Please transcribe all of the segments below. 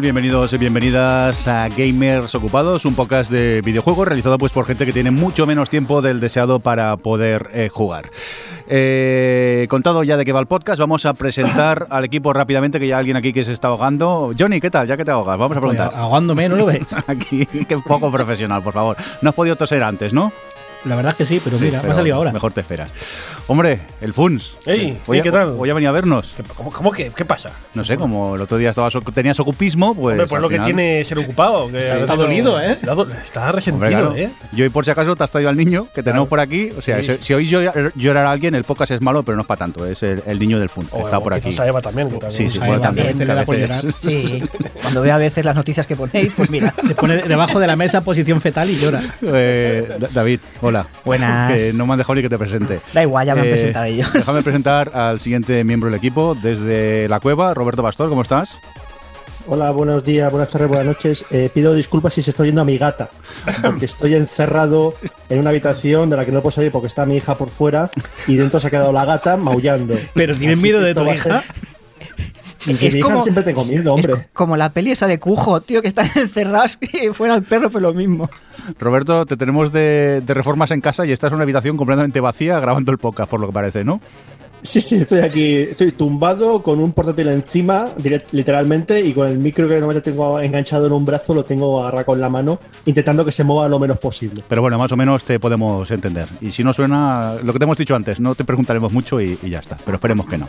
Bienvenidos y bienvenidas a Gamers Ocupados, un podcast de videojuegos realizado pues por gente que tiene mucho menos tiempo del deseado para poder eh, jugar. Eh, contado ya de qué va el podcast, vamos a presentar al equipo rápidamente, que ya hay alguien aquí que se está ahogando. Johnny, ¿qué tal? Ya que te ahogas, vamos a preguntar. Ahogándome, ¿no lo ves? aquí, qué poco profesional, por favor. No has podido toser antes, ¿no? La verdad es que sí, pero Sí, mira, me pero ha salido ahora. Mejor te esperas. Hombre, el Funs. Ey, Hoy- ey, ¿qué tal? Hoy ha venido a vernos. ¿Qué- ¿Cómo, cómo que? ¿Qué pasa? No sé, como el otro día estabas, tenías ocupismo, pues. Hombre, pues lo que final- tiene ser ocupado. Que veces está dolido, ¿eh? Está, do- está resentido, Hombre, claro. ¿eh? Yo, y por si acaso, te has traído al niño que tenemos por aquí. O sea, Sí. si, si oís llorar, a alguien, el podcast es malo, pero no es para tanto. Es el, el niño del Fun. que O- está o por aquí. Eva también. que también- Sí, sí, bueno, también. también que. Sí, cuando veo a veces las noticias que ponéis, pues mira. Se pone debajo de la mesa posición fetal y llora. Eh, Da- David, hola. Buenas. Que no me han dejado ni que te presente. Da igual, ya me han Eh, presentado ellos. Déjame presentar al siguiente miembro del equipo desde la cueva, Roberto Pastor, ¿cómo estás? Hola, buenos días, buenas tardes, buenas noches. Eh, pido disculpas si se está oyendo a mi gata, porque estoy encerrado en una habitación de la que no puedo salir porque está mi hija por fuera y dentro se ha quedado la gata maullando. Pero ¿tienes Así miedo de tu hija? ser- Es como- siempre tengo miedo, hombre. Es como la peli esa de Cujo, tío, que están encerrados y fuera el perro, pues lo mismo. Roberto, te tenemos de, de reformas en casa y estás en una habitación completamente vacía grabando el podcast, por lo que parece, ¿no? Sí, sí, estoy aquí, estoy tumbado con un portátil encima, direct- literalmente, y con el micro que normalmente tengo enganchado en un brazo, lo tengo agarrado con la mano, intentando que se mueva lo menos posible. Pero bueno, más o menos te podemos entender. Y si no suena, lo que te hemos dicho antes, no te preguntaremos mucho y, y ya está. Pero esperemos que no.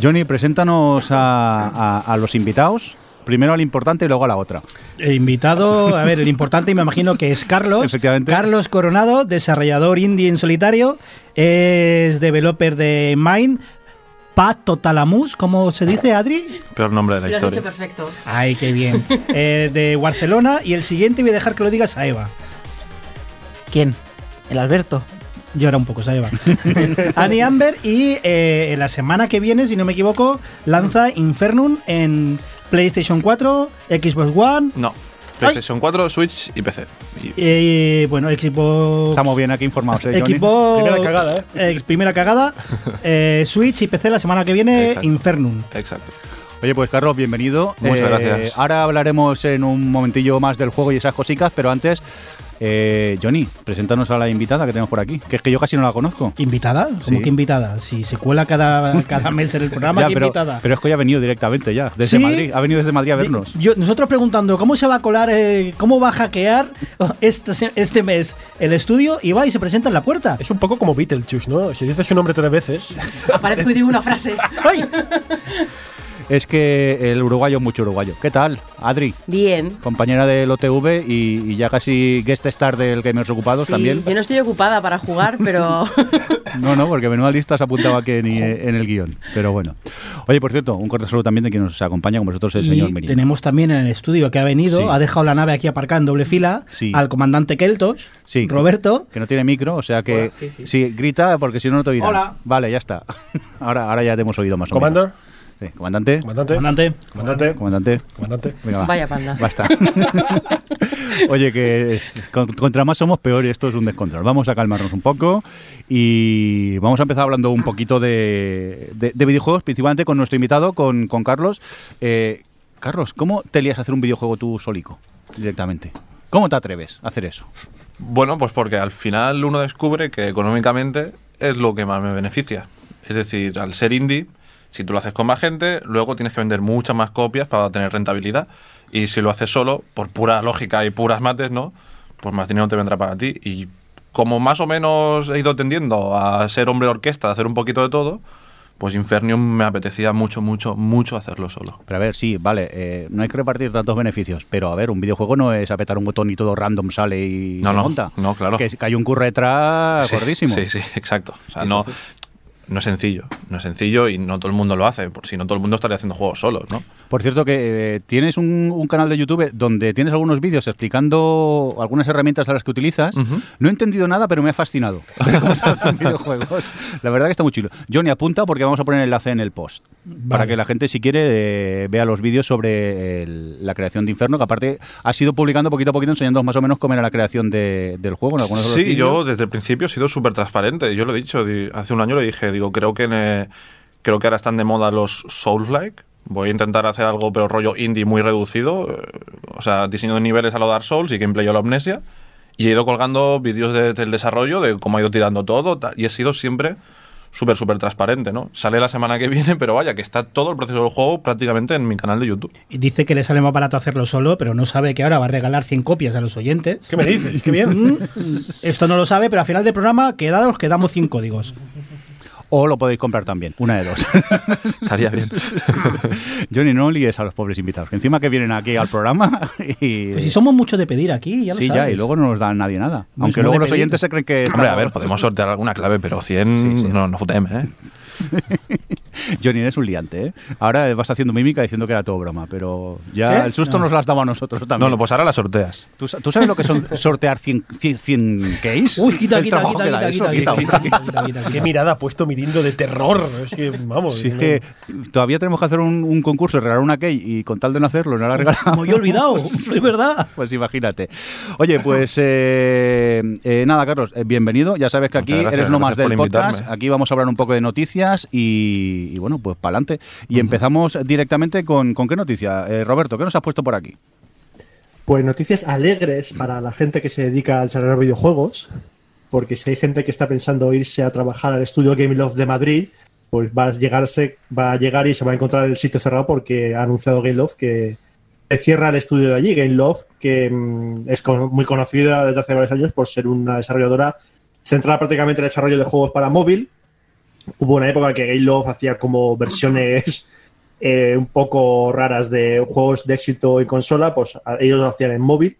Johnny, preséntanos a, a- a los invitados. Primero al importante y luego a la otra. El invitado, a ver, el importante me imagino que es Carlos. Efectivamente. Carlos Coronado, desarrollador indie en solitario. Es developer de Mind. Patotalamus, ¿cómo se dice, Adri? Peor nombre de la Lo has historia. perfecto. Ay, qué bien. Eh, de Barcelona. Y el siguiente voy a dejar que lo digas a Eva. ¿Quién? El Alberto. Llora un poco, esa Eva. Annie Amber. Y eh, la semana que viene, si no me equivoco, lanza Infernum en PlayStation 4, Xbox One. No. PlayStation 4, Switch y PC. Y- Eh, bueno, Xbox. Estamos bien aquí informados, ¿eh, Johnny? Primera cagada, ¿eh? eh, primera cagada. Eh, Switch y PC la semana que viene, Exacto. Infernum. Exacto. Oye, pues Carlos, bienvenido. Muchas gracias. Ahora hablaremos en un momentillo más del juego y esas cositas, pero antes, eh, Johnny, preséntanos a la invitada que tenemos por aquí, que es que yo casi no la conozco. ¿Invitada? ¿Cómo Sí. que invitada? Si se cuela cada, cada mes en el programa, Ya, ¿qué pero, invitada? pero es que hoy ha venido directamente ya, desde ¿Sí? Madrid. Ha venido desde Madrid a vernos. Yo- nosotros preguntando cómo se va a colar, eh, cómo va a hackear este, este mes el estudio y va y se presenta en la puerta. Es un poco como Beetlejuice, ¿no? Si dices su nombre tres veces. Aparezco y digo una frase. ¡Ay! Es que el uruguayo es mucho uruguayo. ¿Qué tal, Adri? Bien. Compañera del OTV y, y ya casi guest star del Gamers Ocupados Sí, también. Yo no estoy ocupada para jugar, pero No, no, porque menuda lista se apuntaba que ni en el guion. Pero bueno. Oye, por cierto, un corte saludo también de quien nos acompaña con vosotros, el Y señor Merino. tenemos también en el estudio que ha venido, Sí. ha dejado la nave aquí aparcada en doble fila, Sí. al comandante Keltos, Sí, Roberto. Que no tiene micro, o sea que. Hola, sí, sí. grita porque si no, no te oirán. Hola. Vale, ya está. Ahora, ahora ya te hemos oído más o menos. Sí, comandante. comandante, Comandante. comandante, Comandante. comandante. Venga, va. vaya panda. Basta. Oye, que es- contra más somos peor y esto es un descontrol. Vamos a calmarnos un poco y vamos a empezar hablando un poquito de, de- de videojuegos, principalmente con nuestro invitado, con, con Carlos. Eh, Carlos, ¿cómo te lías a hacer un videojuego tú solico, directamente? ¿Cómo te atreves a hacer eso? Bueno, pues porque al final uno descubre que económicamente es lo que más me beneficia. Es decir, al ser indie, si tú lo haces con más gente, luego tienes que vender muchas más copias para tener rentabilidad. Y si lo haces solo, por pura lógica y puras mates, ¿no? Pues más dinero te vendrá para ti. Y como más o menos he ido tendiendo a ser hombre orquesta, a hacer un poquito de todo, pues Infernium me apetecía mucho, mucho, mucho hacerlo solo. Pero a ver, sí, vale, eh, no hay que repartir tantos beneficios, pero a ver, un videojuego no es apretar un botón y todo random sale y No, se no, monta. no, claro. Que, que hay un curro detrás Sí, gordísimo. Sí, sí, exacto. O sea, no, no es sencillo. No es sencillo y no todo el mundo lo hace. Por si no todo el mundo estaría haciendo juegos solos, ¿no? Por cierto, que eh, tienes un, un canal de YouTube donde tienes algunos vídeos explicando algunas herramientas a las que utilizas. No he entendido nada, pero me ha fascinado ver cómo se hacen videojuegos. La verdad que está muy chulo. Johnny, apunta porque vamos a poner el enlace en el post. Para que la gente, si quiere, eh, vea los vídeos sobre el- la creación de Inferno, que aparte has ido publicando poquito a poquito, enseñándonos más o menos cómo era la creación de- del juego. en algunos de los Sí, yo desde el principio he sido súper transparente. Yo lo he dicho, di- hace un año lo dije, digo, creo que, eh, creo que ahora están de moda los Souls-like, voy a intentar hacer algo, pero rollo indie muy reducido. eh, O sea, diseño de niveles a lo Dark Souls y gameplay a lo Amnesia. Y he ido colgando vídeos de- del desarrollo, de cómo ha ido tirando todo. Y he sido siempre súper, súper transparente, ¿no? Sale la semana que viene, pero vaya, que está todo el proceso del juego prácticamente en mi canal de YouTube. Y dice que le sale más barato hacerlo solo, pero no sabe que ahora va a regalar 100 copias a los oyentes. ¿Qué me dices? Qué bien. Mm, Esto no lo sabe, pero al final del programa, quedados, quedamos 100 códigos. O lo podéis comprar también, una de dos. Estaría bien. Johnny, no líes a los pobres invitados, que encima que vienen aquí al programa y... Pues si somos muchos de pedir aquí, ya lo sí, ya, sabes. y luego no nos dan nadie nada. Aunque luego los pedir. oyentes se creen que... Hombre, a ver, podemos sortear alguna clave, pero 100 Sí, sí. no, no fotem, ¿eh? Johnny, eres un liante, ¿eh? Ahora vas haciendo mímica diciendo que era todo broma, pero ya ¿Qué? el susto No. nos lo has dado a nosotros No, también. no, pues ahora la sorteas. ¿Tú, tú sabes lo que son sortear 100, 100, 100 case? Uy, quita, El quita, trabajo quita, quita, quita, quita, quita, quita. quita, quita, quita, Qué quita. mirada ha puesto Mirindo de terror. Es que, vamos. Si es no- que todavía tenemos que hacer un, un concurso, regalar una key y con tal de no hacerlo, no la regalamos. Me había olvidado, es verdad. Pues imagínate. Oye, pues eh, eh, nada, Carlos, eh, bienvenido. Ya sabes que aquí gracias, eres uno más del podcast. invitarme. Aquí vamos a hablar un poco de noticias y, y bueno, pues para adelante. Y empezamos directamente con, ¿con qué noticia? Eh, Roberto, ¿qué nos has puesto por aquí? Pues noticias alegres para la gente que se dedica a desarrollar videojuegos, porque si hay gente que está pensando irse a trabajar al estudio Game Love de Madrid, pues va a, llegarse, va a llegar y se va a encontrar el sitio cerrado porque ha anunciado Game Love que cierra el estudio de allí, Game Love, que mm, es con- muy conocida desde hace varios años por ser una desarrolladora centrada prácticamente en el desarrollo de juegos para móvil. Hubo una época que Game Love hacía como versiones eh, un poco raras de juegos de éxito en consola, pues ellos lo hacían en móvil.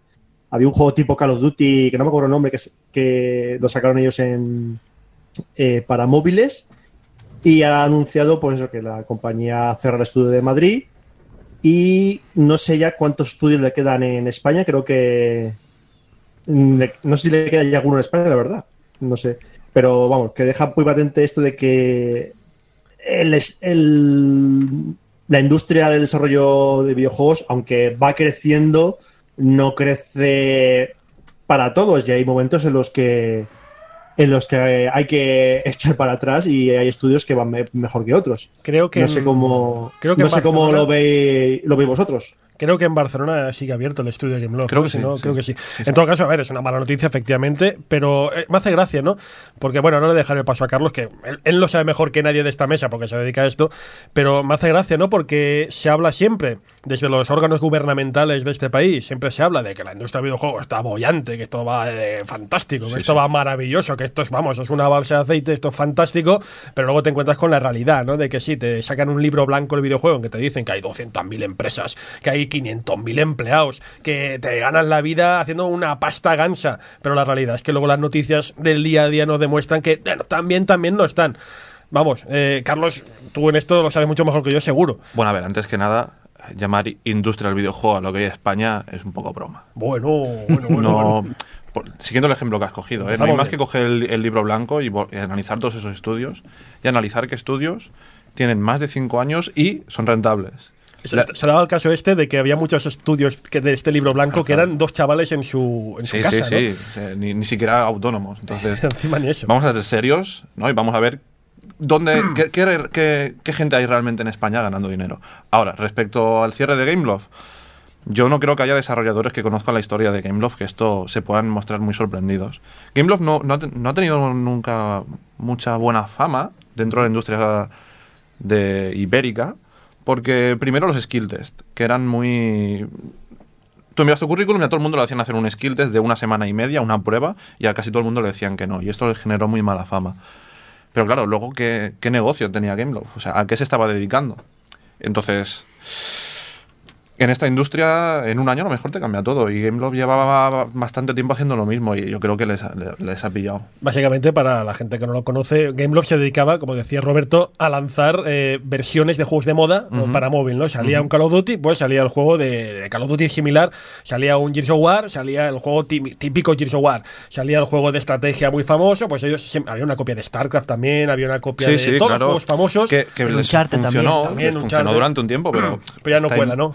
Había un juego tipo Call of Duty, que no me acuerdo el nombre, que, que lo sacaron ellos en eh, para móviles. Y ha anunciado pues eso, que la compañía cierra el estudio de Madrid. Y no sé ya cuántos estudios le quedan en España, creo que. mm, No sé si le queda ya alguno en España, la verdad. No sé. Pero vamos, que deja muy patente esto de que el, el- la industria del desarrollo de videojuegos, aunque va creciendo, no crece para todos. Y hay momentos en los que en los que hay que echar para atrás y hay estudios que van me- mejor que otros. Creo que no sé cómo, creo que no sé cómo lo veis lo veis vosotros. Creo que en Barcelona sigue abierto el estudio de Gameloft. Creo ¿no? que sí, no, sí. Creo que sí. Sí, En todo caso, a ver, es una mala noticia, efectivamente, pero eh, me hace gracia, ¿no? Porque, bueno, no le dejaré el paso a Carlos, que él, él lo sabe mejor que nadie de esta mesa porque se dedica a esto, pero me hace gracia, ¿no? Porque se habla siempre, desde los órganos gubernamentales de este país, siempre se habla de que la industria del videojuego está bollante, que esto va eh, fantástico, que esto va maravilloso, que esto es, vamos, es una balsa de aceite, esto es fantástico, pero luego te encuentras con la realidad, ¿no? De que sí, te sacan un libro blanco el videojuego en que te dicen que hay 200.000 empresas, que hay 500.000 empleados, que te ganan la vida haciendo una pasta gansa, pero la realidad es que luego las noticias del día a día nos demuestran que bueno, también, también no están. Vamos, eh, Carlos, tú en esto lo sabes mucho mejor que yo, seguro. Bueno, a ver, antes que nada, llamar industria al videojuego a lo que hay en España es un poco broma. Bueno, bueno, bueno. no, bueno. Por- siguiendo el ejemplo que has cogido, ¿eh? no hay más que coger el, el libro blanco y, y analizar todos esos estudios y analizar qué estudios tienen más de 5 años y son rentables. Se, se daba el caso este de que había muchos estudios que de este libro blanco que eran dos chavales en su, en su sí, casa, sí, ¿no? sí, sea, ni, ni siquiera autónomos. Entonces, vamos a ser serios ¿no? y vamos a ver dónde, qué, qué- qué- qué gente hay realmente en España ganando dinero. Ahora, respecto al cierre de Gameloft, yo no creo que haya desarrolladores que conozcan la historia de Gameloft que esto se puedan mostrar muy sorprendidos. Gameloft no, no, ha, no ha tenido nunca mucha buena fama dentro de la industria de ibérica, porque primero los skill test, que eran muy... Tú envías tu currículum y a todo el mundo le hacían hacer un skill test de una semana y media, una prueba, y a casi todo el mundo le decían que no, y esto le generó muy mala fama. Pero claro, luego, ¿qué, qué negocio tenía Gameloft? O sea, ¿a qué se estaba dedicando? Entonces, en esta industria, en un año a lo mejor te cambia todo. Y Gameloft llevaba bastante tiempo haciendo lo mismo y yo creo que les, ha- les ha pillado. Básicamente, para la gente que no lo conoce, Gameloft se dedicaba, como decía Roberto, a lanzar eh, versiones de juegos de moda para móvil, ¿no? Salía un Call of Duty, pues salía el juego de, de Call of Duty similar, salía un Gears of War, salía el juego tí- típico Gears of War, salía el juego de estrategia muy famoso, pues ellos siempre- había una copia de StarCraft también, había una copia de todos los juegos famosos, Que, que les funcionó, también. También les funcionó durante un tiempo, pero... pero ya no cuela, ¿no?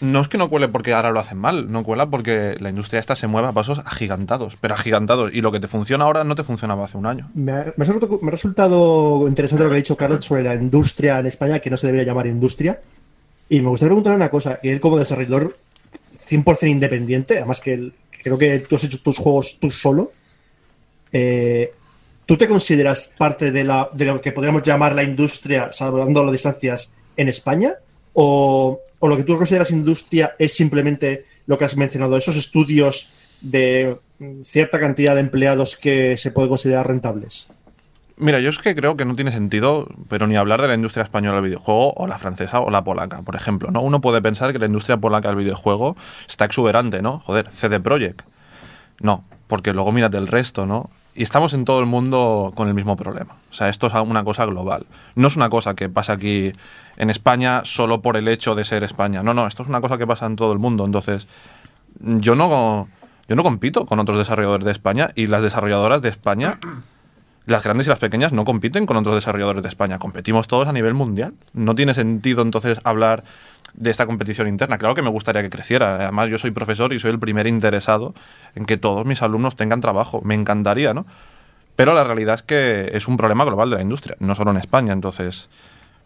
No es que no cuele porque ahora lo hacen mal, no cuela porque la industria esta se mueve a pasos agigantados, pero agigantados. Y lo que te funciona ahora no te funcionaba hace un año. Me ha, me ha resultado, interesante lo que ha dicho Carlos sobre la industria en España, que no se debería llamar industria, Y me gustaría preguntar una cosa, que él como desarrollador 100% independiente, además que creo que tú has hecho tus juegos tú solo, eh, ¿tú te consideras parte de, la, de lo que podríamos llamar la industria, salvando las distancias, en España? ¿O, o lo que tú consideras industria es simplemente lo que has mencionado, esos estudios de cierta cantidad de empleados que se puede considerar rentables? Mira, yo es que creo que no tiene sentido, pero ni hablar de la industria española del videojuego o la francesa o la polaca, por ejemplo, ¿no? Uno puede pensar que la industria polaca del videojuego está exuberante, ¿no? Joder, CD Projekt. No, porque luego mírate el resto, ¿no? Y estamos en todo el mundo con el mismo problema. O sea, esto es una cosa global. No es una cosa que pasa aquí en España solo por el hecho de ser España. No, no, esto es una cosa que pasa en todo el mundo. Entonces, yo no, yo no compito con otros desarrolladores de España y las desarrolladoras de España las grandes y las pequeñas no compiten con otros desarrolladores de España, competimos todos a nivel mundial. No tiene sentido entonces hablar de esta competición interna. Claro que me gustaría que creciera. Además, yo soy profesor y soy el primer interesado en que todos mis alumnos tengan trabajo. Me encantaría, ¿no? Pero la realidad es que es un problema global de la industria, no solo en España. Entonces,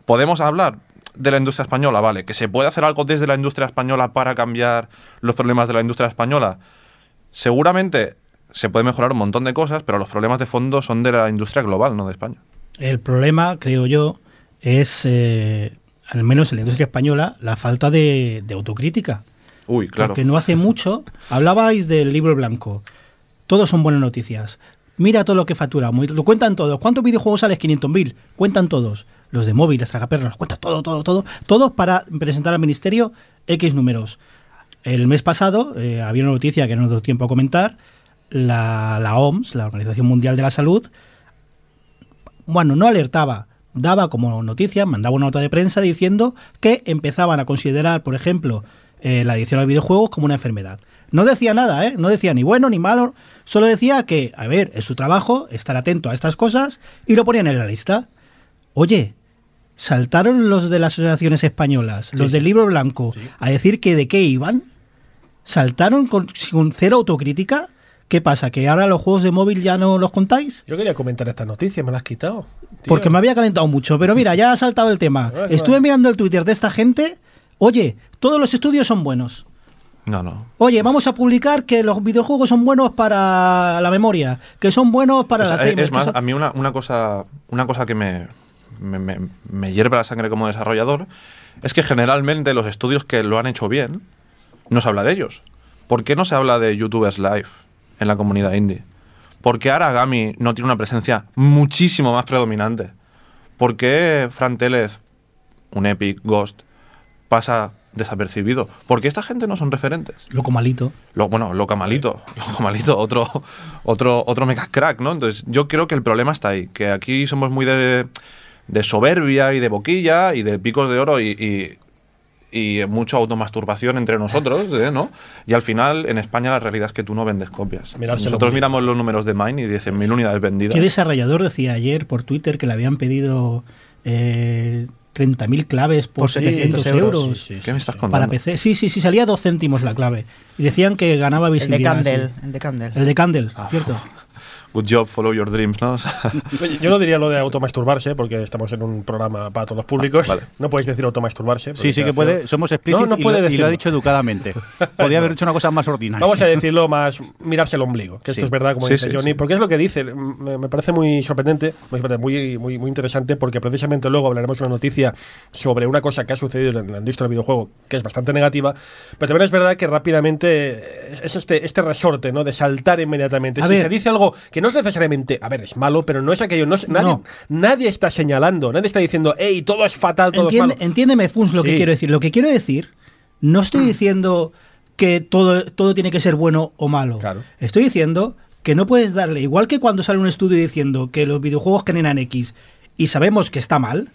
¿podemos hablar de la industria española? Vale, ¿que se puede hacer algo desde la industria española para cambiar los problemas de la industria española? Seguramente se puede mejorar un montón de cosas, pero los problemas de fondo son de la industria global, no de España. El problema, creo yo, es, eh, al menos en la industria española, la falta de, de autocrítica. Uy, claro. Porque no hace mucho hablabais del libro blanco. Todos son buenas noticias. Mira todo lo que facturamos. Lo cuentan todos. ¿Cuántos videojuegos sales? 500.000. Cuentan todos. Los de móvil, las tragaperras, los cuentan todo, todo, todo. Todos para presentar al ministerio X números. El mes pasado eh, había una noticia que no nos dio tiempo a comentar. La, la OMS, la Organización Mundial de la Salud, bueno, no alertaba, daba como noticia, mandaba una nota de prensa diciendo que empezaban a considerar, por ejemplo, eh, la adicción al videojuego como una enfermedad. No decía nada, ¿eh? No decía ni bueno ni malo, solo decía que, a ver, es su trabajo estar atento a estas cosas y lo ponían en la lista. Oye, saltaron los de las asociaciones españolas, los del libro blanco, a decir que de qué iban. Saltaron con, con cero autocrítica. ¿Qué pasa? ¿Que ahora los juegos de móvil ya no los contáis? Yo quería comentar esta noticia, me la has quitado. tío. Porque me había calentado mucho. Pero mira, ya ha saltado el tema. Vale, Estuve vale. mirando el Twitter de esta gente. Oye, todos los estudios son buenos. No, no. Oye, vamos a publicar que los videojuegos son buenos para la memoria, que son buenos para O sea, la es, Alzheimer, es que más, a mí una, una cosa, una cosa que me, me, me- me hierve la sangre como desarrollador es que generalmente los estudios que lo han hecho bien no se habla de ellos. ¿Por qué no se habla de YouTubers Live en la comunidad indie? ¿Por qué Aragami no tiene una presencia muchísimo más predominante? ¿Por qué Fran Télez, un Epic, Ghost, pasa desapercibido? ¿Por qué esta gente no son referentes? Loco malito. Lo, bueno, Loca Malito, Loco Malito, otro, otro, otro mega crack, ¿no? Entonces, yo creo que el problema está ahí, que aquí somos muy de, de soberbia y de boquilla y de picos de oro y, y, y mucha automasturbación entre nosotros, ¿eh? ¿no? Y al final, en España, la realidad es que tú no vendes copias. Nosotros miramos los números de Mine y 10.000 unidades vendidas. ¿Qué desarrollador decía ayer por Twitter que le habían pedido eh, 30.000 claves por, Por 700 700 euros? euros. Sí, sí, ¿Qué me estás sí. contando? Para PC. Sí, sí, sí, salía dos céntimos la clave. Y decían que ganaba El de visibilidad. Candle. sí. El de Candle. El de Candle, Ah, cierto. Good job, follow your dreams, ¿no? O sea, Yo no diría lo de automasturbarse, porque estamos en un programa para todos los públicos. Ah, vale. No podéis decir automasturbarse. Sí, sí que puede. Somos explícitos No, no y, y lo ha dicho educadamente. Podría haber dicho una cosa más ordinaria. Vamos a decirlo más, mirarse el ombligo, que esto Sí. es verdad, como Sí, dice sí, Johnny, sí. porque es lo que dice, me, me parece muy sorprendente, muy, muy, muy, interesante, porque precisamente luego hablaremos de una noticia sobre una cosa que ha sucedido en la industria del videojuego, que es bastante negativa, pero también es verdad que rápidamente es- es este, este resorte, ¿no? De saltar inmediatamente. A si ver. se dice algo que no es necesariamente, a ver, es malo, pero no es aquello, no es- nadie, No. nadie está señalando, nadie está diciendo, hey, todo es fatal, todo Entiende- es malo. entiéndeme, Funs, lo que quiero decir. Lo que quiero decir, no estoy diciendo que todo, todo tiene que ser bueno o malo. Claro. Estoy diciendo que no puedes darle, igual que cuando sale un estudio diciendo que los videojuegos generan X y sabemos que está mal,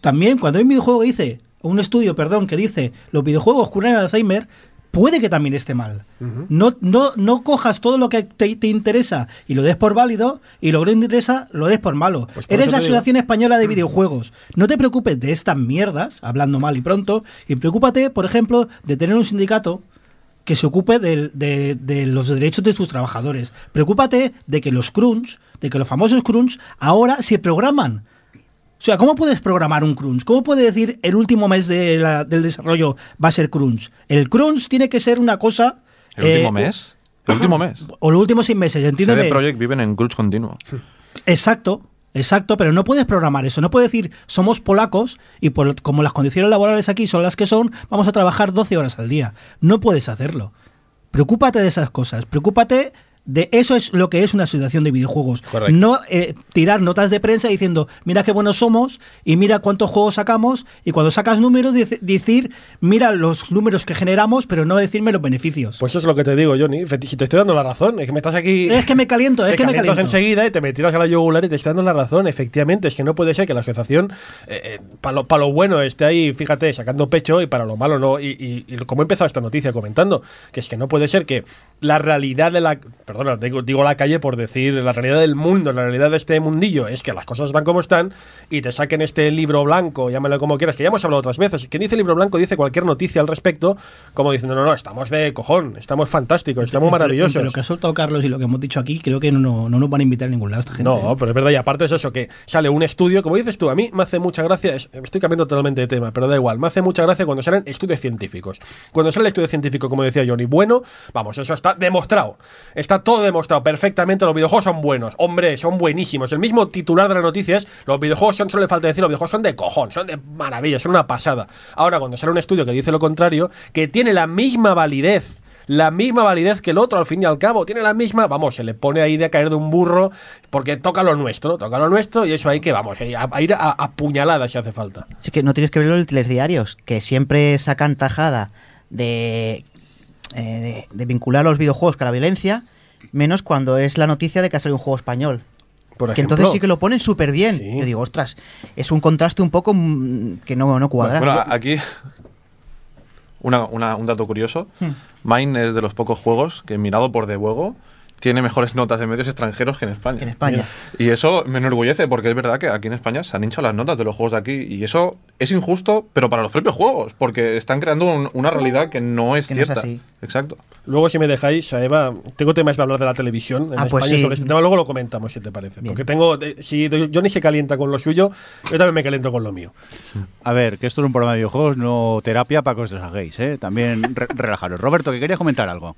también cuando hay un videojuego que dice, un estudio, perdón, que dice los videojuegos curan Alzheimer, puede que también esté mal. no, no, no cojas todo lo que te, te interesa y lo des por válido y lo que no te interesa lo des por malo. Pues por Eres la Asociación Española de Videojuegos. No te preocupes de estas mierdas, hablando mal y pronto, y preocúpate, por ejemplo, de tener un sindicato que se ocupe del- de, de los derechos de sus trabajadores. Preocúpate de que los crunch, de que los famosos crunch, ahora se programan O sea, ¿cómo puedes programar un crunch? ¿Cómo puede decir el último mes de la- del desarrollo va a ser crunch? El crunch tiene que ser una cosa... ¿El eh, último mes? ¿El último mes? O los últimos seis meses, CD entiéndeme. Projekt viven en crunch continuo. Exacto, exacto, pero no puedes programar eso. No puedes decir, somos polacos y por, como las condiciones laborales aquí son las que son, vamos a trabajar 12 horas al día. No puedes hacerlo. Preocúpate de esas cosas. Preocúpate de eso es lo que es una asociación de videojuegos. Correcto. No eh, tirar notas de prensa diciendo, mira qué buenos somos y mira cuántos juegos sacamos y cuando sacas números dice- decir, mira los números que generamos, pero no decirme los beneficios. Pues eso es lo que te digo, Johnny. Si te estoy dando la razón, es que me estás aquí. es que me caliento, es que me caliento. enseguida y te me tiras a la yugular y te estoy dando la razón. Efectivamente, es que no puede ser que la asociación, para lo, pa' lo bueno, esté ahí, fíjate, sacando pecho y para lo malo no. Y, y, y como he empezado esta noticia comentando, que es que no puede ser que la realidad de la. Perdona, digo, digo la calle por decir la realidad del mundo, la realidad de este mundillo, es que las cosas están como están y te saquen este libro blanco, llámalo como quieras, que ya hemos hablado otras veces. Quien dice libro blanco dice cualquier noticia al respecto, como diciendo, no, no, estamos de cojón, estamos fantásticos, estamos Entre- maravillosos. entre lo que ha soltado Carlos y lo que hemos dicho aquí, creo que no, no, no nos van a invitar a ningún lado esta gente. No, ¿eh? pero es verdad, y aparte es eso, que sale un estudio, como dices tú, a mí me hace mucha gracia, es- estoy cambiando totalmente de tema, pero da igual, me hace mucha gracia cuando salen estudios científicos. Cuando sale el estudio científico, como decía Johnny, bueno, vamos, eso está demostrado, está todo demostrado perfectamente, los videojuegos son buenos, hombre, son buenísimos. El mismo titular de la noticia es, los videojuegos son, solo le falta decir, los videojuegos son de cojón, son de maravilla, son una pasada. Ahora, cuando sale un estudio que dice lo contrario, que tiene la misma validez la misma validez que el otro, al fin y al cabo. Tiene la misma, vamos, se le pone ahí de caer de un burro, porque toca lo nuestro, toca lo nuestro, y eso hay que, vamos, a, ir a, a puñaladas si hace falta. Sí que no tienes que verlo en telediarios, que siempre sacan tajada de, eh, de, de vincular los videojuegos con la violencia, menos cuando es la noticia de que ha salido un juego español. Por que ejemplo. entonces sí que lo ponen súper bien. Sí. Yo digo, ostras, es un contraste un poco mm, que no, no cuadra. Bueno, aquí una- una- un dato curioso. Hmm. Mine es de los pocos juegos que mirado por debuego tiene mejores notas en medios extranjeros que en España. Que en España. Y eso me enorgullece porque es verdad que aquí en España se han hinchado las notas de los juegos de aquí y eso es injusto, pero para los propios juegos, porque están creando un- una realidad que no es Que no es cierta. así. Exacto. Luego, si me dejáis, a Eva, tengo temas de hablar de la televisión en Ah, pues España sí. sobre este tema, luego lo comentamos si te parece. Bien. Porque tengo, eh, si Johnny se calienta con lo suyo, yo también me caliento con lo mío. A ver, que esto es un programa de videojuegos, no terapia para que os deshagáis, ¿eh? También re- relajaros. Roberto, que querías comentar algo.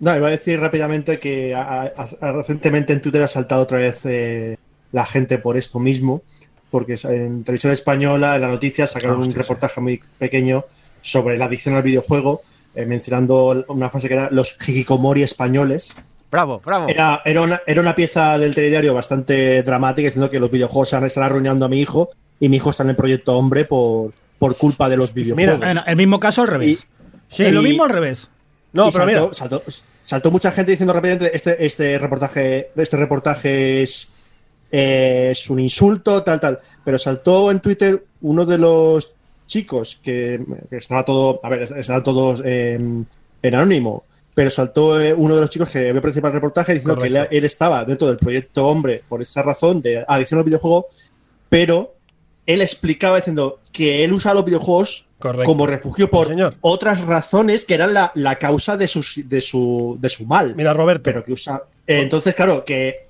No, iba a decir rápidamente que a- a- a- recientemente en Twitter ha saltado otra vez eh, la gente por esto mismo, porque en televisión española, en la noticia, sacaron un reportaje muy pequeño sobre la adicción al videojuego, eh, mencionando una frase que era los hikikomori españoles. Bravo, bravo. Era, era, una, era una pieza del telediario bastante dramática diciendo que los videojuegos están, están arruinando a mi hijo y mi hijo está en el proyecto hombre por, por culpa de los videojuegos. Bueno, el mismo caso al revés. Sí. Lo mismo al revés. No, Y pero mira, saltó, saltó- saltó mucha gente diciendo rápidamente este, este reportaje, este reportaje es, eh, es un insulto, tal, tal. Pero saltó en Twitter uno de los chicos que, que estaba todo, a ver, estaban todos eh, en anónimo. Pero saltó eh, uno de los chicos que había participado en el reportaje diciendo que él, él estaba dentro del proyecto hombre por esa razón de adicción al videojuego, pero él explicaba diciendo que él usa los videojuegos Correcto. como refugio por Sí, señor. otras razones que eran la, la causa de, sus- de, su, de su mal. mira, Roberto. pero que usa. eh, entonces, claro, que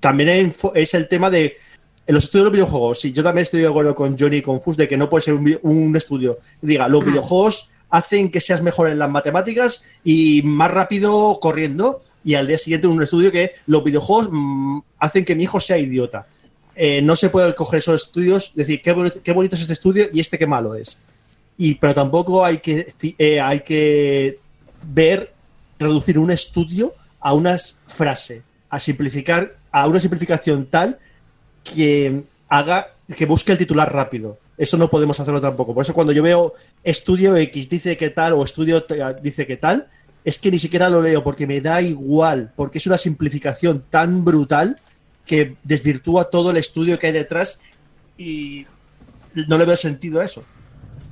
también es el tema de. En los estudios de los videojuegos, sí, yo también estoy de acuerdo con Johnny y con Fus de que no puede ser un, un estudio que diga, los videojuegos hacen que seas mejor en las matemáticas y más rápido corriendo, y al día siguiente un estudio que los videojuegos mm, hacen que mi hijo sea idiota. Eh, no se puede coger esos estudios, decir qué bonito, qué bonito es este estudio y este qué malo es. Y, pero tampoco hay que, eh, hay que ver, reducir un estudio a una frase, a simplificar, a una simplificación tal que haga, que busque el titular rápido. Eso no podemos hacerlo tampoco. Por eso cuando yo veo estudio X dice que tal o estudio dice que tal, es que ni siquiera lo leo porque me da igual, porque es una simplificación tan brutal que desvirtúa todo el estudio que hay detrás y no le veo sentido a eso.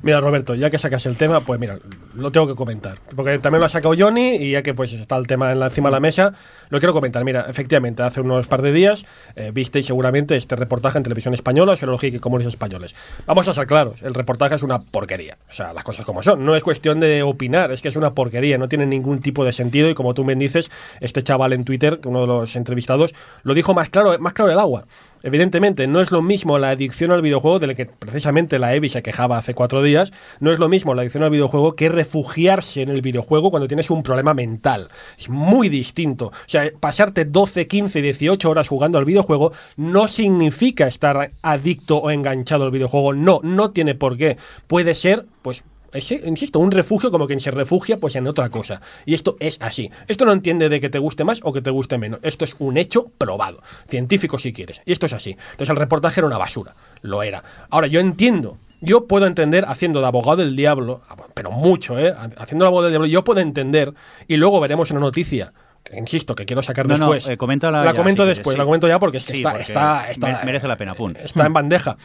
Mira, Roberto, ya que sacas el tema, pues mira, lo tengo que comentar. Porque también lo ha sacado Johnny y ya que pues está el tema en encima de la mesa, lo quiero comentar. Mira, efectivamente, hace unos par de días eh, visteis seguramente este reportaje en televisión española sobre los hikikomores españoles. Vamos a ser claros, el reportaje es una porquería. O sea, las cosas como son. No es cuestión de opinar, es que es una porquería, no tiene ningún tipo de sentido y como tú me dices, este chaval en Twitter, uno de los entrevistados, lo dijo más claro, más claro el agua. Evidentemente, no es lo mismo la adicción al videojuego, de la que precisamente la Evi se quejaba hace cuatro días, no es lo mismo la adicción al videojuego que refugiarse en el videojuego cuando tienes un problema mental. Es muy distinto. O sea, pasarte 12, 15, 18 horas jugando al videojuego no significa estar adicto o enganchado al videojuego. No, no tiene por qué. Puede ser, pues, insisto, un refugio como quien se refugia pues en otra cosa. Y esto es así. Esto no entiende de que te guste más o que te guste menos. Esto es un hecho probado. Científico si quieres. Y esto es así. Entonces el reportaje era una basura. Lo era. Ahora, yo entiendo. Yo puedo entender haciendo de abogado del diablo, pero mucho, ¿eh? Haciendo de abogado del diablo, yo puedo entender, y luego veremos una noticia que insisto, que quiero sacar No, no, después. eh, la ya, comento si quieres, después, sí. la comento ya porque es que Sí, está, porque está, está- mere- merece la pena, pun. Está en bandeja.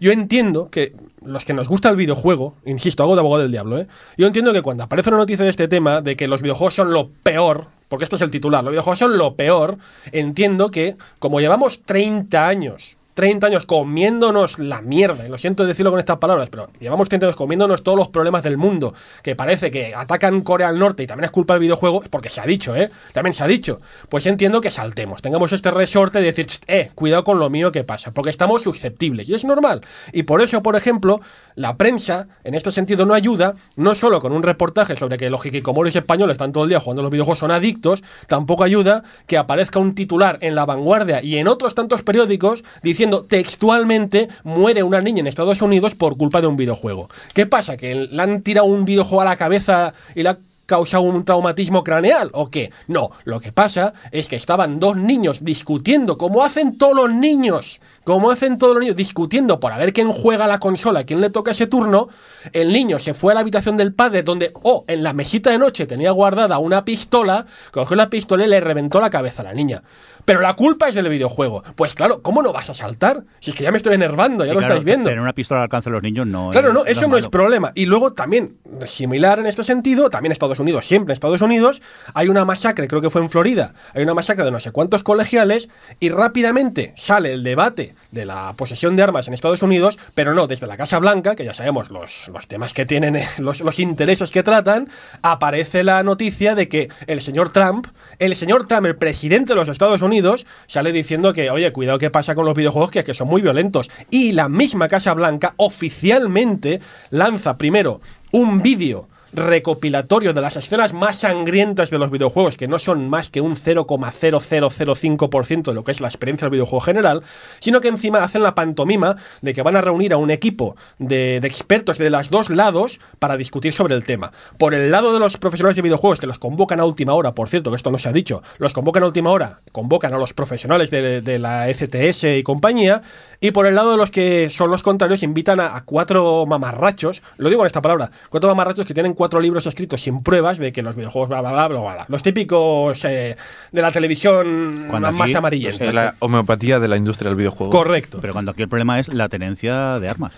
Yo entiendo que los que nos gusta el videojuego, insisto, hago de abogado del diablo, ¿eh? Yo entiendo que cuando aparece una noticia de este tema, de que los videojuegos son lo peor, porque esto es el titular, los videojuegos son lo peor, entiendo que como llevamos 30 años 30 años comiéndonos la mierda, y lo siento decirlo con estas palabras, pero llevamos 30 años comiéndonos todos los problemas del mundo, que parece que atacan Corea del Norte y también es culpa del videojuego, porque se ha dicho, ¿eh? También se ha dicho. Pues entiendo que saltemos, tengamos este resorte de decir, "Cht, eh, cuidado con lo mío que pasa, porque estamos susceptibles, y es normal. Y por eso, por ejemplo, la prensa, en este sentido, no ayuda, no solo con un reportaje sobre que los hikikomoris españoles están todo el día jugando los videojuegos, son adictos, tampoco ayuda que aparezca un titular en La Vanguardia y en otros tantos periódicos diciendo textualmente muere una niña en Estados Unidos por culpa de un videojuego. ¿Qué pasa? ¿Que le han tirado un videojuego a la cabeza y la causado un traumatismo craneal o qué? No, lo que pasa es que estaban dos niños discutiendo, como hacen todos los niños, como hacen todos los niños, discutiendo por a ver quién juega la consola, quién le toca ese turno. El niño se fue a la habitación del padre donde, oh, en la mesita de noche tenía guardada una pistola, cogió la pistola y le reventó la cabeza a la niña. Pero la culpa es del videojuego. Pues claro, ¿cómo no vas a saltar? Si es que ya me estoy enervando, ya Sí, lo claro, estáis viendo. Tener una pistola al alcance de los niños no Claro, es- no, eso no es problema. Y luego también, similar en este sentido, también Estados Unidos, siempre en Estados Unidos, hay una masacre, creo que fue en Florida, hay una masacre de no sé cuántos colegiales y rápidamente sale el debate de la posesión de armas en Estados Unidos, pero no desde la Casa Blanca, que ya sabemos los, los temas que tienen, eh, los, los intereses que tratan, aparece la noticia de que el señor Trump, el señor Trump, el presidente de los Estados Unidos, sale diciendo que, oye, cuidado que pasa con los videojuegos, que, que son muy violentos. Y la misma Casa Blanca oficialmente lanza primero un vídeo recopilatorio de las escenas más sangrientas de los videojuegos, que no son más que un 0,0005% de lo que es la experiencia del videojuego general, sino que encima hacen la pantomima de que van a reunir a un equipo de, de expertos de los dos lados para discutir sobre el tema. Por el lado de los profesionales de videojuegos, que los convocan a última hora, por cierto, que esto no se ha dicho, los convocan a última hora, convocan a los profesionales de, la ECTS y compañía, y por el lado de los que son los contrarios, invitan a, a cuatro mamarrachos, lo digo en esta palabra, cuatro mamarrachos que tienen cuatro libros escritos sin pruebas de que los videojuegos, bla, bla, bla, bla, bla. Los típicos eh, de la televisión Cuando más amarillenta. Es la homeopatía de la industria del videojuego. Correcto. Pero cuando aquí el problema es la tenencia de armas.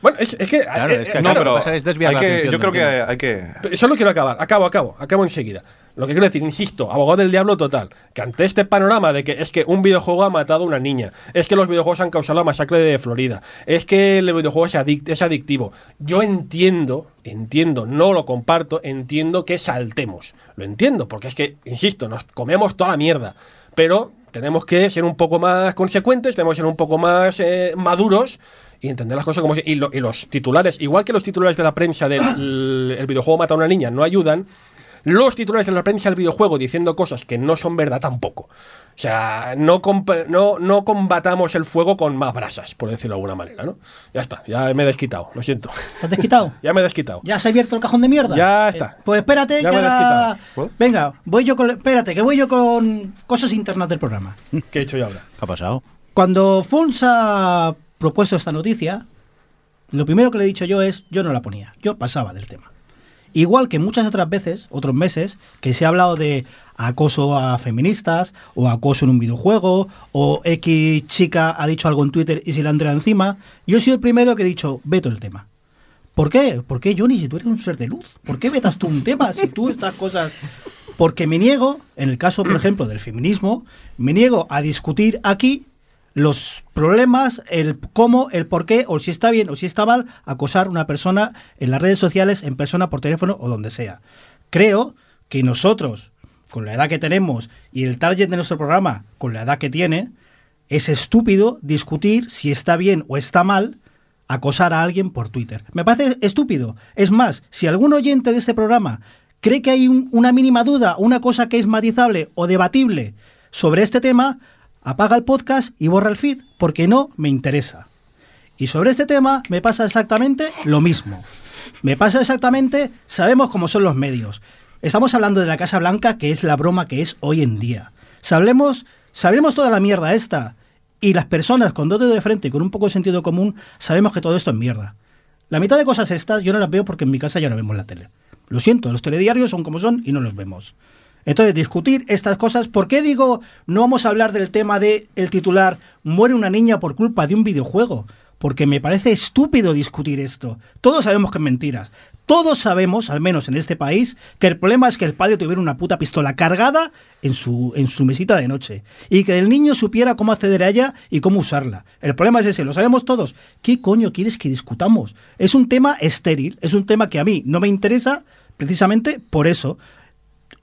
Bueno, es, es que... Claro, eh, es que eh, No, claro, pero pasa es desviar hay la que, atención yo creo que hay que... Pero Solo quiero acabar, acabo, acabo, acabo enseguida. Lo que quiero decir, insisto, abogado del diablo total, que ante este panorama de que es que un videojuego ha matado a una niña, es que los videojuegos han causado la masacre de Florida, es que el videojuego es, adic- es adictivo, yo entiendo, entiendo, no lo comparto, entiendo que saltemos. Lo entiendo, porque es que, insisto, nos comemos toda la mierda, pero tenemos que ser un poco más consecuentes, tenemos que ser un poco más eh, maduros y entender las cosas como si- y, lo- y los titulares, igual que los titulares de la prensa del el- videojuego mata a una niña no ayudan, los titulares de la prensa del videojuego diciendo cosas que no son verdad tampoco. O sea, no, no, no combatamos el fuego con más brasas, por decirlo de alguna manera, ¿no? Ya está, ya me he desquitado, lo siento. ¿Te has desquitado? Ya me he desquitado. ¿Ya se ha abierto el cajón de mierda? Ya está. Eh, pues espérate, Ya que ahora... quitado. Venga, voy yo con... Espérate, que voy yo con cosas internas del programa. ¿Qué he hecho yo ahora? ¿Qué ha pasado? Cuando Fons ha propuesto esta noticia, lo primero que le he dicho yo es, yo no la ponía, yo pasaba del tema. Igual que muchas otras veces, otros meses, que se ha hablado de acoso a feministas, o acoso en un videojuego, o X chica ha dicho algo en Twitter y se le han encima, yo soy el primero que he dicho, veto el tema. ¿Por qué? ¿Por qué, Johnny, si tú eres un ser de luz? ¿Por qué vetas tú un tema si tú estas cosas... Porque me niego, en el caso, por ejemplo, del feminismo, me niego a discutir aquí los problemas, el cómo, el por qué, o si está bien o si está mal acosar a una persona en las redes sociales, en persona, por teléfono o donde sea. Creo que nosotros, con la edad que tenemos y el target de nuestro programa, con la edad que tiene, es estúpido discutir si está bien o está mal acosar a alguien por Twitter. Me parece estúpido. Es más, si algún oyente de este programa cree que hay un- una mínima duda, una cosa que es matizable o debatible sobre este tema, apaga el podcast y borra el feed, porque no me interesa. Y sobre este tema me pasa exactamente lo mismo. Me pasa exactamente, sabemos cómo son los medios. Estamos hablando de la Casa Blanca, que es la broma que es hoy en día. Sabremos, sabremos toda la mierda esta. Y las personas con dos de frente y con un poco de sentido común sabemos que todo esto es mierda. La mitad de cosas estas yo no las veo porque en mi casa ya no vemos la tele. Lo siento, los telediarios son como son y no los vemos. Entonces, discutir estas cosas, ¿por qué digo no vamos a hablar del tema de el titular muere una niña por culpa de un videojuego? Porque me parece estúpido discutir esto. Todos sabemos que es mentiras. Todos sabemos, al menos en este país, que el problema es que el padre tuviera una puta pistola cargada en su, en su mesita de noche. Y que el niño supiera cómo acceder a ella y cómo usarla. El problema es ese, lo sabemos todos. ¿Qué coño quieres que discutamos? Es un tema estéril, es un tema que a mí no me interesa precisamente por eso.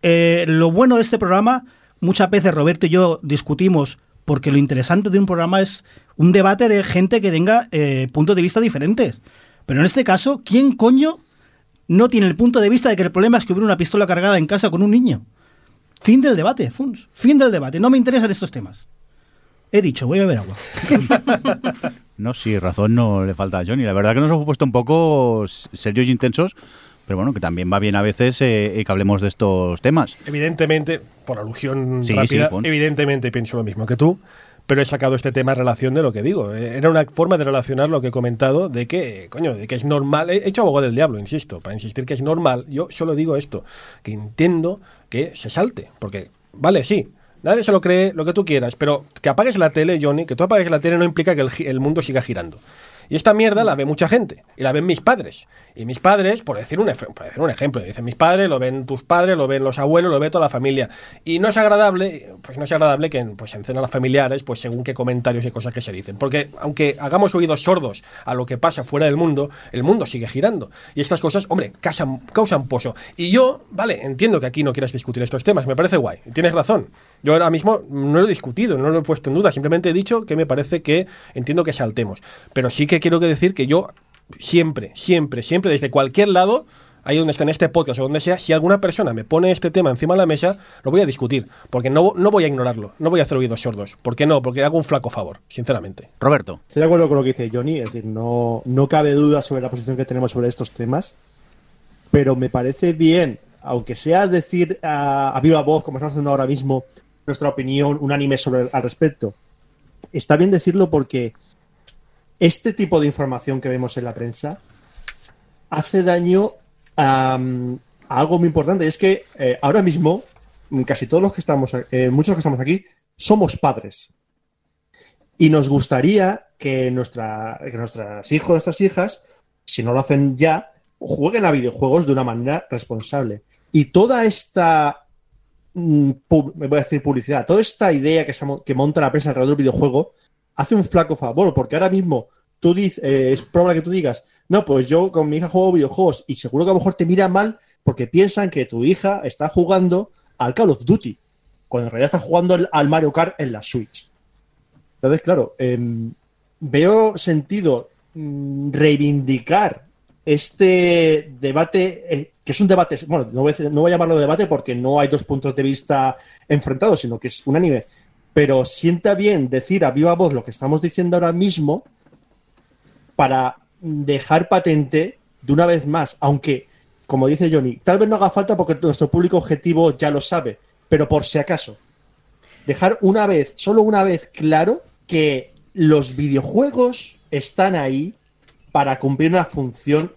Eh, lo bueno de este programa, muchas veces Roberto y yo discutimos porque lo interesante de un programa es un debate de gente que tenga eh, puntos de vista diferentes. Pero en este caso, ¿quién coño no tiene el punto de vista de que el problema es que hubiera una pistola cargada en casa con un niño? Fin del debate, Funs. Fin del debate. No me interesan estos temas. He dicho, voy a beber agua. No, sí, razón no le falta a Johnny. La verdad que nos hemos puesto un poco serios y intensos, pero bueno, que también va bien a veces eh, que hablemos de estos temas. Evidentemente, por alusión Sí, rápida, sí, evidentemente pienso lo mismo que tú, pero he sacado este tema en relación de lo que digo. Eh, Era una forma de relacionar lo que he comentado de que, coño, de que es normal. He hecho abogado del diablo, insisto, para insistir que es normal. Yo solo digo esto, que entiendo que se salte, porque, vale, sí. Nadie se lo cree, lo que tú quieras, pero que apagues la tele, Johnny, que tú apagues la tele no implica que el, el mundo siga girando. Y esta mierda la ve mucha gente. Y la ven mis padres. Y mis padres, por decir un, por decir un ejemplo, dicen mis padres, lo ven tus padres, lo ven los abuelos, lo ve toda la familia. Y no es agradable, pues no es agradable que en, pues, en cenas familiares, pues según qué comentarios y cosas que se dicen. Porque aunque hagamos oídos sordos a lo que pasa fuera del mundo, el mundo sigue girando. Y estas cosas, hombre, causan, causan pozo. Y yo, vale, entiendo que aquí no quieras discutir estos temas, me parece guay. Tienes razón. Yo ahora mismo no lo he discutido, no lo he puesto en duda, simplemente he dicho que me parece que entiendo que saltemos. Pero sí que quiero que decir que yo siempre, siempre, siempre, desde cualquier lado, ahí donde esté en este podcast o donde sea, si alguna persona me pone este tema encima de la mesa, lo voy a discutir, porque no, no voy a ignorarlo, no voy a hacer oídos sordos. ¿Por qué no? Porque hago un flaco favor, sinceramente. Roberto. Estoy de acuerdo con lo que dice Johnny, es decir, no, no cabe duda sobre la posición que tenemos sobre estos temas, pero me parece bien, aunque sea decir a, a viva voz, como estamos haciendo ahora mismo, nuestra opinión unánime sobre al respecto. Está bien decirlo porque este tipo de información que vemos en la prensa hace daño a, algo muy importante. Y es que eh, ahora mismo, casi todos los que estamos, eh, muchos que estamos aquí, somos padres. Y nos gustaría que, nuestra, que nuestros hijos, nuestras hijas, si no lo hacen ya, jueguen a videojuegos de una manera responsable. Y toda esta, voy a decir publicidad, toda esta idea que, monta la prensa alrededor del videojuego, hace un flaco favor, porque ahora mismo tú dices, eh, es probable que tú digas, no, pues yo con mi hija juego videojuegos y seguro que a lo mejor te mira mal porque piensan que tu hija está jugando al Call of Duty, cuando en realidad está jugando al Mario Kart en la Switch. Entonces, claro, em, veo sentido mm, reivindicar este debate, eh, que es un debate, bueno, no voy, a, no voy a llamarlo debate porque no hay dos puntos de vista enfrentados, sino que es unánime. Pero sienta bien decir a viva voz lo que estamos diciendo ahora mismo para dejar patente de una vez más, aunque, como dice Johnny, tal vez no haga falta porque nuestro público objetivo ya lo sabe, pero por si acaso, dejar una vez, solo una vez claro que los videojuegos están ahí para cumplir una función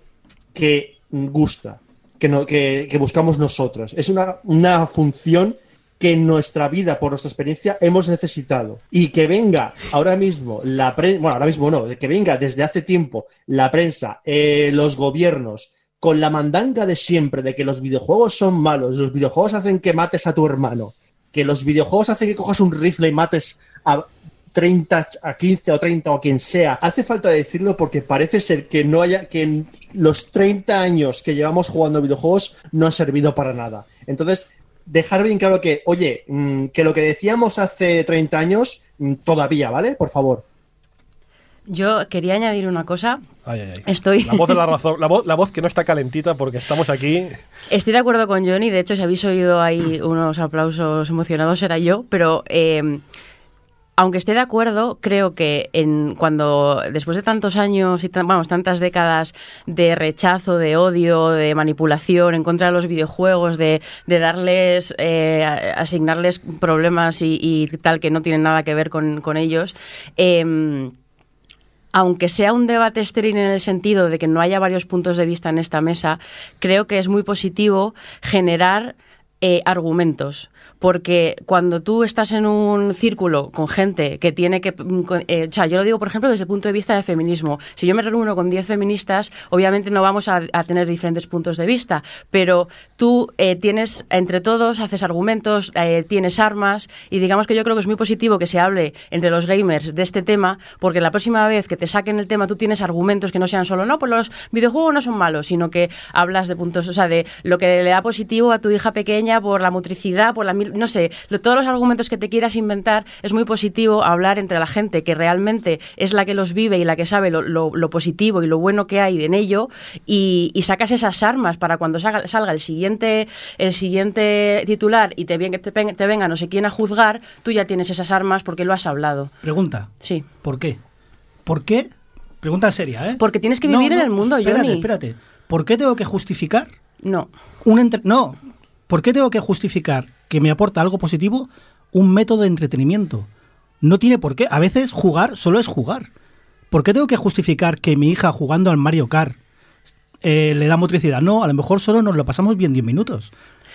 que gusta, que, no, que, que buscamos nosotros. Es una, una función que en nuestra vida, por nuestra experiencia, hemos necesitado. Y que venga ahora mismo la prensa, bueno, ahora mismo no, que venga desde hace tiempo la prensa, eh, los gobiernos, con la mandanga de siempre de que los videojuegos son malos, los videojuegos hacen que mates a tu hermano, que los videojuegos hacen que cojas un rifle y mates a 30, a 15 o 30 o a quien sea. Hace falta decirlo porque parece ser que no haya que en los 30 años que llevamos jugando videojuegos no ha servido para nada. Entonces, dejar bien claro que, oye, mm, que lo que decíamos hace 30 años mm, todavía, ¿vale? Por favor. Yo quería añadir una cosa. Ay, ay, ay. Estoy, La voz de la razón, la voz, la voz que no está calentita porque estamos aquí. estoy de acuerdo con Johnny. De hecho, si habéis oído ahí unos aplausos emocionados, era yo. Pero eh, aunque esté de acuerdo, creo que en, cuando después de tantos años y tantas décadas de rechazo, de odio, de manipulación en contra de los videojuegos, de, de darles, eh, asignarles problemas y, tal que no tienen nada que ver con, con ellos, em, aunque sea un debate estéril en el sentido de que no haya varios puntos de vista en esta mesa, creo que es muy positivo generar eh, argumentos. Porque cuando tú estás en un círculo con gente que tiene que... mm, eh, o sea, yo lo digo, por ejemplo, desde el punto de vista de feminismo. Si yo me reúno con 10 feministas, obviamente no vamos a, a tener diferentes puntos de vista, pero tú eh, tienes, entre todos, haces argumentos, eh, tienes armas, y digamos que yo creo que es muy positivo que se hable entre los gamers de este tema, porque la próxima vez que te saquen el tema tú tienes argumentos que no sean solo, no, pues los videojuegos no son malos, sino que hablas de puntos, o sea, de lo que le da positivo a tu hija pequeña por la motricidad, por la mil- no sé, todos los argumentos que te quieras inventar, es muy positivo hablar entre la gente que realmente es la que los vive y la que sabe lo, lo- lo positivo y lo bueno que hay en ello y, y sacas esas armas para cuando salga, salga el siguiente el siguiente titular y te, te, te venga no sé quién a juzgar, tú ya tienes esas armas porque lo has hablado. Pregunta, Sí. ¿por qué? ¿Por qué? Pregunta seria, ¿eh? Porque tienes que No, vivir en el mundo, espérate, Johnny. Espérate, ¿por qué tengo que justificar No. un entre- No, ¿por qué tengo que justificar que me aporta algo positivo un método de entretenimiento? No tiene por qué. A veces jugar solo es jugar. ¿Por qué tengo que justificar que mi hija jugando al Mario Kart eh, le da motricidad? No, a lo mejor solo nos lo pasamos bien 10 minutos.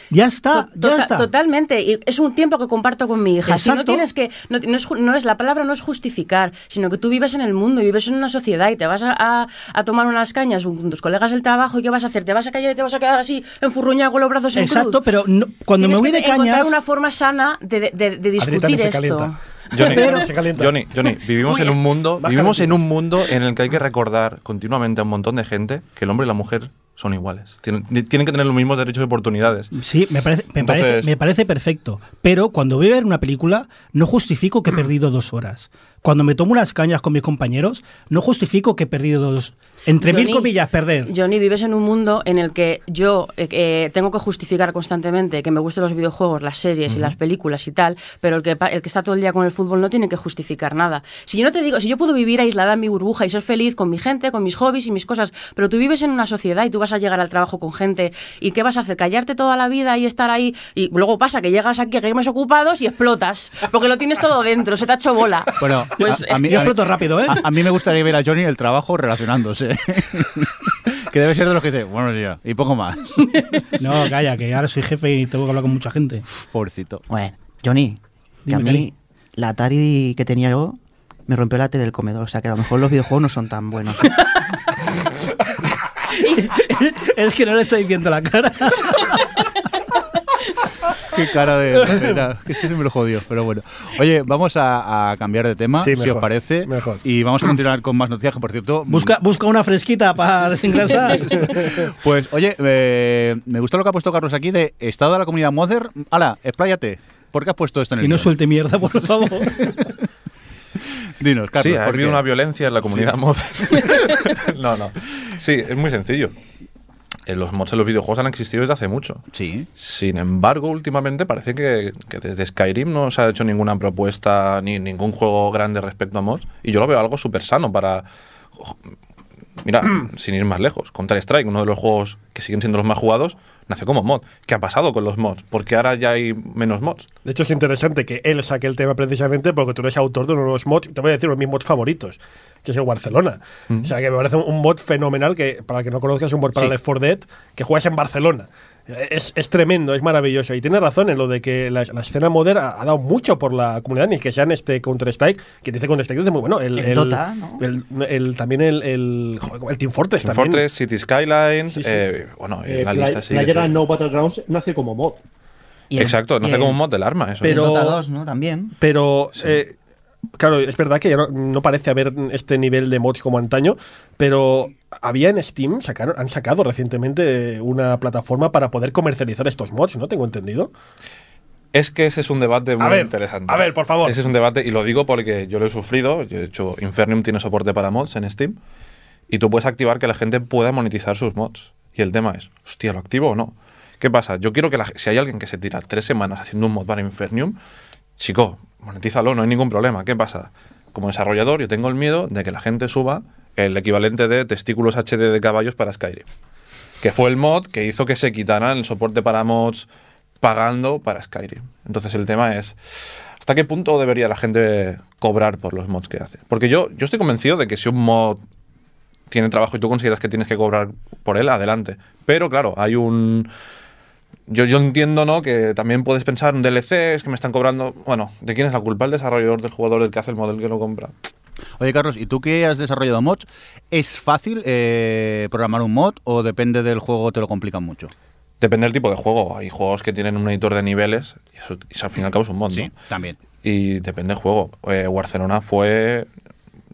Ya está, To- ya tota- está. Totalmente. Y es un tiempo que comparto con mi hija. Si no tienes que. No, no es, ju- no es- la palabra no es justificar, sino que tú vives en el mundo y vives en una sociedad y te vas a, a- a tomar unas cañas con tus colegas del trabajo y ¿qué vas a hacer? ¿Te vas a callar y te vas a quedar así enfurruñado con los brazos en Exacto, cruz? pero no- cuando me voy que de encontrar cañas... una forma sana de, de- de- de discutir esto. Johnny, Pero- Se calienta. Johnny, Johnny, vivimos Muy en un mundo, vivimos en un mundo en el que hay que recordar continuamente a un montón de gente que el hombre y la mujer son iguales. Tienen, tienen que tener los mismos derechos y oportunidades. Sí, me parece, me, Entonces- parece, me parece perfecto. Pero cuando voy a ver una película, no justifico que he perdido dos horas. Cuando me tomo unas cañas con mis compañeros, no justifico que he perdido dos. Entre mil comillas, perder. Johnny, vives en un mundo en el que yo eh, eh, tengo que justificar constantemente que me gustan los videojuegos, las series y las películas y tal, pero el que, pa- el que está todo el día con el fútbol no tiene que justificar nada. Si yo no te digo, si yo puedo vivir aislada en mi burbuja y ser feliz con mi gente, con mis hobbies y mis cosas, pero tú vives en una sociedad y tú vas a llegar al trabajo con gente y ¿qué vas a hacer? ¿Callarte toda la vida y estar ahí? Y luego pasa que llegas aquí a games ocupados y explotas, porque lo tienes todo dentro, se te ha hecho bola. Bueno, Pues, a, a mí, Yo exploto rápido, ¿eh? a- a mí me gustaría ver a Johnny el trabajo relacionándose. que debe ser de los que dice, bueno, ya, y poco más. No, calla, que ahora soy jefe y tengo que hablar con mucha gente. Pobrecito. Bueno, Johnny, que a mí Johnny. la Atari que tenía yo me rompió la tele del comedor. O sea que a lo mejor los videojuegos no son tan buenos. es que no le estáis viendo la cara. Qué cara de... Era, que se me lo jodió, pero bueno. Oye, vamos a, a cambiar de tema, Sí, si os parece. mejor. Y vamos a continuar con más noticias, que por cierto... Busca, busca una fresquita para desengrasar. Pues, oye, eh, me gusta lo que ha puesto Carlos aquí de Estado de la Comunidad Mother. Hala, expláyate. ¿Por qué has puesto esto en el que no suelte mierda, por favor. Dinos, Carlos. sí, ha ¿por habido una violencia en la comunidad mod. no, no. Sí, es muy sencillo. Eh, Los mods en los videojuegos han existido desde hace mucho. Sí. Sin embargo, últimamente parece que, que desde Skyrim no se ha hecho ninguna propuesta ni ningún juego grande respecto a mods. Y yo lo veo algo súper sano para. Mira, sin ir más lejos, Counter-Strike, uno de los juegos que siguen siendo los más jugados, nació como mod. ¿Qué ha pasado con los mods? Porque ahora ya hay menos mods. De hecho, es interesante que él saque el tema precisamente porque tú eres autor de uno de los mods. Te voy a decir uno de mis mods favoritos, que es el Barcelona. O sea, que me parece un, mod fenomenal que, para el que no conozcas, es un mod para Sí. Left 4 Dead que juegas en Barcelona. Es, es tremendo, es maravilloso. Y tienes razón en lo de que la, la escena modern ha, ha dado mucho por la comunidad, ni que sean este Counter-Strike, que dice Counter-Strike dice muy bueno. El, El Dota, ¿no? el- el- también el, el, el Team Fortress Team también. Fortress, City Skylines, Sí, sí. eh, bueno, Eh, la Play- lista sí. No Battlegrounds nace como mod. Y el- Exacto, el- como un mod del arma, eso. el Pero- Dota 2, ¿no? También. Pero, eh, claro, es verdad que ya no, no parece haber este nivel de mods como antaño, pero había en Steam, sacaron, han sacado recientemente una plataforma para poder comercializar estos mods, ¿no? Tengo entendido. Es que ese es un debate muy A ver, interesante. a ver, por favor. Ese es un debate, y lo digo porque yo lo he sufrido. Yo he hecho, Infernium tiene soporte para mods en Steam. Y tú puedes activar que la gente pueda monetizar sus mods. Y el tema es, hostia, ¿lo activo o no? ¿Qué pasa? Yo quiero que la- si hay alguien que se tira tres semanas haciendo un mod para Infernium, chico, monetízalo, no hay ningún problema. ¿Qué pasa? Como desarrollador, yo tengo el miedo de que la gente suba el equivalente de testículos HD de caballos para Skyrim. Que fue el mod que hizo que se quitaran el soporte para mods pagando para Skyrim. Entonces el tema es, ¿hasta qué punto debería la gente cobrar por los mods que hace? Porque yo, yo estoy convencido de que si un mod tiene trabajo y tú consideras que tienes que cobrar por él, adelante. Pero claro, hay un... Yo, yo entiendo, ¿no? Que también puedes pensar en DLCs que me están cobrando... Bueno, ¿de quién es la culpa? ¿El desarrollador, del jugador, el que hace el modelo que lo compra? Oye, Carlos, ¿y tú que has desarrollado mods? ¿Es fácil eh, programar un mod o depende del juego te lo complican mucho? Depende del tipo de juego. Hay juegos que tienen un editor de niveles y eso, y al fin y al cabo es un mod, ¿no? también. Y depende del juego. Eh, Barcelona fue...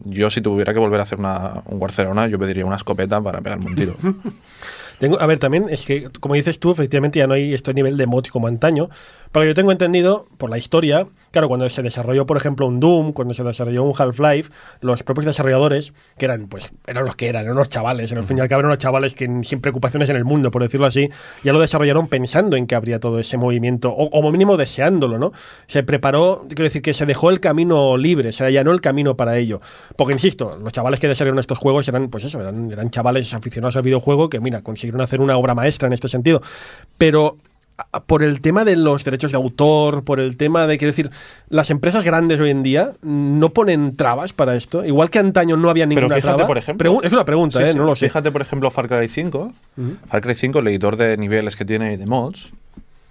Yo si tuviera que volver a hacer una, un Barcelona, yo pediría una escopeta para pegarme un tiro. A ver, también es que, como dices tú, efectivamente ya no hay este nivel de mods como antaño. Pero yo tengo entendido, por la historia, claro, cuando se desarrolló, por ejemplo, un Doom, cuando se desarrolló un Half-Life, los propios desarrolladores, que eran, pues, eran los que eran, eran unos chavales, en el fin y al cabo eran unos chavales que sin preocupaciones en el mundo, por decirlo así, ya lo desarrollaron pensando en que habría todo ese movimiento, o como mínimo deseándolo, ¿no? Se preparó, quiero decir, que se dejó el camino libre, se allanó el camino para ello. Porque, insisto, los chavales que desarrollaron estos juegos eran, pues eso, eran, eran chavales aficionados al videojuego que, mira, consiguieron hacer una obra maestra en este sentido. Pero por el tema de los derechos de autor, por el tema de, quiero decir, las empresas grandes hoy en día no ponen trabas para esto. Igual que antaño no había ninguna Pero fíjate, traba. por ejemplo. Pregu- es una pregunta, Sí, ¿eh? sí. No lo sé. Fíjate, por ejemplo, Far Cry 5. Far Cry 5, el editor de niveles que tiene y de mods,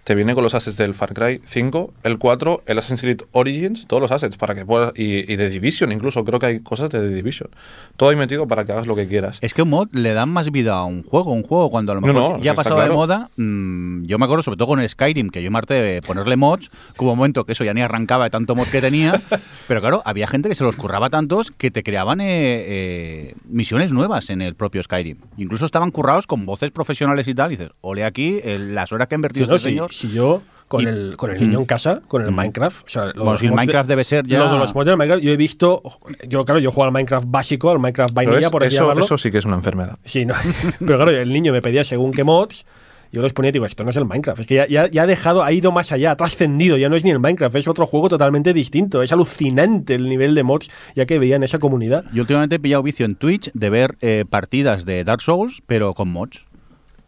te viene con los assets del Far Cry 5, el 4, el Assassin's Creed Origins, todos los assets para que puedas. Y, y de Division, incluso, creo que hay cosas de The Division. Todo ahí metido para que hagas lo que quieras. Es que un mod le da más vida a un juego, un juego cuando a lo mejor no, ya ha pasado de moda. mm, yo me acuerdo sobre todo con el Skyrim, que yo me harté de ponerle mods, que hubo un momento que eso ya ni arrancaba de tanto mod que tenía, pero claro, había gente que se los curraba tantos que te creaban eh, eh, misiones nuevas en el propio Skyrim. Incluso estaban currados con voces profesionales y tal, y dices, ole aquí, el- las horas que ha Sí, invertido no, este señor. Si yo con Y- el, con el niño Mm. en casa, con el Mm. Minecraft. O sea, lo- Bueno, los si el de- Minecraft debe ser ya- Lo de los mods del Minecraft, yo he visto. Yo, claro, yo juego al Minecraft básico, al Minecraft vainilla, es- por así eso, llamarlo. eso sí que es una enfermedad. Sí, no. Pero claro, el niño me pedía según qué mods. Yo los ponía y digo, esto no es el Minecraft. Es que ya, ya, ya ha dejado, ha ido más allá, ha trascendido. Ya no es ni el Minecraft, es otro juego totalmente distinto. Es alucinante el nivel de mods ya que veía en esa comunidad. Yo últimamente he pillado vicio en Twitch de ver eh, partidas de Dark Souls, pero con mods.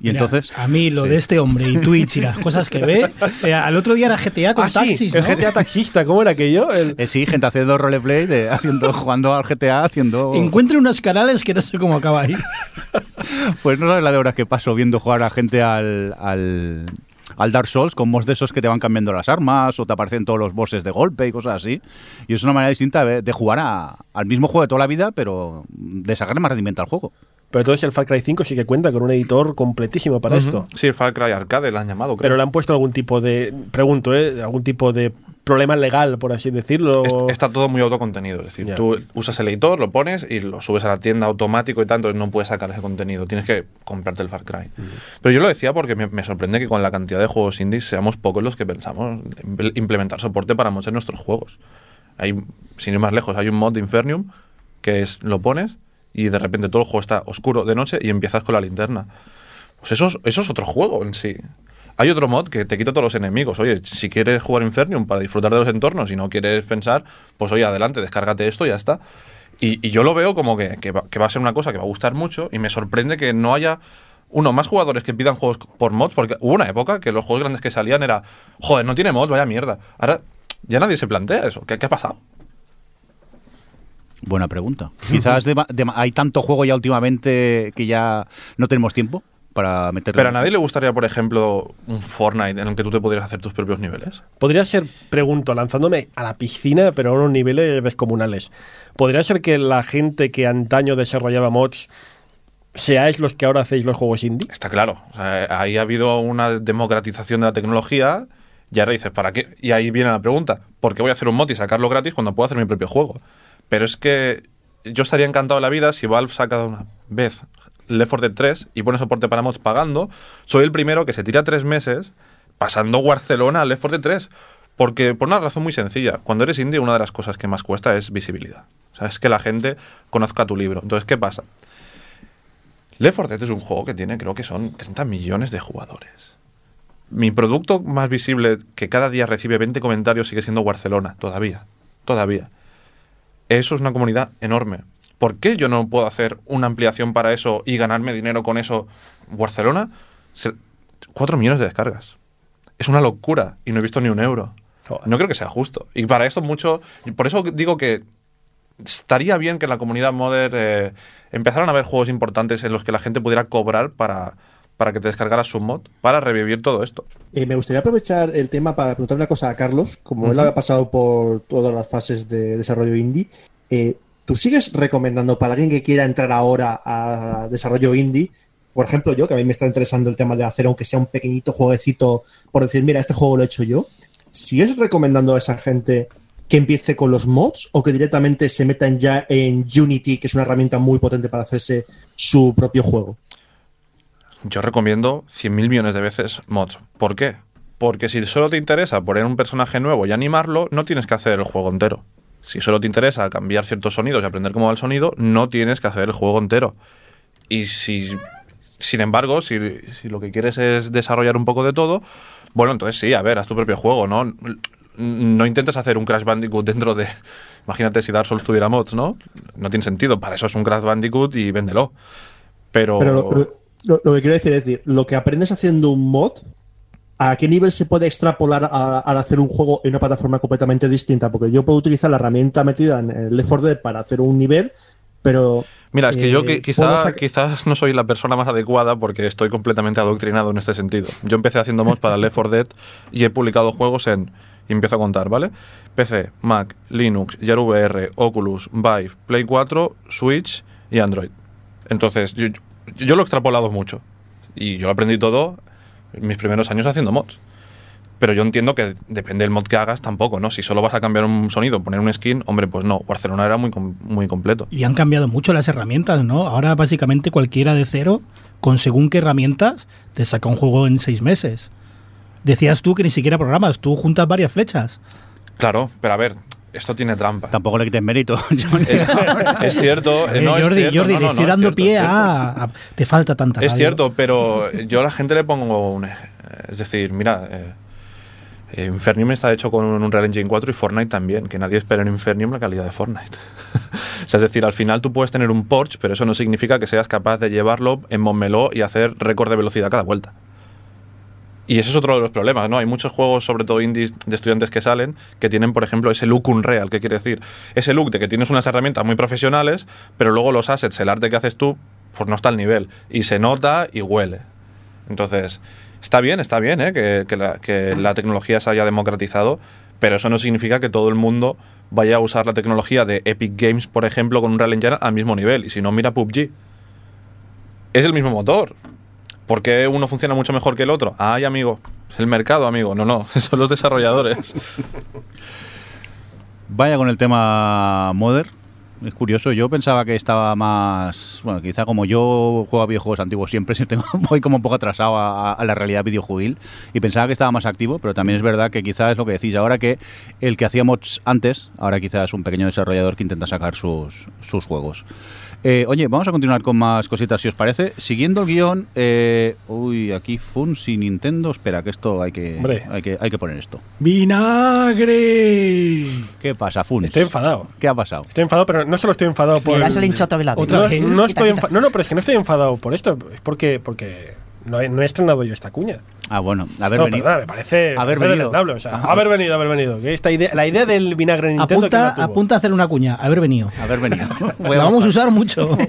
Y Mira, entonces... A mí lo de este hombre y Twitch y las cosas que ve. eh, al otro día era GTA con Ah, sí, taxis. el ¿no? GTA taxista, ¿cómo era aquello? El- Eh, sí, gente haciendo roleplay, de, haciendo, jugando al GTA, haciendo... Encuentre unos canales que no sé cómo acaba ahí. Pues no sabes la de horas que paso viendo jugar a gente al, al, al Dark Souls con mods de esos que te van cambiando las armas o te aparecen todos los bosses de golpe y cosas así. Y es una manera distinta de, de jugar a- al mismo juego de toda la vida, pero de sacarle más rendimiento al juego. Pero entonces el Far Cry 5 sí que cuenta con un editor completísimo para esto. Sí, el Far Cry Arcade lo han llamado, creo. Pero le han puesto algún tipo de, pregunto, ¿eh? algún tipo de problema legal, por así decirlo. Est- Está todo muy autocontenido, es decir, tú usas el editor, lo pones y lo subes a la tienda automático y tanto, no puedes sacar ese contenido, tienes que comprarte el Far Cry. Pero yo lo decía porque me, me sorprende que con la cantidad de juegos indies seamos pocos los que pensamos en implementar soporte para muchos de nuestros juegos. Hay, sin ir más lejos, hay un mod de Infernium que es, lo pones y de repente todo el juego está oscuro de noche y empiezas con la linterna. Pues eso es, eso es otro juego en sí. Hay otro mod que te quita todos los enemigos. Oye, si quieres jugar Infernium para disfrutar de los entornos y no quieres pensar, pues oye, adelante, descárgate esto y ya está. Y, yo lo veo como que, que va, que va a ser una cosa que va a gustar mucho y me sorprende que no haya, uno, más jugadores que pidan juegos por mods, porque hubo una época que los juegos grandes que salían era, joder, no tiene mods, vaya mierda. Ahora ya nadie se plantea eso. ¿Qué, qué ha pasado? Buena pregunta. Quizás de- de- hay tanto juego ya últimamente que ya no tenemos tiempo para meterle. Pero a nadie le gustaría, por ejemplo, un Fortnite en el que tú te pudieras hacer tus propios niveles. Podría ser, pregunto, lanzándome a la piscina, pero a unos niveles descomunales. ¿Podría ser que la gente que antaño desarrollaba mods seáis los que ahora hacéis los juegos indie? Está claro. O sea, ahí ha habido una democratización de la tecnología y ahora dices, ¿para qué? Y ahí viene la pregunta, ¿por qué voy a hacer un mod y sacarlo gratis cuando puedo hacer mi propio juego? Pero es que yo estaría encantado de la vida si Valve saca una vez Left 4 Dead 3 y pone soporte para mods pagando. Soy el primero que se tira tres meses pasando Barcelona al Left 4 Dead 3. Porque por una razón muy sencilla, cuando eres indie una de las cosas que más cuesta es visibilidad. O sea, es que la gente conozca tu libro. Entonces, ¿qué pasa? Left 4 Dead es un juego que tiene, creo que son 30 millones de jugadores. Mi producto más visible que cada día recibe 20 comentarios sigue siendo Barcelona, todavía. Todavía. Eso es una comunidad enorme. ¿Por qué yo no puedo hacer una ampliación para eso y ganarme dinero con eso? Barcelona, 4 millones de descargas. Es una locura y no he visto ni un euro. No creo que sea justo. Y para esto mucho... Por eso digo que estaría bien que en la comunidad modder eh, empezaran a haber juegos importantes en los que la gente pudiera cobrar para, para que te descargaras su mod, para revivir todo esto. Eh, me gustaría aprovechar el tema para preguntar una cosa a Carlos. Como él ha pasado por todas las fases de desarrollo indie, eh, ¿tú sigues recomendando para alguien que quiera entrar ahora a desarrollo indie? Por ejemplo, yo, que a mí me está interesando el tema de hacer, aunque sea un pequeñito jueguecito, por decir, mira, este juego lo he hecho yo. ¿Sigues recomendando a esa gente que empiece con los mods o que directamente se metan ya en Unity, que es una herramienta muy potente para hacerse su propio juego? Yo recomiendo 100.000 millones de veces mods. ¿Por qué? Porque si solo te interesa poner un personaje nuevo y animarlo, no tienes que hacer el juego entero. Si solo te interesa cambiar ciertos sonidos y aprender cómo va el sonido, no tienes que hacer el juego entero. Y si, sin embargo, si, lo que quieres es desarrollar un poco de todo, bueno, entonces sí, a ver, haz tu propio juego, ¿no? No intentes hacer un Crash Bandicoot dentro de... Imagínate si Dark Souls tuviera mods, ¿no? No tiene sentido. Para eso es un Crash Bandicoot y véndelo. Pero... lo- que quiero decir es decir, lo que aprendes haciendo un mod, ¿a qué nivel se puede extrapolar al hacer un juego en una plataforma completamente distinta? Porque yo puedo utilizar la herramienta metida en el Left 4 Dead para hacer un nivel, pero... Mira, es que eh, yo que, puedo quizá, sac- quizás no soy la persona más adecuada porque estoy completamente adoctrinado en este sentido. Yo empecé haciendo mods para Left 4 Dead y he publicado juegos en... Y empiezo a contar, ¿vale? PC, Mac, Linux, Yaru VR, Oculus, Vive, Play 4, Switch y Android. Entonces, yo, yo- lo he extrapolado mucho. Y yo lo aprendí todo en mis primeros años haciendo mods. Pero yo entiendo que depende del mod que hagas tampoco, ¿no? Si solo vas a cambiar un sonido, poner un skin, hombre, pues no. Barcelona era muy, muy completo. Y han cambiado mucho las herramientas, ¿no? Ahora básicamente cualquiera de cero, con según qué herramientas, te saca un juego en seis meses. Decías tú que ni siquiera programas, tú juntas varias flechas. Claro, pero a ver, esto tiene trampa. Tampoco le quites mérito. Es, es cierto, ver, no, es Jordi, cierto, Jordi, no, le estoy no, es dando cierto, pie es a, a- Te falta tanta Es radio. cierto, pero yo a la gente le pongo un... Es decir, mira, eh, eh, Infernium está hecho con un Unreal Engine 4 y Fortnite también, que nadie espera en Infernium la calidad de Fortnite. o sea, es decir, al final tú puedes tener un Porsche, pero eso no significa que seas capaz de llevarlo en Montmeló y hacer récord de velocidad cada vuelta. Y ese es otro de los problemas, ¿no? Hay muchos juegos, sobre todo indies de estudiantes que salen, que tienen, por ejemplo, ese look Unreal. ¿Qué quiere decir? Ese look de que tienes unas herramientas muy profesionales, pero luego los assets, el arte que haces tú, pues no está al nivel. Y se nota y huele. Entonces, está bien, está bien, ¿eh? Que, que la, que la tecnología se haya democratizado, pero eso no significa que todo el mundo vaya a usar la tecnología de Epic Games, por ejemplo, con un Real Engine al mismo nivel. Y si no, mira PUBG. Es el mismo motor. ¿Por qué uno funciona mucho mejor que el otro? Ay, amigo, es el mercado, amigo. No, no, son los desarrolladores. Vaya con el tema Modern. Es curioso, yo pensaba que estaba más. Bueno, quizá como yo juego a videojuegos antiguos siempre, tengo- voy como un poco atrasado a, a la realidad videojuegil y pensaba que estaba más activo, pero también es verdad que quizá es lo que decís ahora que el que hacía mods antes, ahora quizás es un pequeño desarrollador que intenta sacar sus, sus juegos. Eh, oye, vamos a continuar con más cositas si os parece. Siguiendo el guion, eh, uy, aquí Funsi Nintendo. Espera, que esto hay que, Hombre. hay que, hay que poner esto. ¡Vinagre! ¿Qué pasa, Funs? Estoy enfadado. ¿Qué ha pasado? Estoy enfadado, pero no solo estoy enfadado por. Le das el hinchado a la Otra no, vez. no Quita, estoy quita. no, no, pero es que no estoy enfadado por esto. Es porque, porque no, he, no he estrenado yo esta cuña. Ah, bueno, haber Esto, venido. perdona, me parece, Haber venido. o sea, haber venido, haber venido. Que esta idea, la idea del vinagre en Nintendo que Apunta, la tuvo. apunta a hacer una cuña, haber venido. Haber venido. La vamos a usar mucho.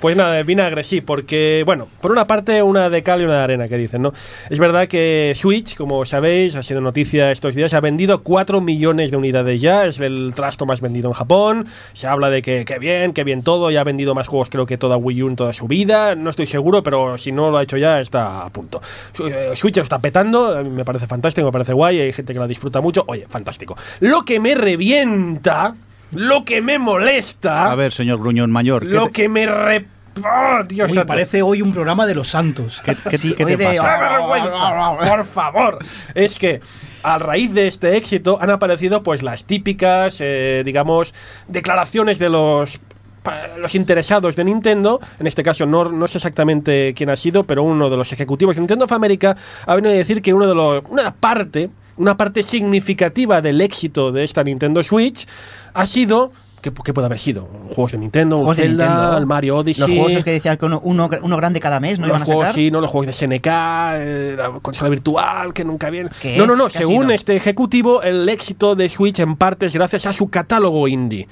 Pues nada, vinagre sí, porque, bueno, por una parte una de cal y una de arena, que dicen, ¿no? Es verdad que Switch, como sabéis, ha sido noticia estos días, ha vendido 4 millones de unidades ya, es el trasto más vendido en Japón, se habla de que, que bien, que bien todo, ya ha vendido más juegos creo que toda Wii U en toda su vida, no estoy seguro, pero si no lo ha hecho ya, está a punto. Eh, Switch lo está petando, me parece fantástico, me parece guay, hay gente que la disfruta mucho, oye, fantástico. Lo que me revienta, lo que me molesta... A ver, señor Gruñón Mayor. ¿qué Lo te- que me ¡Ah, Dios Uy, parece hoy un programa de los santos. ¿Qué, qué- Sí, qué hoy te de- pasa? Por favor. Es que a raíz de este éxito han aparecido pues las típicas, eh, digamos, declaraciones de los los interesados de Nintendo, en este caso no, no sé exactamente quién ha sido, pero uno de los ejecutivos de Nintendo of America ha venido a decir que uno de los, una parte, una parte significativa del éxito de esta Nintendo Switch ha sido ¿Qué, qué puede haber sido? Juegos de Nintendo, un Juegos de Zelda, Nintendo. el Mario Odyssey. Los juegos que decían que uno, uno, uno grande cada mes, ¿no los iban a juegos, sacar? sí, no los juegos de SNK, eh, la consola virtual, que nunca viene. ¿Qué No, no, no. ¿Qué ha Según este ejecutivo, el éxito de Switch en parte es gracias a su catálogo indie.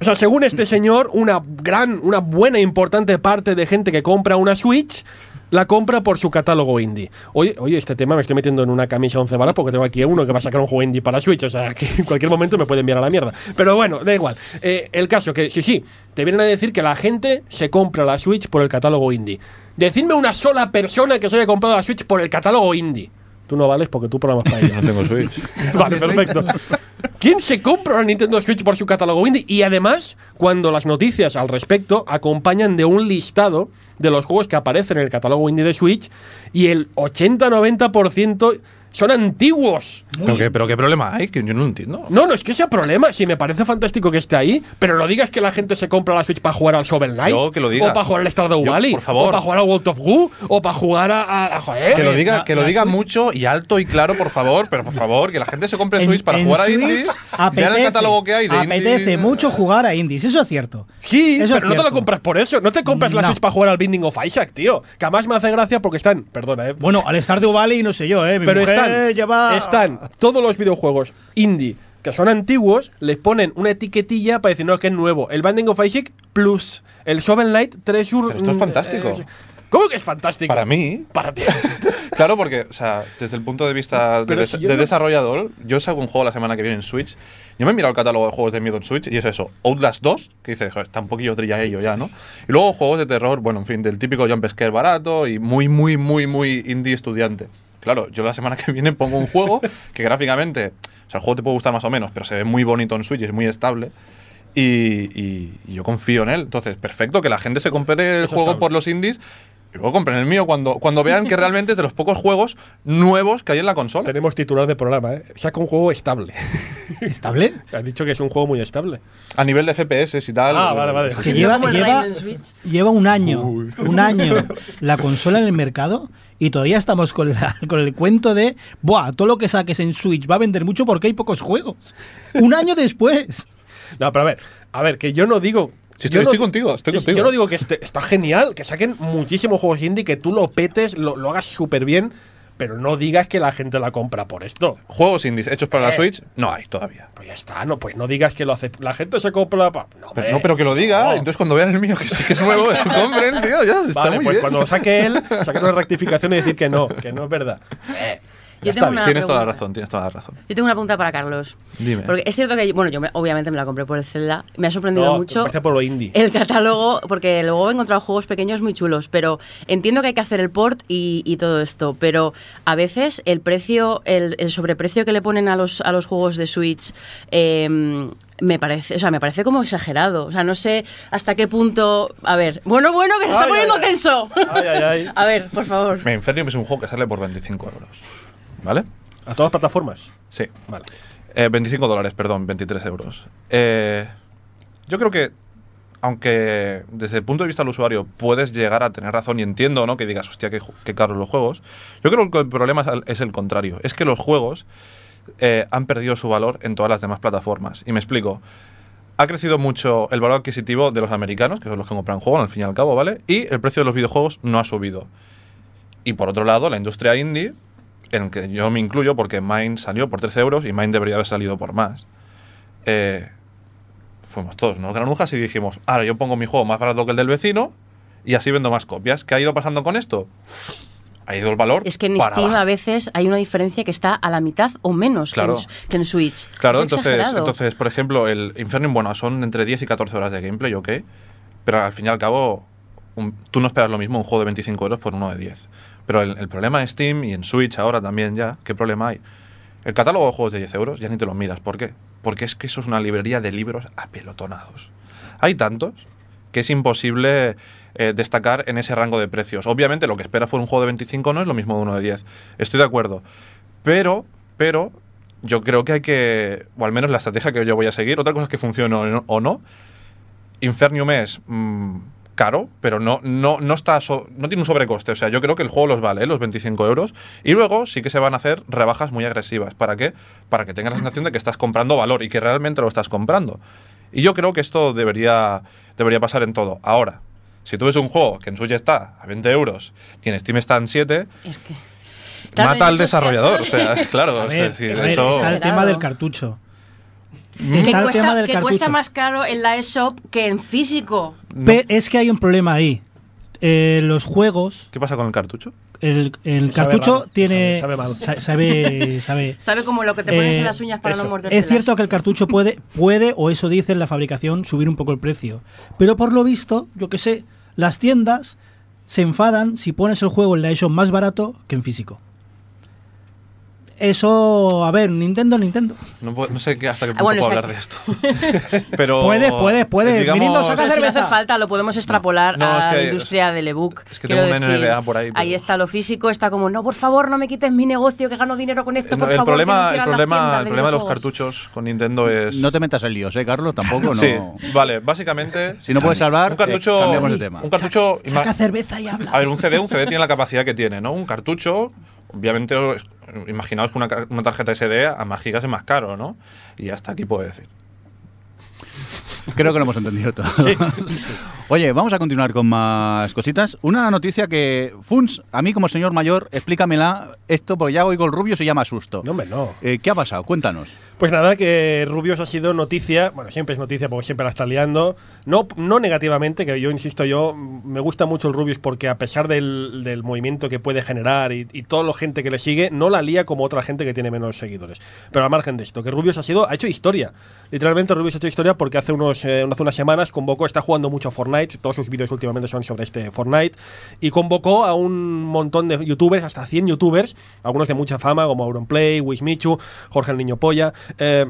O sea, según este señor, una gran, una buena e importante parte de gente que compra una Switch la compra por su catálogo indie. Oye, oye, este tema me estoy metiendo en una camisa 11 balas porque tengo aquí uno que va a sacar un juego indie para Switch, o sea, que en cualquier momento me puede enviar a la mierda. Pero bueno, da igual. Eh, el caso que, sí, sí, te vienen a decir que la gente se compra la Switch por el catálogo indie. Decidme una sola persona que se haya comprado la Switch por el catálogo indie. Tú no vales porque tú programas para ella. No tengo Switch. Vale, perfecto. ¿Quién se compra una Nintendo Switch por su catálogo indie? Y además, cuando las noticias al respecto acompañan de un listado de los juegos que aparecen en el catálogo indie de Switch y el 80-90% son antiguos. ¿Pero qué, ¿Pero qué problema hay? Que yo no lo entiendo. No, no es que sea problema. Si me parece fantástico que esté ahí, pero no digas que la gente se compra la Switch para jugar al Shovel Knight. Yo que lo diga. O para jugar al Stardew Valley. por favor. O para jugar a World of Goo. O para jugar a. a- a- joder. Que lo diga, la- que lo la diga Switch- mucho y alto y claro, por favor. Pero por favor, que la gente se compre En- Switch para en jugar a indies. Vean apetece- el catálogo que hay de Apetece indies. mucho jugar a indies, eso es cierto. Sí, Eso es pero no te lo compras por eso. No te compras la No. Switch para jugar al Binding of Isaac, tío. Que además me hace gracia porque están. Perdona, eh. Bueno, al Stardew Valley no sé yo, ¿eh? Mi pero mujer están, lleva... están todos los videojuegos indie que son antiguos, les ponen una etiquetilla para decir, no, que es nuevo. El Binding of Isaac Plus, el Shovel Knight Treasure. Pero esto es mm, fantástico. eh, ¿Cómo que es fantástico? Para mí, Para ti. Claro, porque, o sea, desde el punto de vista de, des- si de no- desarrollador, yo saco un juego la semana que viene en Switch. Yo me he mirado el catálogo de juegos de miedo en Switch y es eso: Outlast 2, que dices, joder, está un poquillo trilla ello ya, ¿no? Y luego juegos de terror, bueno, en fin, del típico jump scare barato y muy, muy, muy, muy indie estudiante. Claro, yo la semana que viene pongo un juego que gráficamente, o sea, el juego te puede gustar más o menos, pero se ve muy bonito en Switch y es muy estable. Y, y- y yo confío en él. Entonces, perfecto que la gente se compre el Eso juego por los indies y luego compren el mío cuando, cuando vean que realmente es de los pocos juegos nuevos que hay en la consola. Tenemos titular de programa, ¿eh? Saca un juego estable. ¿Estable? Has dicho que es un juego muy estable. A nivel de FPS y tal. Ah, vale, vale. Que lleva un año, un año la consola en el mercado y todavía estamos con, la- con el cuento de, buah, todo lo que saques en Switch va a vender mucho porque hay pocos juegos. Un año después. No, pero a ver, a ver, que yo no digo. Sí, yo estoy- no- estoy contigo, estoy Sí, sí, contigo. Yo no digo que este- está genial, que saquen muchísimos juegos indie, que tú lo petes, lo, lo hagas súper bien, pero no digas que la gente la compra por esto. Juegos indies hechos para la Eh. Switch, no hay todavía. Pues ya está, no, pues no digas que lo hace. La gente se compra. pa- no, Pero, no, pero que lo diga, No. entonces cuando vean el mío, que sí que es nuevo, lo compren, tío, ya está Vale, muy pues bien. cuando lo saque él, sacar una rectificación y decir que no, que no es verdad. Eh, Yo tengo una- Tienes toda la razón, tienes toda la razón. Yo tengo una pregunta para Carlos. Dime. Porque es cierto que, bueno, yo me- obviamente me la compré por el Zelda. Me ha sorprendido No, mucho por lo indie. el catálogo, porque luego he encontrado juegos pequeños muy chulos, pero entiendo que hay que hacer el port y, y todo esto, pero a veces el precio, el, el sobreprecio que le ponen a los, a los juegos de Switch eh, me parece, o sea, me parece como exagerado. O sea, no sé hasta qué punto. A ver, bueno, bueno, que se está Ay, poniendo ay, ay. tenso. Ay, ay, ay. A ver, por favor. Me Infernium es un juego que sale por 25 euros. ¿Vale? A todas las plataformas. Sí. Vale. Eh, 25 dólares, perdón, 23 euros. Eh, yo creo que, aunque desde el punto de vista del usuario puedes llegar a tener razón y entiendo, ¿no? Que digas, hostia, qué, caros los juegos. Yo creo que el problema es el contrario. Es que los juegos eh, han perdido su valor en todas las demás plataformas. Y me explico. Ha crecido mucho el valor adquisitivo de los americanos, que son los que compran juegos, al fin y al cabo, ¿vale? Y el precio de los videojuegos no ha subido. Y por otro lado, la industria indie, en el que yo me incluyo porque Mine salió por 13 euros y Mine debería haber salido por más. Eh, fuimos todos, ¿no? Granujas y dijimos, ahora yo pongo mi juego más barato que el del vecino y así vendo más copias. ¿Qué ha ido pasando con esto? Ha ido el valor. Es que en Steam abajo. a veces hay una diferencia que está a la mitad o menos que en- Claro. que, en, Switch. Claro, Es entonces, entonces, por ejemplo, el Inferno, bueno, son entre 10 y 14 horas de gameplay, ok. Pero al fin y al cabo, un- tú no esperas lo mismo un juego de 25 euros por uno de 10. Pero el, problema en Steam y en Switch ahora también ya, ¿qué problema hay? El catálogo de juegos de 10 euros ya ni te lo miras. ¿Por qué? Porque es que eso es una librería de libros apelotonados. Hay tantos que es imposible eh, destacar en ese rango de precios. Obviamente lo que esperas por un juego de 25 no es lo mismo de uno de 10. Estoy de acuerdo. Pero, pero, yo creo que hay que, o al menos la estrategia que yo voy a seguir, otra cosa es que funcione o no, o no. Infernium es mm, caro, pero no, no, no, está so- no tiene un sobrecoste. O sea, yo creo que el juego los vale, ¿eh? los 25 euros. Y luego sí que se van a hacer rebajas muy agresivas. ¿Para qué? Para que tengas la sensación de que estás comprando valor y que realmente lo estás comprando. Y yo creo que esto debería, debería pasar en todo. Ahora, si tú ves un juego que en Switch está a 20 euros y en Steam está en 7, Es que. Mata al desarrollador. O sea, claro, es decir, eso... está el tema del cartucho. Que Está el cuesta, tema del que cuesta más caro en la eShop que en físico. Pe- es que hay un problema ahí. Eh, los juegos, ¿Qué pasa con el cartucho? el, cartucho raro, tiene. sabe- sabe mal. sa- sabe- sabe- ¿Sabe como lo que te pones Eh, en las uñas para eso. no morderte? Es cierto que el cartucho puede, puede, o eso dice en la fabricación, subir un poco el precio. Pero por lo visto, yo que sé, las tiendas se enfadan si pones el juego en la eShop más barato que en físico. Eso, a ver, Nintendo, Nintendo. No, puedo- no sé qué, hasta qué punto Ah, bueno, puedo hablar de esto. Pero, Puede, puede, puede. digamos- Mirindo, saca Pero si no hace cerveza. falta, lo podemos extrapolar No, es a que- la industria del ebook. es que Quiero tengo una decir, NDA por ahí, pero- Ahí está lo físico, está como, no, por favor, no me quites mi negocio, que gano dinero con esto, por el favor. que no problema, el problema, el de problema de los videojuegos". cartuchos con Nintendo es. No te metas en líos, ¿eh, Carlos? Tampoco, no. Sí, vale, básicamente. Si no puedes hablar, un cartucho. eh, cambiamos de tema. Un cartucho. Saca cerveza y habla. A ver, un CD, un CD tiene la capacidad que tiene, ¿no? Un cartucho, obviamente, os- imaginaos que una tarjeta SD a más gigas es más caro, ¿no? Y hasta aquí puedo decir. Creo que lo hemos entendido todo. Oye, vamos a continuar con más cositas. Una noticia que, Funs, a mí como señor mayor, explícamela esto, porque ya oigo el rubio se llama susto. No, hombre, no. Eh, ¿Qué ha pasado? Cuéntanos. Pues nada, que Rubios ha sido noticia, bueno, siempre es noticia porque siempre la está liando, no, no negativamente, que yo insisto, yo mm, me gusta mucho el Rubius porque a pesar del, del movimiento que puede generar y, y toda la gente que le sigue, no la lía como otra gente que tiene menos seguidores. Pero al margen de esto, que Rubius ha sido, ha hecho historia. Literalmente Rubius ha hecho historia porque hace, unos, eh, hace unas semanas convocó, está jugando mucho a Fortnite, todos sus vídeos últimamente son sobre este Fortnite, y convocó a un montón de youtubers, hasta 100 youtubers, algunos de mucha fama, como Auronplay, Wismichu, Jorge el Niño Polla. Eh,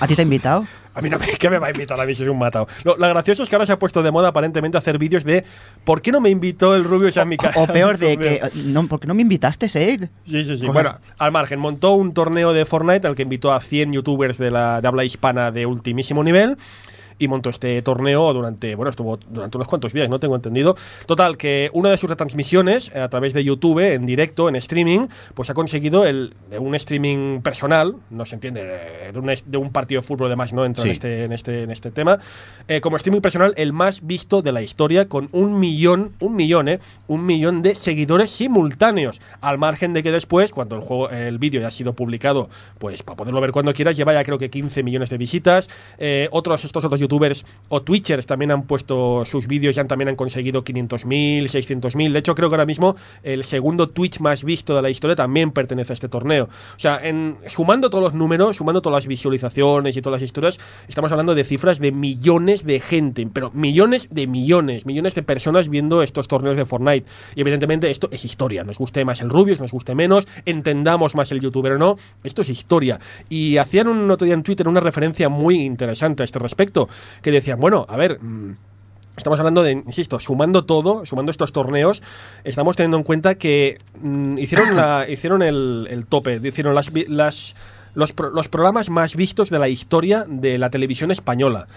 ¿A ti te ha invitado? a mí no me, ¿qué me va a invitar a mí si soy un matado. Lo, lo gracioso es que ahora se ha puesto de moda aparentemente hacer vídeos de ¿por qué no me invitó el rubio a mi casa? O peor, de que. No, ¿Por qué no me invitaste, eh? Sí, sí, sí. Bueno, al margen, montó un torneo de Fortnite al que invitó a 100 youtubers de, la, de habla hispana de ultimísimo nivel. Y montó este torneo durante, bueno, estuvo durante unos cuantos días, no tengo entendido. Total, que una de sus retransmisiones eh, a través de YouTube, en directo, en streaming, pues ha conseguido el, de un streaming personal, no se entiende, eh, de un, de un partido de fútbol, además no entra Sí. en, este, en, este, en este tema, eh, como streaming personal, el más visto de la historia, con un millón, un millón, eh, un millón de seguidores simultáneos, al margen de que después, cuando el juego, el vídeo ya ha sido publicado, pues para poderlo ver cuando quieras, lleva ya creo que 15 millones de visitas. Eh, otros, estos otros youtubers o twitchers también han puesto sus vídeos, ya también han conseguido 500.000, 600.000. De hecho, creo que ahora mismo el segundo Twitch más visto de la historia también pertenece a este torneo. O sea, en, sumando todos los números, sumando todas las visualizaciones y todas las historias, estamos hablando de cifras de millones de gente, pero millones de millones, millones de personas viendo estos torneos de Fortnite. Y evidentemente esto es historia. Nos guste más el Rubius, nos guste menos, entendamos más el youtuber o no. Esto es historia. Y hacían un otro día en Twitter una referencia muy interesante a este respecto, que decían, bueno, a ver... mm, Estamos hablando de, insisto, sumando todo, sumando estos torneos, estamos teniendo en cuenta que mm, hicieron, la, hicieron el, el tope, hicieron las, las, los, pro- los programas más vistos de la historia de la televisión española.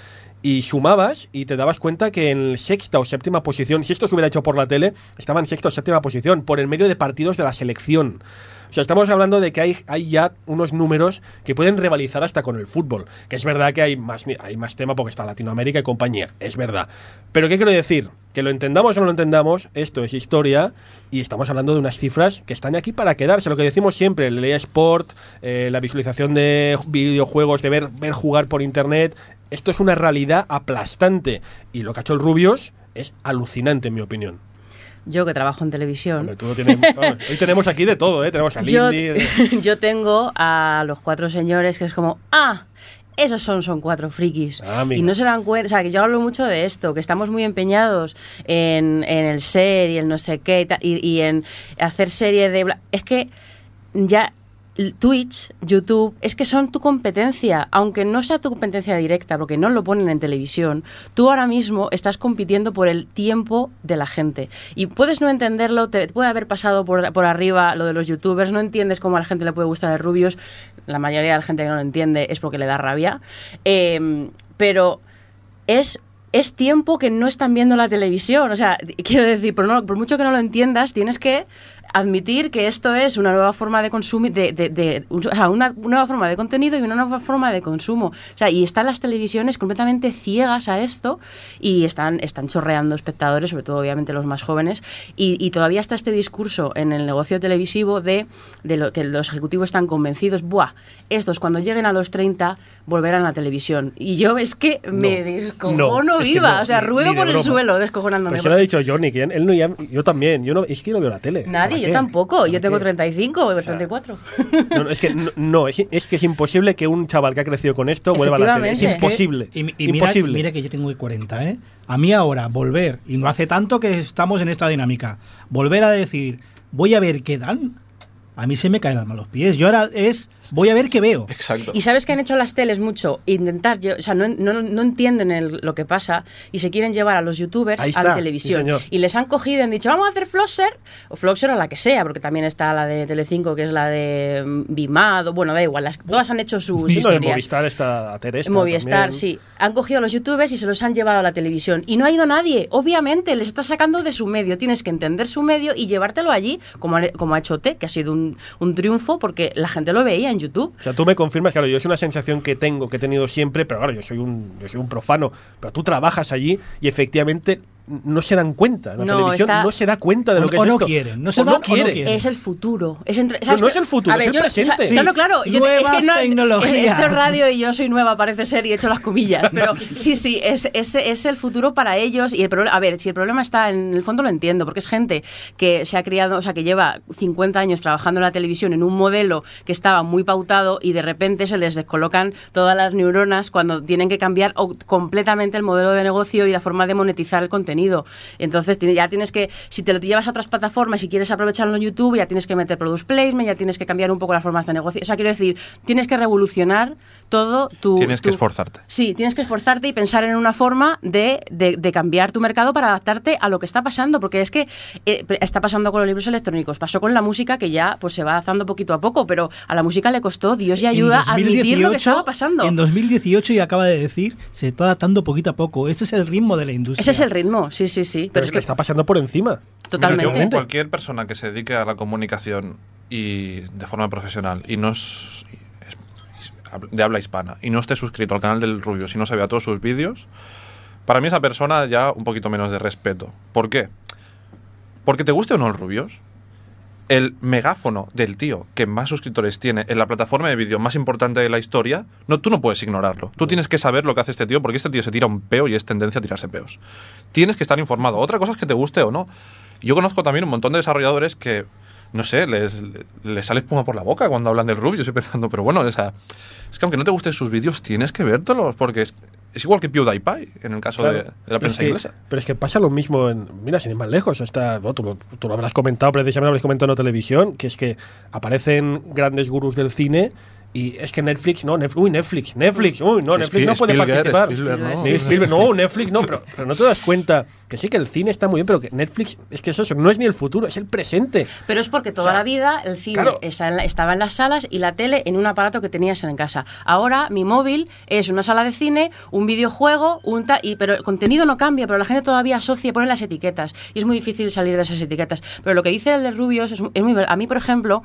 Y sumabas y te dabas cuenta que en sexta o séptima posición, si esto se hubiera hecho por la tele, estaba en sexta o séptima posición, por el medio de partidos de la selección. O sea, estamos hablando de que hay, hay ya unos números que pueden rivalizar hasta con el fútbol. Que es verdad que hay más, hay más tema porque está Latinoamérica y compañía. Es verdad. Pero ¿qué quiero decir? Que lo entendamos o no lo entendamos, esto es historia y estamos hablando de unas cifras que están aquí para quedarse. Lo que decimos siempre, el eSport, eh, la visualización de videojuegos, de ver, ver jugar por internet, esto es una realidad aplastante. Y lo que ha hecho el Rubios es alucinante, en mi opinión. Yo que trabajo en televisión. Hombre, tú no tienes- vamos, hoy tenemos aquí de todo, ¿eh? Tenemos a yo, Lindy. yo tengo a los cuatro señores que es como, ah, esos son, son cuatro frikis. Ah, y no se dan cuenta, o sea, que yo hablo mucho de esto, que estamos muy empeñados en, en el ser y el no sé qué y, y- en hacer serie de... Es que ya Twitch, YouTube, es que son tu competencia, aunque no sea tu competencia directa, porque no lo ponen en televisión, tú ahora mismo estás compitiendo por el tiempo de la gente. Y puedes no entenderlo, te puede haber pasado por, por arriba lo de los youtubers, no entiendes cómo a la gente le puede gustar de rubios, la mayoría de la gente que no lo entiende es porque le da rabia, Eh, pero es es tiempo que no están viendo la televisión. O sea, quiero decir, no- por mucho que no lo entiendas, tienes que admitir que esto es una nueva forma de consumir, de, de- o sea, una nueva forma de contenido y una nueva forma de consumo. O sea, y están las televisiones completamente ciegas a esto y están, están chorreando espectadores, sobre todo obviamente los más jóvenes, y, y todavía está este discurso en el negocio televisivo de, de lo que los ejecutivos están convencidos, buah, estos cuando lleguen a los 30 volverán a la televisión. Y yo es que me No, descojono no, es que viva, no, o sea, ruedo por el broma. suelo descojonándome. Pues se lo ha dicho Johnny, que él no ya- yo también, yo no, es que no veo la tele. Nadie, ¿Para yo tampoco. Yo ¿Para tengo qué? 35 o sea, 34. No, no, es que no, no, es, es que es imposible que un chaval que ha crecido con esto vuelva a la tele. Es imposible. Y, y mira, imposible. mira que yo tengo 40, ¿eh? A mí ahora, volver, y no hace tanto que estamos en esta dinámica, volver a decir, voy a ver qué dan, a mí se me caen el alma a los pies. Yo ahora es, voy a ver qué veo. Exacto. Y sabes que han hecho las teles mucho, intentar, o sea, no, no, no entienden el- lo que pasa y se quieren llevar a los youtubers Ahí a está, la televisión. sí, señor. y les han cogido y han dicho, vamos a hacer Flosser, o Flosser o la que sea, porque también está la de Telecinco, que es la de mm, Bimad, o bueno, da igual, las- todas han hecho sus Sí, no, en. Movistar está Teresa. Movistar, sí. Han cogido a los youtubers y se los han llevado a la televisión. Y no ha ido nadie. Obviamente, les está sacando de su medio. Tienes que entender su medio y llevártelo allí, como ha, como ha hecho T, que ha sido un, un triunfo porque la gente lo veía en YouTube. O sea, tú me confirmas, claro, yo es una sensación que tengo, que he tenido siempre, pero claro, yo soy un, yo soy un profano. Pero tú trabajas allí y efectivamente no se dan cuenta. La No, televisión está- no se da cuenta de O- lo que o es no esto. quieren, no se O dan o no quieren. quieren. Es el futuro. Es entre- No, es el futuro, A ver, es el yo- presente. o sea, Sí. Claro, claro. yo- Nuevas es que no- tecnologías. Esto es radio y yo soy nueva, parece ser, y he hecho las comillas. Pero sí, sí, es, es, es el futuro para ellos. Y el problema, a ver, si el problema está en el fondo lo entiendo, porque es gente que se ha criado, o sea, que lleva 50 años trabajando en la televisión en un modelo que estaba muy pautado y de repente se les descolocan todas las neuronas cuando tienen que cambiar completamente el modelo de negocio y la forma de monetizar el contenido. Entonces tiene- ya tienes que, si te lo llevas a otras plataformas y quieres aprovecharlo en YouTube, ya tienes que meter product placement, ya tienes que cambiar un poco las formas de negocio. O sea, quiero decir, tienes que revolucionar todo tu... Tienes que tu- esforzarte. Sí, tienes que esforzarte y pensar en una forma de, de- de cambiar tu mercado para adaptarte a lo que está pasando, porque es que eh, está pasando con los libros electrónicos, pasó con la música que ya pues se va adaptando poquito a poco, pero a la música le costó Dios y ayuda a admitir lo que 2018 estaba pasando. En 2018, y acaba de decir, se está adaptando poquito a poco. Este es el ritmo de la industria. Ese es el ritmo, sí, sí, sí. Pero, Pero es que está pasando por encima. totalmente. Mira, yo, cualquier persona que se dedique a la comunicación y de forma profesional y no es, es- de habla hispana y no esté suscrito al canal del Rubio, si no se vea todos sus vídeos, para mí esa persona ya un poquito menos de respeto. ¿Por qué? Porque te guste o no el Rubios, el megáfono del tío que más suscriptores tiene en la plataforma de vídeo más importante de la historia, no, tú no puedes ignorarlo. Tú tienes que saber lo que hace este tío porque este tío se tira un peo y es tendencia a tirarse peos. Tienes que estar informado. Otra cosa es que te guste o no. Yo conozco también un montón de desarrolladores que, no sé, les, les sale espuma por la boca cuando hablan del Rubio. Estoy pensando, pero bueno, o sea, es que aunque no te gusten sus vídeos, tienes que vértelos porque es, es igual que PewDiePie en el caso de, Claro. de la Pero prensa es que, inglesa. Pero es que pasa lo mismo en. Mira, sin ir más lejos, está, bueno, tú, lo, tú lo habrás comentado, precisamente lo habrás comentado en la televisión, que es que aparecen grandes gurús del cine. Y es que Netflix, no, Netflix, uy, Netflix, Netflix, uy, no, Netflix no puede Spielberg, participar. Spielberg, ¿no? Sí, Spielberg, no, Netflix no, pero, pero no te das cuenta que sí que el cine está muy bien, pero que Netflix, es que eso, eso no es ni el futuro, es el presente. Pero es porque toda O sea, la vida el cine claro. está en la- estaba en las salas y la tele en un aparato que tenías en casa. Ahora mi móvil es una sala de cine, un videojuego, un ta- y, pero el contenido no cambia, pero la gente todavía asocia, pone las etiquetas y es muy difícil salir de esas etiquetas. Pero lo que dice el de Rubios es, es muy ver- a mí por ejemplo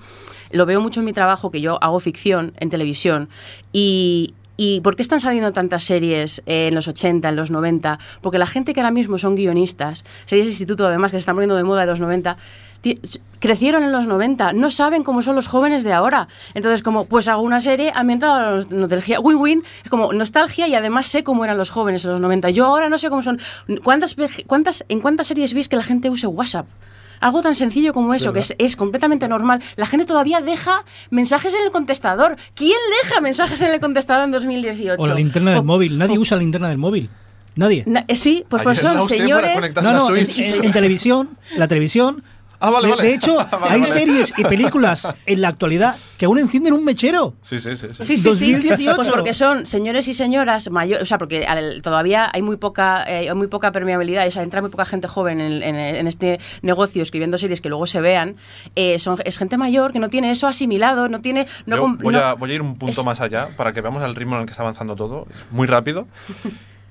lo veo mucho en mi trabajo que yo hago ficción en televisión y ¿Y por qué están saliendo tantas series en los 80, en los 90? Porque la gente que ahora mismo son guionistas, series de instituto además que se están poniendo de moda en los 90, ti- crecieron en los 90, no saben cómo son los jóvenes de ahora. Entonces, como, pues hago una serie ambientada la nostalgia. Win-win, es como nostalgia y además sé cómo eran los jóvenes en los 90. Yo ahora no sé cómo son. ¿Cuántas, cuántas, ¿En cuántas series veis que la gente use WhatsApp? Algo tan sencillo como eso, que es, es completamente normal. La gente todavía deja mensajes en el contestador. ¿Quién deja mensajes en el contestador en 2018? O la linterna O- del móvil. Nadie o- usa la linterna del móvil. Nadie. Na- eh, sí, pues, pues son señores. No, no, en, en- en televisión, la televisión, Ah, vale, de, vale. de hecho, Vale, hay vale. series y películas en la actualidad que aún encienden un mechero. Sí, sí, sí. sí. Sí, sí, 2018. sí. Pues porque son señores y señoras mayores, o sea, porque al- todavía hay muy poca eh, hay muy poca permeabilidad, o sea, entra muy poca gente joven en, en- en este negocio escribiendo series que luego se vean. Eh, son, es gente mayor que no tiene eso asimilado, no tiene... No, Yo voy, no- a, voy a ir un punto es- más allá para que veamos el ritmo en el que está avanzando todo, muy rápido.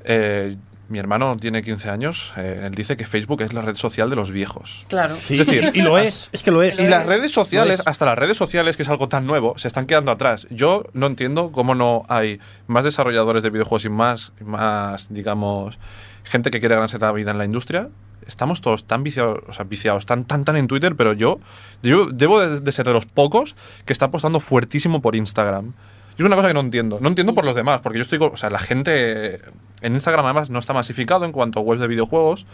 Eh, mi hermano tiene 15 años, eh, él dice que Facebook es la red social de los viejos. Claro. Sí, Es decir, y lo es, es que lo es. Y las redes sociales, hasta las redes sociales, que es algo tan nuevo, se están quedando atrás. Yo no entiendo cómo no hay más desarrolladores de videojuegos y más, más digamos, gente que quiere ganarse la vida en la industria. Estamos todos tan viciados, o sea, viciados, tan, tan, tan en Twitter, pero yo, yo debo de, de ser de los pocos que está apostando fuertísimo por Instagram. Y es una cosa que no entiendo. No entiendo por los demás, porque yo estoy, o sea, la gente en Instagram además no está masificado en cuanto a webs de videojuegos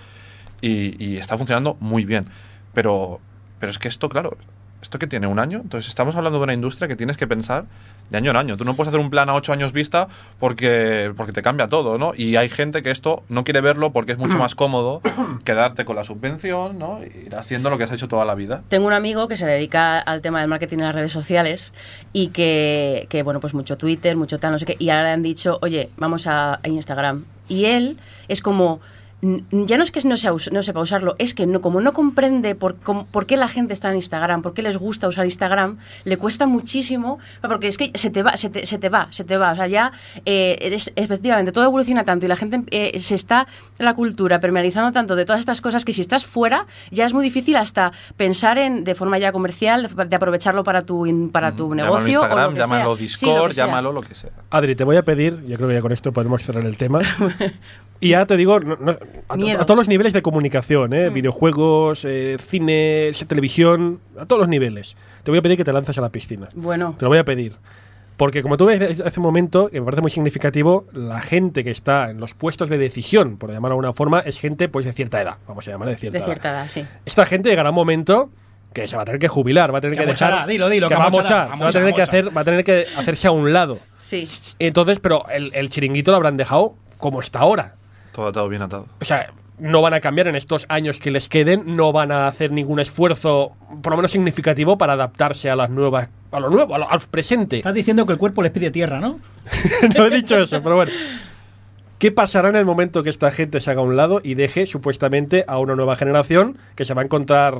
y, y está funcionando muy bien. Pero, pero es que esto, claro, esto que tiene un año, entonces estamos hablando de una industria que tienes que pensar de año en año. Tú no puedes hacer un plan a ocho años vista porque, porque te cambia todo, ¿no? Y hay gente que esto no quiere verlo porque es mucho más cómodo quedarte con la subvención, ¿no? Y ir haciendo lo que has hecho toda la vida. Tengo un amigo que se dedica al tema del marketing en las redes sociales y que, que, bueno, pues mucho Twitter, mucho tal, no sé qué, y ahora le han dicho, oye, vamos a, Instagram. Y él es como, ya no es que no, sea no sepa usarlo, es que no, como no comprende por, cómo- por qué la gente está en Instagram, por qué les gusta usar Instagram, le cuesta muchísimo, porque es que se te va, se te, se te va, se te va. O sea, ya eh, eres, efectivamente todo evoluciona tanto y la gente eh, se está la cultura permealizando tanto de todas estas cosas que si estás fuera ya es muy difícil hasta pensar en de forma ya comercial, de, de aprovecharlo para tu, in- para tu Llámalo negocio. o lo Instagram, que llámalo sea. Sí, lo Discord, que sea. llámalo lo que sea. Adri, te voy a pedir, yo creo que ya con esto podemos cerrar el tema. y ya te digo, no- no- a, a todos los niveles de comunicación, ¿eh? videojuegos, eh, cine, televisión, a todos los niveles. Te voy a pedir que te lances a la piscina. Bueno, Te lo voy a pedir. Porque como tú ves hace un momento, que me parece muy significativo, la gente que está en los puestos de decisión, por llamarlo de alguna forma, es gente pues de cierta edad. Vamos a llamar de cierta de edad. cierta edad, sí. Esta gente llegará un momento que se va a tener que jubilar, va a tener Que que, dejar. dilo, dilo, que que va a amochará, mochar, va a tener que amocha, hacer, va a tener que hacerse a un lado. Sí. Entonces, pero el, el chiringuito lo habrán dejado como está ahora. Todo atado, bien atado. O sea, no van a cambiar en estos años que les queden, no van a hacer ningún esfuerzo, por lo menos significativo, para adaptarse a las nuevas, a lo nuevo, a lo- al presente. Estás diciendo que el cuerpo les pide tierra, ¿no? no he dicho eso, pero bueno. ¿Qué pasará en el momento que esta gente se haga a un lado y deje supuestamente a una nueva generación que se va a encontrar,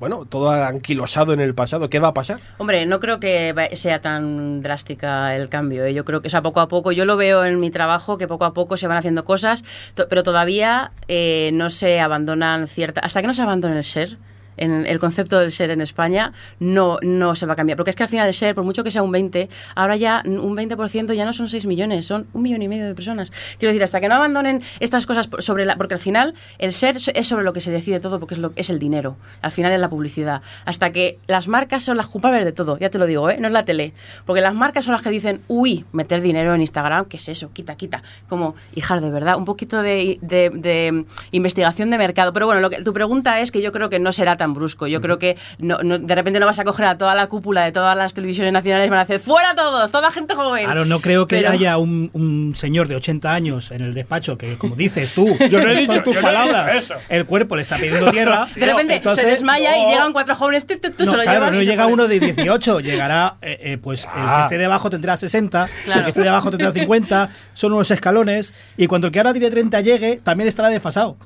bueno, todo anquilosado en el pasado? ¿Qué va a pasar? Hombre, no creo que sea tan drástica el cambio. ¿eh? Yo creo que, o sea, poco a poco, yo lo veo en mi trabajo, que poco a poco se van haciendo cosas, pero todavía eh, no se abandonan ciertas... Hasta que no se abandone el ser, en el concepto del ser en España, no, no se va a cambiar. Porque es que al final el ser, por mucho que sea un 20, ahora ya un 20% ya no son 6 millones, son un millón y medio de personas. Quiero decir, hasta que no abandonen estas cosas sobre la... Porque al final el ser es sobre lo que se decide todo, porque es, lo, es el dinero. Al final es la publicidad. Hasta que las marcas son las culpables de todo, ya te lo digo, ¿eh? no es la tele. Porque las marcas son las que dicen, uy, meter dinero en Instagram, ¿qué es eso? Quita, quita. Como, hijas, de verdad, un poquito de, de- de investigación de mercado. Pero bueno, lo que, tu pregunta es que yo creo que no será tan brusco. Yo creo que no, no- de repente no vas a coger a toda la cúpula de todas las televisiones nacionales y van a hacer, ¡fuera todos! ¡Toda gente joven! Claro, no creo que Pero- haya un, un señor de 80 años en el despacho que, como dices tú, Yo no he dicho- tus no palabras, eso. el cuerpo le está pidiendo tierra. De repente entonces- se desmaya y llegan cuatro jóvenes, No, se lo claro, llevan no y se llega uno de 18, llegará, eh, eh, pues el que Ah. esté debajo tendrá 60, el que esté debajo tendrá 50, son unos escalones, y cuando el que ahora tiene 30 llegue, también estará desfasado.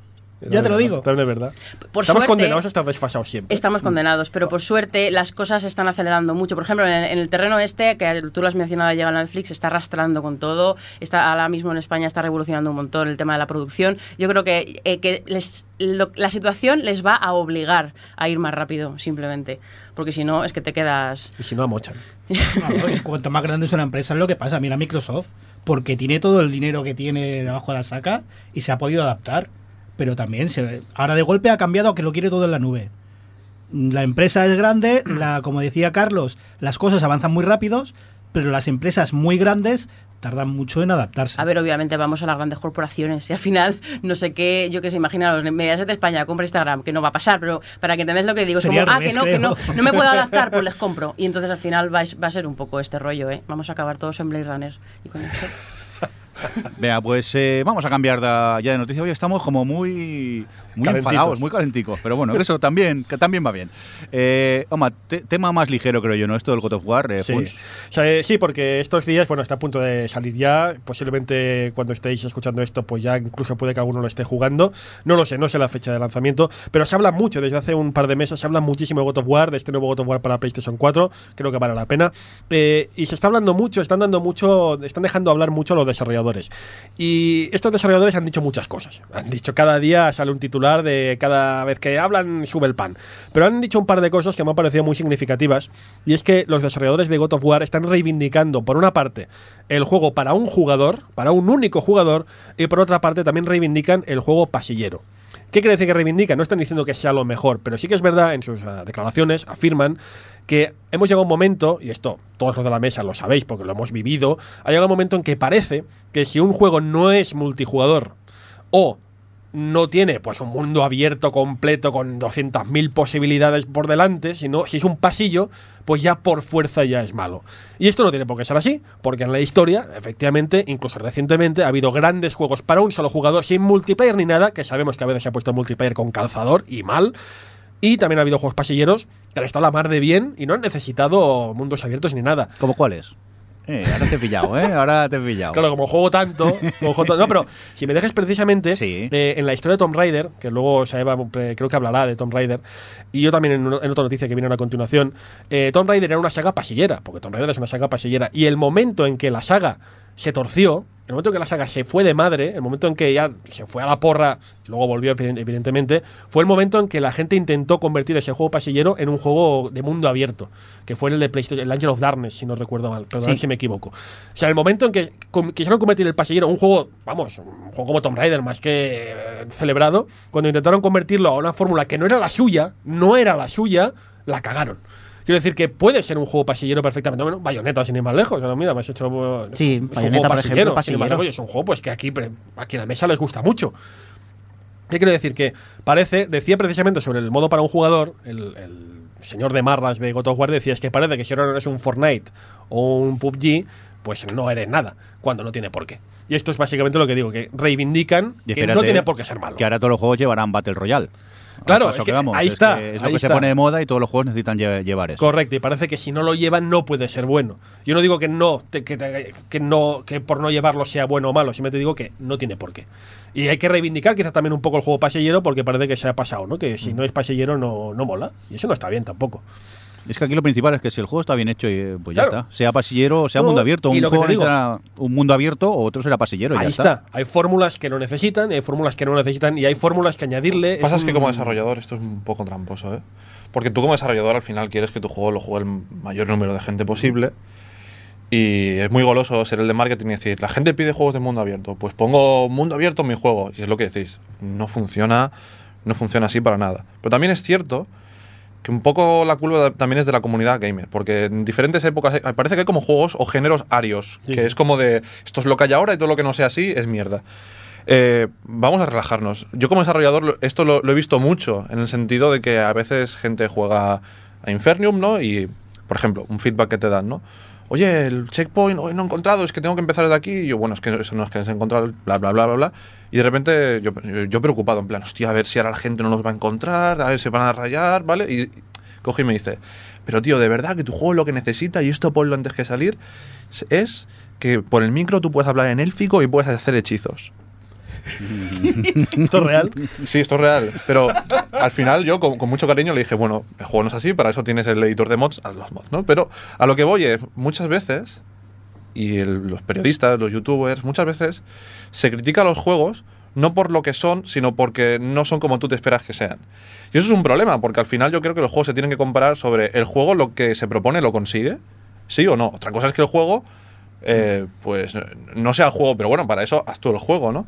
Ya te lo digo. También es verdad. Por Estamos suerte- condenados a estar desfasados siempre. Estamos condenados, pero por suerte las cosas se están acelerando mucho. Por ejemplo, en el, en el terreno este, que tú lo has mencionado, llega Netflix, está arrastrando con todo. Está ahora mismo en España está revolucionando un montón el tema de la producción. Yo creo que, eh, que les- lo- la situación les va a obligar a ir más rápido, simplemente. Porque si no, es que te quedas... Y si no, amochan. Claro, y cuanto más grande es una empresa es lo que pasa. Mira Microsoft, porque tiene todo el dinero que tiene debajo de la saca y se ha podido adaptar. Pero también, se, ahora de golpe ha cambiado a que lo quiere todo en la nube. La empresa es grande, la, como decía Carlos, las cosas avanzan muy rápidos, pero las empresas muy grandes tardan mucho en adaptarse. A ver, obviamente vamos a las grandes corporaciones y al final, no sé qué, yo que sé, imagina los Mediaset de España, compra Instagram, que no va a pasar, pero para que entendáis lo que digo, es como, ah, que no, que no, no me puedo adaptar, pues les compro. Y entonces al final va, a- va a ser un poco este rollo, ¿eh? Vamos a acabar todos en Blade Runner. Y con esto... Vea, pues eh, vamos a cambiar de- ya de noticia. Hoy estamos como muy Muy Calentitos. enfadados, muy calenticos. Pero bueno, eso también, que también va bien. Eh, Oma, te- tema más ligero, creo yo, ¿no? Esto del God of War, eh, Sí. O sea, eh, sí, porque estos días, bueno, está a punto de salir ya. Posiblemente cuando estéis escuchando esto, pues ya incluso puede que alguno lo esté jugando. No lo sé, no sé la fecha de lanzamiento. Pero se habla mucho, desde hace un par de meses, se habla muchísimo de God of War, de este nuevo God of War para PlayStation 4. Creo que vale la pena. Eh, y se está hablando mucho, están dando mucho, están dejando hablar mucho los desarrolladores. Y estos desarrolladores han dicho muchas cosas. Han dicho cada día sale un de cada vez que hablan sube el pan. Pero han dicho un par de cosas que me han parecido muy significativas. Y es que los desarrolladores de God of War están reivindicando, por una parte, el juego para un jugador, para un único jugador, y por otra parte también reivindican el juego pasillero. ¿Qué quiere decir que reivindican? No están diciendo que sea lo mejor, pero sí que es verdad, en sus ah, declaraciones afirman que hemos llegado a un momento, y esto todos los de la mesa lo sabéis porque lo hemos vivido, ha llegado un momento en que parece que si un juego no es multijugador o no tiene pues un mundo abierto completo con 200.000 posibilidades por delante, sino si es un pasillo, pues ya por fuerza ya es malo. Y esto no tiene por qué ser así, porque en la historia, efectivamente, incluso recientemente, ha habido grandes juegos para un solo jugador sin multiplayer ni nada, que sabemos que a veces se ha puesto multiplayer con calzador y mal. Y también ha habido juegos pasilleros que han estado la mar de bien y no han necesitado mundos abiertos ni nada. ¿Cómo cuáles? Eh, ahora te he pillado, ¿eh? Ahora te he pillado. Claro, como juego tanto, como juego No, pero si me dejas precisamente Sí. eh, en la historia de Tomb Raider, que luego Saeva creo que hablará de Tomb Raider, y yo también en, en otra noticia que viene a continuación, eh, Tomb Raider era una saga pasillera, porque Tomb Raider es una saga pasillera, y el momento en que la saga se torció, el momento en que la saga se fue de madre, el momento en que ya se fue a la porra, y luego volvió eviden- evidentemente, fue el momento en que la gente intentó convertir ese juego pasillero en un juego de mundo abierto, que fue el de PlayStation, el Angel of Darkness, si no recuerdo mal, perdón Sí. si me equivoco. O sea, el momento en que quisieron convertir el pasillero en un juego, vamos, un juego como Tomb Raider, más que eh, celebrado, cuando intentaron convertirlo a una fórmula que no era la suya, no era la suya, la cagaron. Quiero decir que puede ser un juego pasillero perfectamente. Bueno, Bayonetta, sin ir más lejos. Pero mira, me has hecho. Sí, es un Bayonetta, juego por ejemplo, más pasillero. lejos, es un juego pues que aquí, pre- aquí en la mesa les gusta mucho. ¿Qué quiero decir? Que parece, decía precisamente sobre el modo para un jugador, el, el señor de marras de God of War decía, es que parece que si ahora no eres un Fortnite o un PUBG, pues no eres nada, cuando no tiene por qué. Y esto es básicamente lo que digo, que reivindican Y que no tiene por qué ser malo. Que ahora todos los juegos llevarán Battle Royale. Claro, es que vamos, ahí es está, que es lo que se pone de moda y todos los juegos necesitan lle- llevar eso. Correcto, y parece que si no lo llevan no puede ser bueno. Yo no digo que no, te- que, te- que no, que por no llevarlo sea bueno o malo, simplemente digo que no tiene por qué. Y hay que reivindicar quizás también un poco el juego pasillero porque parece que se ha pasado, ¿no? Que si Mm. no es pasillero no, no mola. Y eso no está bien tampoco. Es que aquí lo principal es que si el juego está bien hecho, eh, pues ya Claro. está. Sea pasillero o sea No, mundo abierto. y Un lo que juego te digo- necesitará un mundo abierto o otro será pasillero. y Ahí ya está. Hay fórmulas que no necesitan, y hay fórmulas que no necesitan y hay fórmulas que añadirle. Pasa es que como desarrollador esto es un poco tramposo, ¿eh? Porque tú como desarrollador al final quieres que tu juego lo juegue el mayor número de gente posible. Y es muy goloso ser el de marketing y decir, la gente pide juegos de mundo abierto. Pues pongo mundo abierto en mi juego. Y es lo que decís. No funciona, no funciona así para nada. Pero también es cierto que un poco la culpa también es de la comunidad gamer. Porque en diferentes épocas eh, parece que hay como juegos o géneros arios. Sí, que es como de, esto es lo que hay ahora y todo lo que no sea así es mierda. Eh, vamos a relajarnos. Yo como desarrollador esto lo, lo he visto mucho, en el sentido de que a veces gente juega a Infernium, ¿no? Y, por ejemplo, un feedback que te dan, ¿no? Oye, el checkpoint hoy no he encontrado, es que tengo que empezar desde aquí. Y yo, bueno, es que eso no es que has encontrado, bla, bla, bla, bla, bla. Y de repente yo, preocupado, en plan, hostia, a ver si ahora la gente no los va a encontrar, a ver si van a rayar, ¿vale? Y coge y me dice, pero tío, de verdad que tu juego lo que necesita, y esto ponlo antes que salir, es que por el micro tú puedes hablar en élfico y puedes hacer hechizos. ¿Esto es real? Sí, esto es real. Pero al final yo con, mucho cariño le dije, bueno, el juego no es así, para eso tienes el editor de mods, haz los mods, ¿no? Pero a lo que voy es, muchas veces, y los periodistas, los youtubers, muchas veces se critica los juegos no por lo que son, sino porque no son como tú te esperas que sean. Y eso es un problema, porque al final yo creo que los juegos se tienen que comparar sobre el juego, lo que se propone, lo consigue, sí o no. Otra cosa es que el juego, eh, pues no sea el juego, pero bueno, para eso haz tú el juego, ¿no?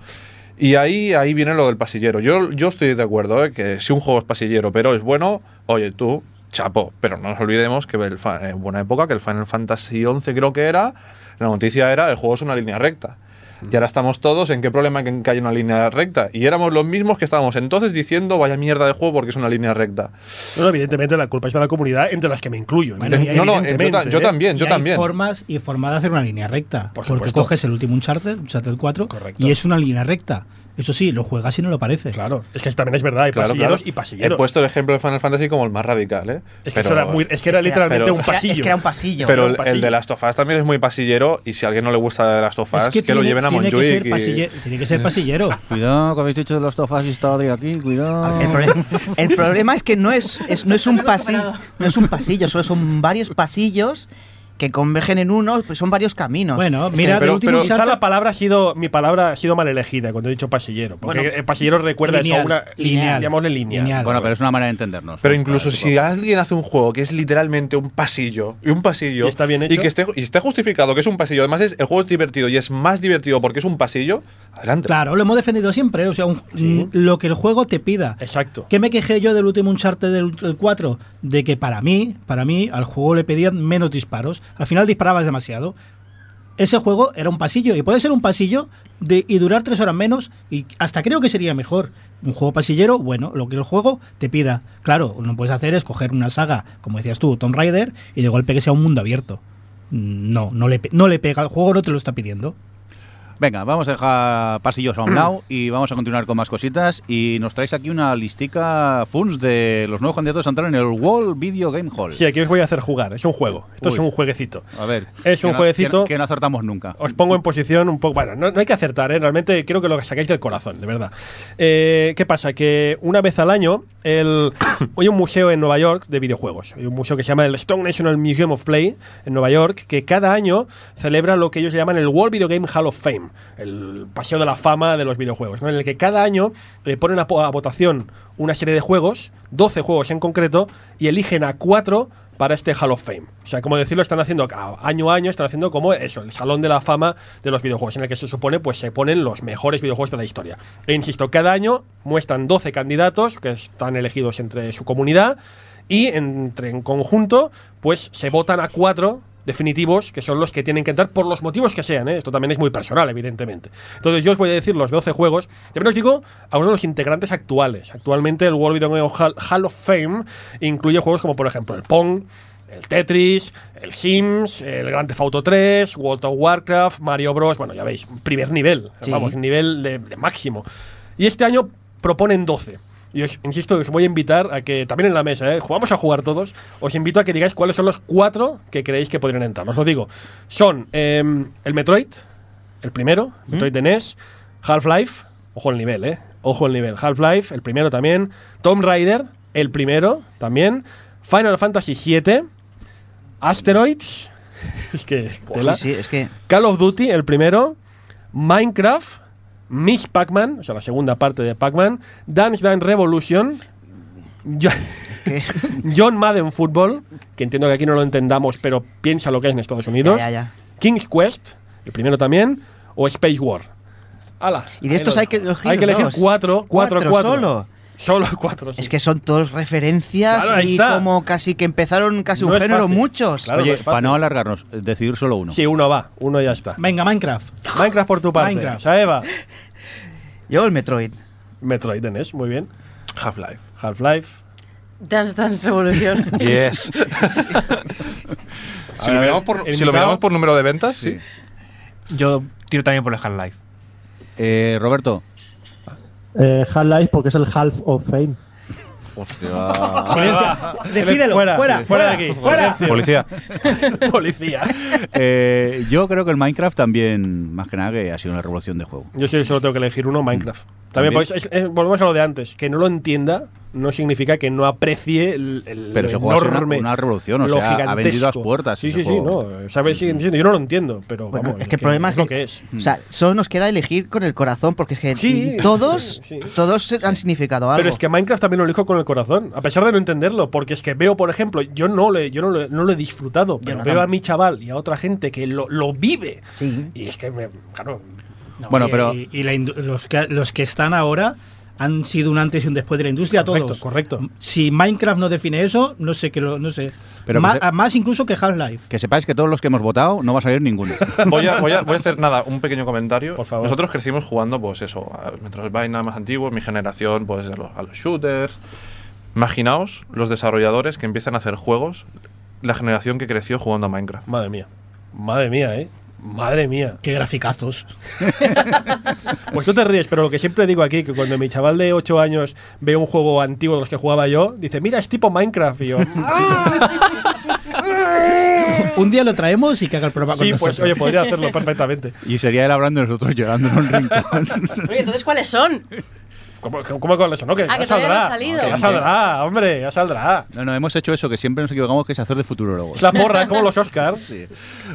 Y ahí, ahí viene lo del pasillero. Yo, yo estoy de acuerdo, ¿eh? que si un juego es pasillero, pero es bueno, oye, tú, chapo. Pero no nos olvidemos que el en buena época, que el Final Fantasy XI creo que era, la noticia era, el juego es una línea recta. Y ahora estamos todos en qué problema que, que haya una línea recta. Y éramos los mismos que estábamos entonces diciendo, vaya mierda de juego porque es una línea recta. No, evidentemente la culpa es de la comunidad, entre las que me incluyo. Bueno, y hay- no, no, yo, ta- yo ¿eh? también, Y yo hay también. formas y forma de hacer una línea recta. Por porque coges el último Uncharted, Uncharted 4, Correcto. y es una línea recta. Eso sí, lo juegas y no lo parece. Claro, es que también es verdad, hay Claro, pasilleros claro. y pasilleros. He puesto el ejemplo de Final Fantasy como el más radical, ¿eh? es, que eso era muy- es que era Es que era- literalmente pero- un pasillo. Es que era un pasillo. Pero un el, el de Last of Us también es muy pasillero y si a alguien no le gusta de Last of Us, que, lo tiene- lleven a Montjuic. y- tiene que ser pasillero. Cuidado, que habéis dicho de los tofas y está Adri aquí, cuidado. El, proble- el problema es que no es, es- no es un pasillo, no es un pasillo, solo son varios pasillos que convergen en uno, pues son varios caminos. Bueno, Es que- mira, pero- pero- Quizá la palabra ha sido, mi palabra ha sido mal elegida cuando he dicho pasillero. Porque Bueno, el pasillero recuerda eso a lineal, una lineal, llamémosle lineal. lineal. Bueno, pero es una manera de entendernos. Pero incluso si tipo- alguien hace un juego que es literalmente un pasillo y un pasillo Y está bien hecho. que esté, y esté justificado que es un pasillo, además es, el juego es divertido y es más divertido porque es un pasillo, adelante. Claro, lo hemos defendido siempre. O sea, un- Sí. lo que el juego te pida. Exacto. ¿Qué me quejé yo del último Uncharted del, del 4? De que para mí, para mí, al juego le pedían menos disparos. Al final disparabas demasiado. Ese juego era un pasillo y puede ser un pasillo de, y durar tres horas menos y hasta creo que sería mejor. Un juego pasillero, bueno, lo que el juego te pida. Claro, lo que puedes hacer es coger una saga, como decías tú, Tomb Raider, y de golpe que sea un mundo abierto. No, no le, no le pega, el juego no te lo está pidiendo. Venga, vamos a dejar pasillos a un lado y vamos a continuar con más cositas. Y nos traéis aquí una listica FUNS de los nuevos candidatos a entrar en el World Video Game Hall. Sí, aquí os voy a hacer jugar. Es un juego. Esto es un jueguecito. A ver. Es un no- jueguecito- Que, que no acertamos nunca. Os pongo en posición un poco. Bueno, no, no hay que acertar, ¿eh? realmente creo que lo sacáis del corazón, de verdad. Eh, ¿Qué pasa? Que una vez al año el, hay un museo en Nueva York de videojuegos. Hay un museo que se llama el Stone National Museum of Play en Nueva York, que cada año celebra lo que ellos llaman el World Video Game Hall of Fame, el paseo de la fama de los videojuegos, en el que cada año eh, ponen a, votación una serie de juegos, 12 juegos en concreto, y eligen a cuatro para este Hall of Fame. O sea, como decirlo, están haciendo año a año, están haciendo como eso, el salón de la fama de los videojuegos, en el que se supone, pues se ponen los mejores videojuegos de la historia. E insisto, cada año muestran 12 candidatos que están elegidos entre su comunidad y entre en conjunto, pues se votan a cuatro definitivos, que son los que tienen que entrar por los motivos que sean. ¿eh? Esto también es muy personal, evidentemente. Entonces yo os voy a decir los 12 juegos. También os digo a uno de los integrantes actuales. Actualmente el World Video Game Hall, of Fame incluye juegos como por ejemplo el Pong, el Tetris, el Sims, el Grand Theft Auto 3, World of Warcraft, Mario Bros. Bueno, ya veis, primer nivel, Sí. vamos, nivel de, de máximo. Y este año proponen 12. Y os insisto, os voy a invitar a que, también en la mesa, ¿eh? vamos a jugar todos, os invito a que digáis cuáles son los cuatro que creéis que podrían entrar. Os lo digo. Son em, el Metroid, el primero, Metroid de NES, Half-Life, ojo el nivel, ¿eh? Ojo el nivel. Half-Life, el primero también, Tomb Raider, el primero también, Final Fantasy VII, Asteroids, es que... tela. Sí, sí, es que Call of Duty, el primero, Minecraft, Miss Pac-Man, o sea, la segunda parte de Pac-Man, Dance Dance Revolution, John Madden Football, que entiendo que aquí no lo entendamos, pero piensa lo que es en Estados Unidos, ya, ya. King's Quest, el primero también, o Space War. ¡Hala! Y de estos hay que elegir Hay que elegir cuatro, cuatro, Cuatro cuatro. solo. Solo cuatro, sí. Es que son todos referencias Claro, y está. como casi que empezaron casi No un es género muchos. Claro, Oye, es para no alargarnos, decidir solo uno. Sí, uno va, uno ya está. Venga, Minecraft. Minecraft por tu parte. Minecraft. Saeva. Yo el Metroid. Metroid en NES, muy bien. Half-Life. Half-Life. Dance Dance Revolution. Yes. si, lo ver, miramos por, el si lo invitado- miramos por número de ventas, sí. Yo tiro también por el Half-Life. Eh, Roberto, Eh, Half-Life porque es el Half of Fame. Hostia. Despídelo, fuera, fuera, fuera de aquí. fuera. Policía. Policía. eh, yo creo que el Minecraft también, más que nada, que ha sido una revolución de juego. Yo sí solo tengo que elegir uno, Minecraft. También, También. pues, es- es- volvemos a lo de antes. Que no lo entienda no significa que no aprecie el, el Pero ese lo juego ha sido una- enorme, una revolución, o lo sea, ha vendido a las puertas Sí, sí, sí, no. ¿sabes? Diciendo, Yo no lo entiendo, pero Bueno, vamos, es que el problema es lo que- es. O sea, solo nos queda elegir con el corazón porque es que Sí, todos, sí, sí. todos han significado algo. Pero es que Minecraft también lo elijo con el corazón, a pesar de no entenderlo, porque es que veo, por ejemplo, yo no le, yo no lo, no lo he disfrutado, pero no veo a mi chaval y a otra gente que lo, lo vive. Sí. Y es que, me, claro, No, Bueno, y- pero- Y, y la los, que, los que están ahora han sido un antes y un después de la industria, Correcto, todos. correcto. Si Minecraft no define eso, no sé qué lo, no sé. Pero más, que se- a- más incluso que Half-Life. Que sepáis que todos los que hemos votado no va a salir ninguno. Voy a, voy, a, voy a hacer nada, un pequeño comentario. Por favor. Nosotros crecimos jugando, pues eso, a Metroidvania más antiguos, mi generación, pues a los, a los shooters. Imaginaos los desarrolladores que empiezan a hacer juegos, la generación que creció jugando a Minecraft. madre mía. Madre mía, ¿eh? Madre mía. Qué graficazos. Pues tú te ríes, pero lo que siempre digo aquí, que cuando mi chaval de 8 años ve un juego antiguo de los que jugaba yo, dice, mira, es tipo Minecraft. Y yo, Un día lo traemos y que haga el programa sí, con pues nosotros. oye, podría hacerlo perfectamente. Y sería él hablando y nosotros llorando en un rincón. Oye, entonces, ¿cuáles son? ¿Cómo, cómo con eso? No, que Ah, ya que todavía no saldrá. ha salido. Que ya saldrá, hombre, ya saldrá. No, no, hemos hecho eso, que siempre nos equivocamos, que es hacer de futurólogos. La porra, es como los Oscars. Sí.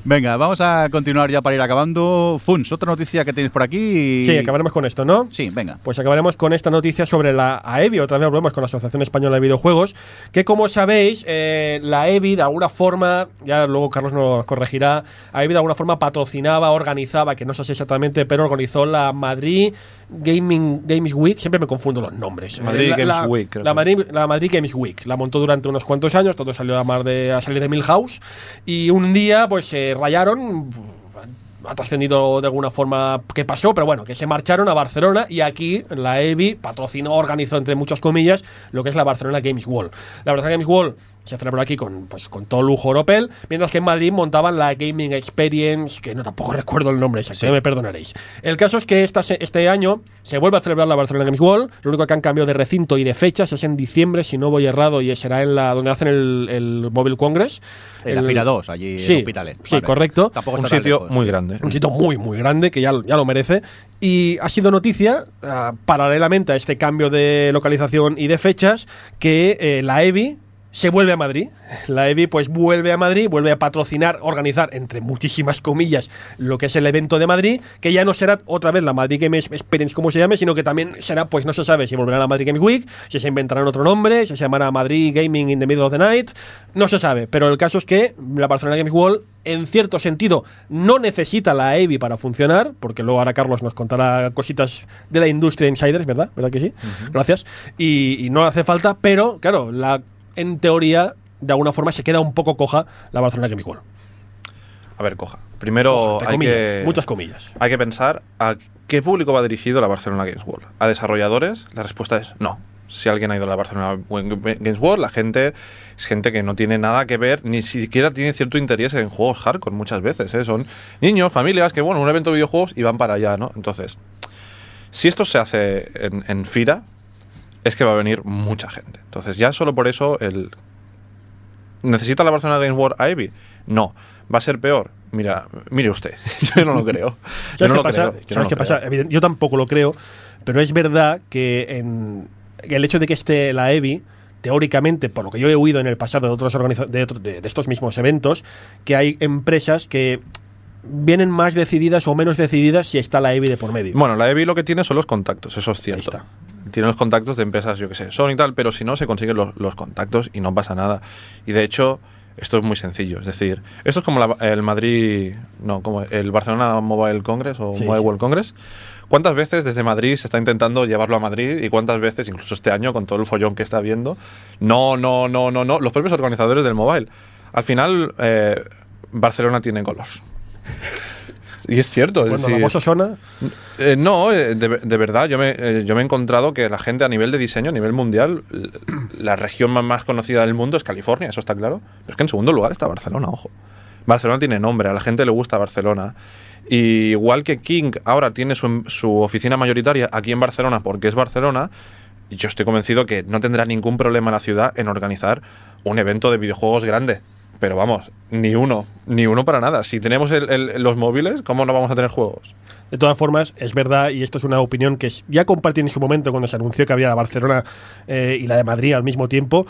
Venga, vamos a continuar ya para ir acabando. Funs, otra noticia que tienes por aquí. Sí, acabaremos con esto, ¿no? Sí, venga. Pues acabaremos con esta noticia sobre la AEBI, otra vez volvemos con la Asociación Española de Videojuegos, que como sabéis, eh, la AEBI de alguna forma, ya luego Carlos nos corregirá, AEBI de alguna forma patrocinaba, organizaba, que no sé si exactamente, pero organizó la Madrid Gaming Games Week, siempre me confundo los nombres. Madrid Eh, la, Games la- Week, creo La que. Madrid, la Madrid Games Week, la montó durante unos cuantos años, todo salió a, mar de, a salir de Milhouse, y un día pues se rayaron, ha trascendido de alguna forma qué pasó, pero bueno, que se marcharon a Barcelona y aquí la EBI patrocinó, organizó entre muchas comillas lo que es la Barcelona Games World. La Barcelona Games World se celebró aquí con, pues, con todo lujo europeo, mientras que en Madrid montaban la Gaming Experience, que no tampoco recuerdo el nombre exacto, ya me perdonaréis. El caso es que esta, se- este año se vuelve a celebrar la Barcelona Games World, lo único que han cambiado de recinto y de fechas es en diciembre, si no voy errado, y será en la donde hacen el, el Mobile Congress. En la El- Fira 2, allí Sí, en Hospitalet. sí, Vale. correcto. Tampoco Un sitio lejos. muy grande. Un sitio muy, muy grande que ya, ya lo merece. Y ha sido noticia, ah, paralelamente a este cambio de localización y de fechas, que eh, la EBI se vuelve a Madrid. La EBI pues vuelve a Madrid, vuelve a patrocinar, organizar, entre muchísimas comillas, lo que es el evento de Madrid, que ya no será otra vez la Madrid Games Experience como se llame, sino que también será, pues no se sabe si volverá a la Madrid Games Week, si se inventarán otro nombre, si se llamará Madrid Gaming in the Middle of the Night, no se sabe, pero el caso es que la Barcelona Games World en cierto sentido no necesita la EBI para funcionar, porque luego ahora Carlos nos contará cositas de la industria insiders, ¿verdad? ¿Verdad que sí? Gracias. Y, y no hace falta, pero claro, la, en teoría, de alguna forma se queda un poco coja la Barcelona Games World. A ver, coja. Primero Coja, hay comillas, que, muchas comillas. hay que pensar a qué público va dirigido la Barcelona Games World. ¿A desarrolladores? La respuesta es no. Si alguien ha ido a la Barcelona Games World, la gente es gente que no tiene nada que ver, ni siquiera tiene cierto interés en juegos hardcore muchas veces. ¿eh? Son niños, familias, que bueno, un evento de videojuegos y van para allá, ¿no? Entonces, si esto se hace en, en Fira, es que va a venir mucha gente. Entonces, ya solo por eso, el ¿necesita la Barcelona Games World a Evi? No. ¿Va a ser peor? Mira, mire usted, yo no lo creo. Yo ¿Sabes no qué lo pasa? creo. Yo ¿Sabes no lo qué pasa? creo. Evident- Yo tampoco lo creo, pero es verdad que en el hecho de que esté la EBI, teóricamente, por lo que yo he oído en el pasado de otros de, otro- de- de estos mismos eventos, que hay empresas que vienen más decididas o menos decididas si está la EBI de por medio. Bueno, la EVI lo que tiene son los contactos, eso es cierto. Tiene los contactos de empresas, yo que sé, son y tal, pero si no, se consiguen los, los contactos y no pasa nada. Y de hecho, esto es muy sencillo. Es decir, esto es como la- el Madrid, no, como el Barcelona Mobile Congress o Sí, Mobile. World Congress. ¿Cuántas veces desde Madrid se está intentando llevarlo a Madrid y cuántas veces, incluso este año, con todo el follón que está habiendo, no, no, no, no, no, los propios organizadores del mobile? Al final, eh, Barcelona tiene color. Y es cierto. es Cuando la voz suena, eh, no, eh, de, de verdad, yo me, eh, yo me he encontrado que la gente a nivel de diseño, a nivel mundial, la región más, más conocida del mundo es California, eso está claro. Pero es que en segundo lugar está Barcelona, ojo. Barcelona tiene nombre, a la gente le gusta Barcelona. Y igual que King ahora tiene su, su oficina mayoritaria aquí en Barcelona porque es Barcelona, yo estoy convencido que no tendrá ningún problema la ciudad en organizar un evento de videojuegos grande. Pero vamos, ni uno, ni uno para nada. Si tenemos el- los móviles, ¿cómo no vamos a tener juegos? De todas formas, es verdad, y esto es una opinión que ya compartí en su momento cuando se anunció que había la Barcelona eh, y la de Madrid al mismo tiempo.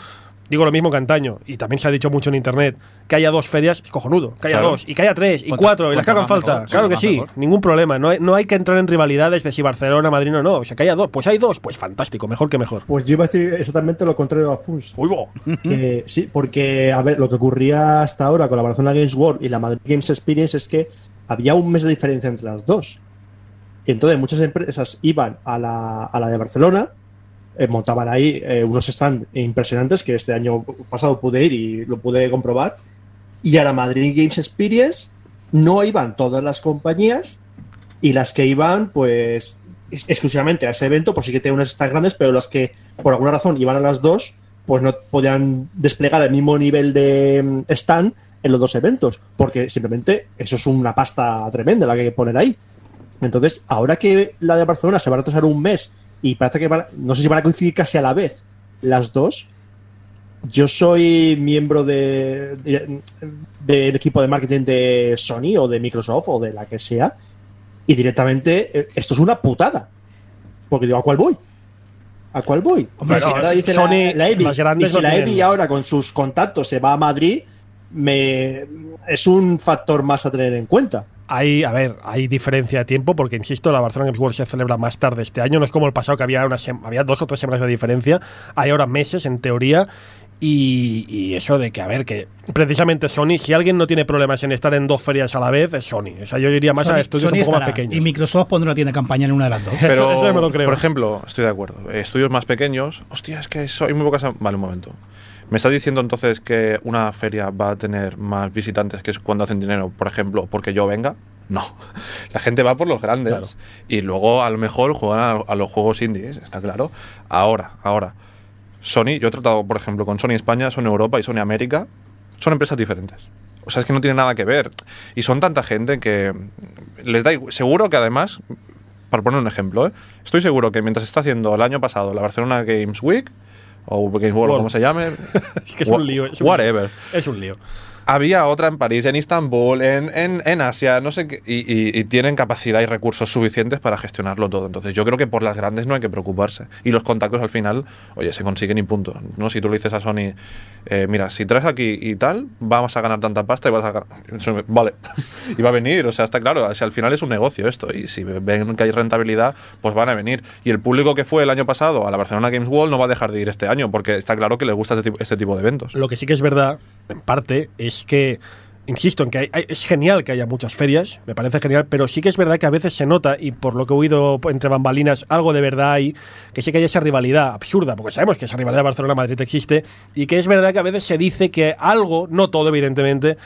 Digo lo mismo que antaño, y también se ha dicho mucho en internet, que haya dos ferias es cojonudo, que haya Claro. dos, y que haya tres, y cuatro, y las que hagan falta. mejor, claro que sí, mejor. ningún problema. No hay, no hay que entrar en rivalidades de si Barcelona, Madrid no, no. O sea, que haya dos, pues hay dos, pues fantástico, mejor que mejor. Pues yo iba a decir exactamente lo contrario a Funs. Uy, bo. Que sí, porque, a ver, lo que ocurría hasta ahora con la Barcelona Games World y la Madrid Games Experience es que había un mes de diferencia entre las dos. Y entonces muchas empresas iban a la, a la de Barcelona, eh, montaban ahí eh, unos stands impresionantes que este año pasado pude ir y lo pude comprobar. Y a la Madrid Games Experience no iban todas las compañías y las que iban, pues, ex- exclusivamente a ese evento, por sí que tienen unas stands grandes, pero las que por alguna razón iban a las dos, pues no podían desplegar el mismo nivel de mm, stand en los dos eventos, porque simplemente eso es una pasta tremenda la que hay que poner ahí. Entonces, ahora que la de Barcelona se va a retrasar un mes y parece que van no sé si van a coincidir casi a la vez las dos, yo soy miembro de, de- del equipo de marketing de Sony o de Microsoft o de la que sea, y directamente eh, esto es una putada. Porque digo, ¿a cuál voy? ¿A cuál voy? Hombre, si no, ahora dice Sony, la, grandes y si la Evi ahora con sus contactos se va a Madrid, me, es un factor más a tener en cuenta. Hay, a ver, hay diferencia de tiempo porque, insisto, la Barcelona Games World se celebra más tarde este año. No es como el pasado que había, una había dos o tres semanas de diferencia. Hay ahora meses, en teoría. Y, y eso de que, a ver, que precisamente Sony, si alguien no tiene problemas en estar en dos ferias a la vez, es Sony. O sea, yo diría más Sony- a estudios Sony un poco más pequeños. Y Microsoft pondrá una tienda de campaña en una de las dos. Pero, Eso- eso me lo creo. por ejemplo, estoy de acuerdo. Estudios más pequeños, hostia, es que soy muy pocas. Vale, un momento. ¿Me estás diciendo entonces que una feria va a tener más visitantes que es cuando hacen dinero, por ejemplo, porque yo venga? No. La gente va por los grandes. Claro. Y luego a lo mejor juegan a, a los juegos indies, está claro. Ahora, ahora. Sony, yo he tratado, por ejemplo, con Sony España, Sony Europa y Sony América. Son empresas diferentes. O sea, es que no tiene nada que ver. Y son tanta gente que les da igual. Seguro que además, para poner un ejemplo, ¿eh? estoy seguro que mientras está haciendo el año pasado la Barcelona Games Week, o Games World, World. como se llame, Es que es un lío. es un whatever. lío. Es un lío. Había otra en París, en Istambul, en, en, en Asia, no sé qué, y, y- y tienen capacidad y recursos suficientes para gestionarlo todo. Entonces, yo creo que por las grandes no hay que preocuparse. Y los contactos al final, oye, se consiguen y punto. ¿no? Si tú le dices a Sony, eh, mira, si traes aquí y tal, vamos a ganar tanta pasta y vas a ganar. Vale, y va a venir, o sea, está claro. O sea, al final es un negocio esto, y si ven que hay rentabilidad, pues van a venir. Y el público que fue el año pasado a la Barcelona Games World no va a dejar de ir este año, porque está claro que les gusta este tipo, este tipo de eventos. Lo que sí que es verdad, en parte, es que, insisto, en que hay- hay- es genial que haya muchas ferias, me parece genial, pero sí que es verdad que a veces se nota, y por lo que he oído entre bambalinas, algo de verdad hay, que sí que hay esa rivalidad absurda, porque sabemos que esa rivalidad Barcelona-Madrid existe, y que es verdad que a veces se dice que algo, no todo evidentemente,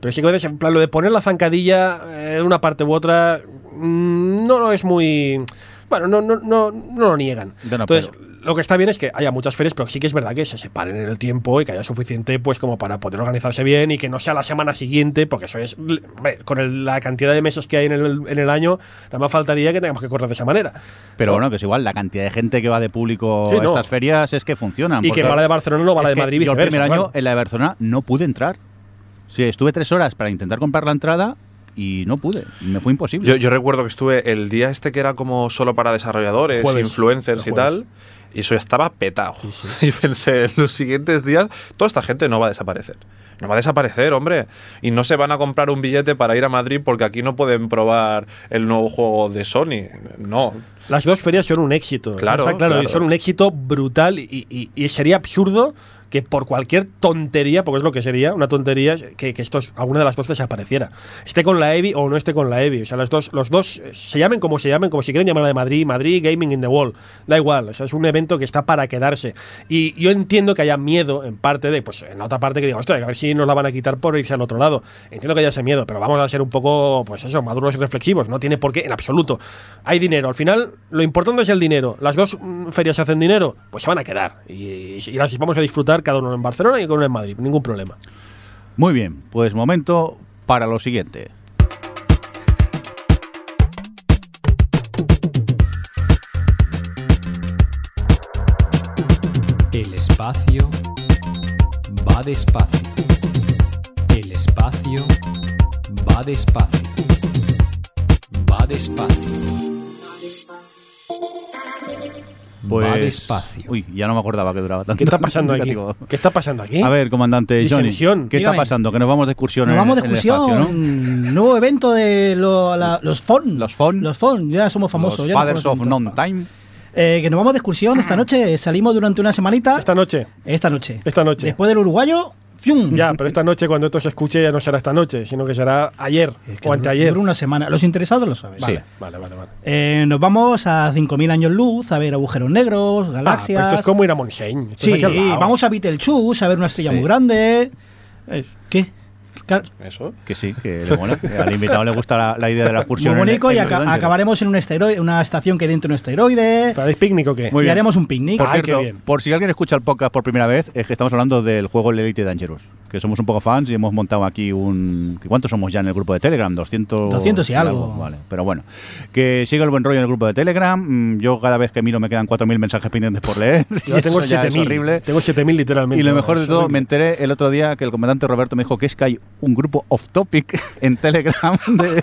pero sí que a veces, en plan, lo de poner la zancadilla eh, en una parte u otra, mm, no es muy... Bueno, no, no, no, no lo niegan. Entonces, pero- lo que está bien es que haya muchas ferias, pero sí que es verdad que se separen en el tiempo y que haya suficiente pues como para poder organizarse bien y que no sea la semana siguiente, porque eso es, hombre, con el- la cantidad de meses que hay en el, en el año, nada más faltaría que tengamos que correr de esa manera. Pero bueno, que es igual, la cantidad de gente que va de público Sí, a no. estas ferias es que funcionan. Y que va la de Barcelona no va la de Madrid y Yo el primer año claro. en la de Barcelona no pude entrar. Sí, estuve tres horas para intentar comprar la entrada y no pude. Me fue imposible. Yo, yo recuerdo que estuve el día este que era como solo para desarrolladores, Jueves, influencers y tal. Y eso ya estaba petado. Sí, sí. Y pensé, en los siguientes días, toda esta gente no va a desaparecer. No va a desaparecer, hombre. Y no se van a comprar un billete para ir a Madrid porque aquí no pueden probar el nuevo juego de Sony. No. Las dos ferias son un éxito. Claro, está claro, son un éxito brutal y, y- y sería absurdo que por cualquier tontería, porque es lo que sería, una tontería, que, que estos, alguna de las dos desapareciera. Esté con la EVI o no esté con la EVI. O sea, los dos, los dos eh, se llamen como se llamen, como si quieren llamarla de Madrid, Madrid Gaming in the Wall. Da igual, o sea, es un evento que está para quedarse. Y yo entiendo que haya miedo, en parte de, pues en la otra parte que digo, hostia, a ver si nos la van a quitar por irse al otro lado. Entiendo que haya ese miedo, pero vamos a ser un poco, pues eso, maduros y reflexivos. No tiene por qué, en absoluto. Hay dinero. Al final, lo importante es el dinero. Las dos mm, ferias hacen dinero, pues se van a quedar. Y, y las vamos a disfrutar cada uno en Barcelona y cada uno en Madrid. Ningún problema. Muy bien, pues momento para lo siguiente. El espacio va despacio. El espacio va despacio. Va despacio. Pues, Va despacio. Uy, ya no me acordaba que duraba tanto. ¿Qué está pasando aquí? ¿Qué está pasando aquí? A ver, comandante Johnny, Disensión. ¿qué está Dígame. pasando? Que nos vamos de excursión Nos en- vamos de en el excursión. espacio, ¿no? Nuevo evento de lo- la- los FON. Los FON. Los FON, ya somos famosos. Los ya nos Fathers of conocen Non todos. Time. Eh, que nos vamos de excursión esta noche. Salimos durante una semanita. Esta noche. Esta noche. Esta noche. Después del uruguayo. Ya, pero esta noche, cuando esto se escuche, ya no será esta noche, sino que será ayer Es que o anteayer. Dura una semana. Los interesados lo saben. Vale, Sí. vale, vale. vale. Eh, nos vamos a 5.000 años luz a ver agujeros negros, Ah, galaxias. pero esto es como ir a Montseny. Sí, vamos a Betelgeuse a ver una estrella Sí. muy grande. Eh, ¿Qué? Claro, Eso. Que sí, que le mola, al invitado le gusta la, la idea de la excursión. muy en- bonito y en aca- acabaremos en un esteroide, una estación que dentro de un esteroide. ¿Para el picnic o qué? Muy y bien. haremos un picnic. Por Ay, cierto, por si alguien escucha el podcast por primera vez, es que estamos hablando del juego el Elite Dangerous, que somos un poco fans y hemos montado aquí un... ¿Cuántos somos ya en el grupo de Telegram? 200, 200 y algo. Vale, pero bueno. Que siga el buen rollo en el grupo de Telegram. Mm, Yo cada vez que miro me quedan 4.000 mensajes pendientes por leer. Yo tengo eso ya es 7.000. horrible. Tengo 7.000 literalmente. Y lo mejor de todo, horrible. me enteré el otro día que el comandante Roberto me dijo que es que hay un grupo off topic en Telegram de,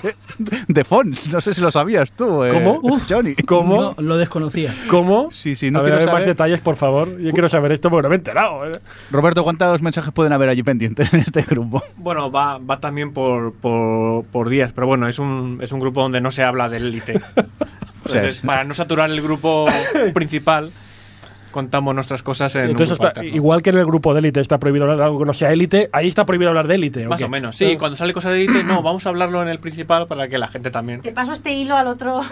de fonts. No sé si lo sabías tú, eh, ¿Cómo? Johnny. ¿Cómo? No, lo desconocía. ¿Cómo? Sí, sí, no a ver, ver más saber- detalles, por favor. Yo quiero saber esto porque no me he enterado. ¿eh? Roberto, ¿cuántos mensajes pueden haber allí pendientes en este grupo? Bueno, va, va también por, por, por días, pero bueno, es un, es un grupo donde no se habla del élite. Entonces, es- para no saturar el grupo principal, contamos nuestras cosas en Entonces, un grupo está- alterno. igual que en el grupo de élite está prohibido hablar de algo que no sea élite, ahí está prohibido hablar de élite. ¿o Más o menos, sí. Cuando sale cosa de élite, no, vamos a hablarlo en el principal para que la gente también. Te paso este hilo al otro.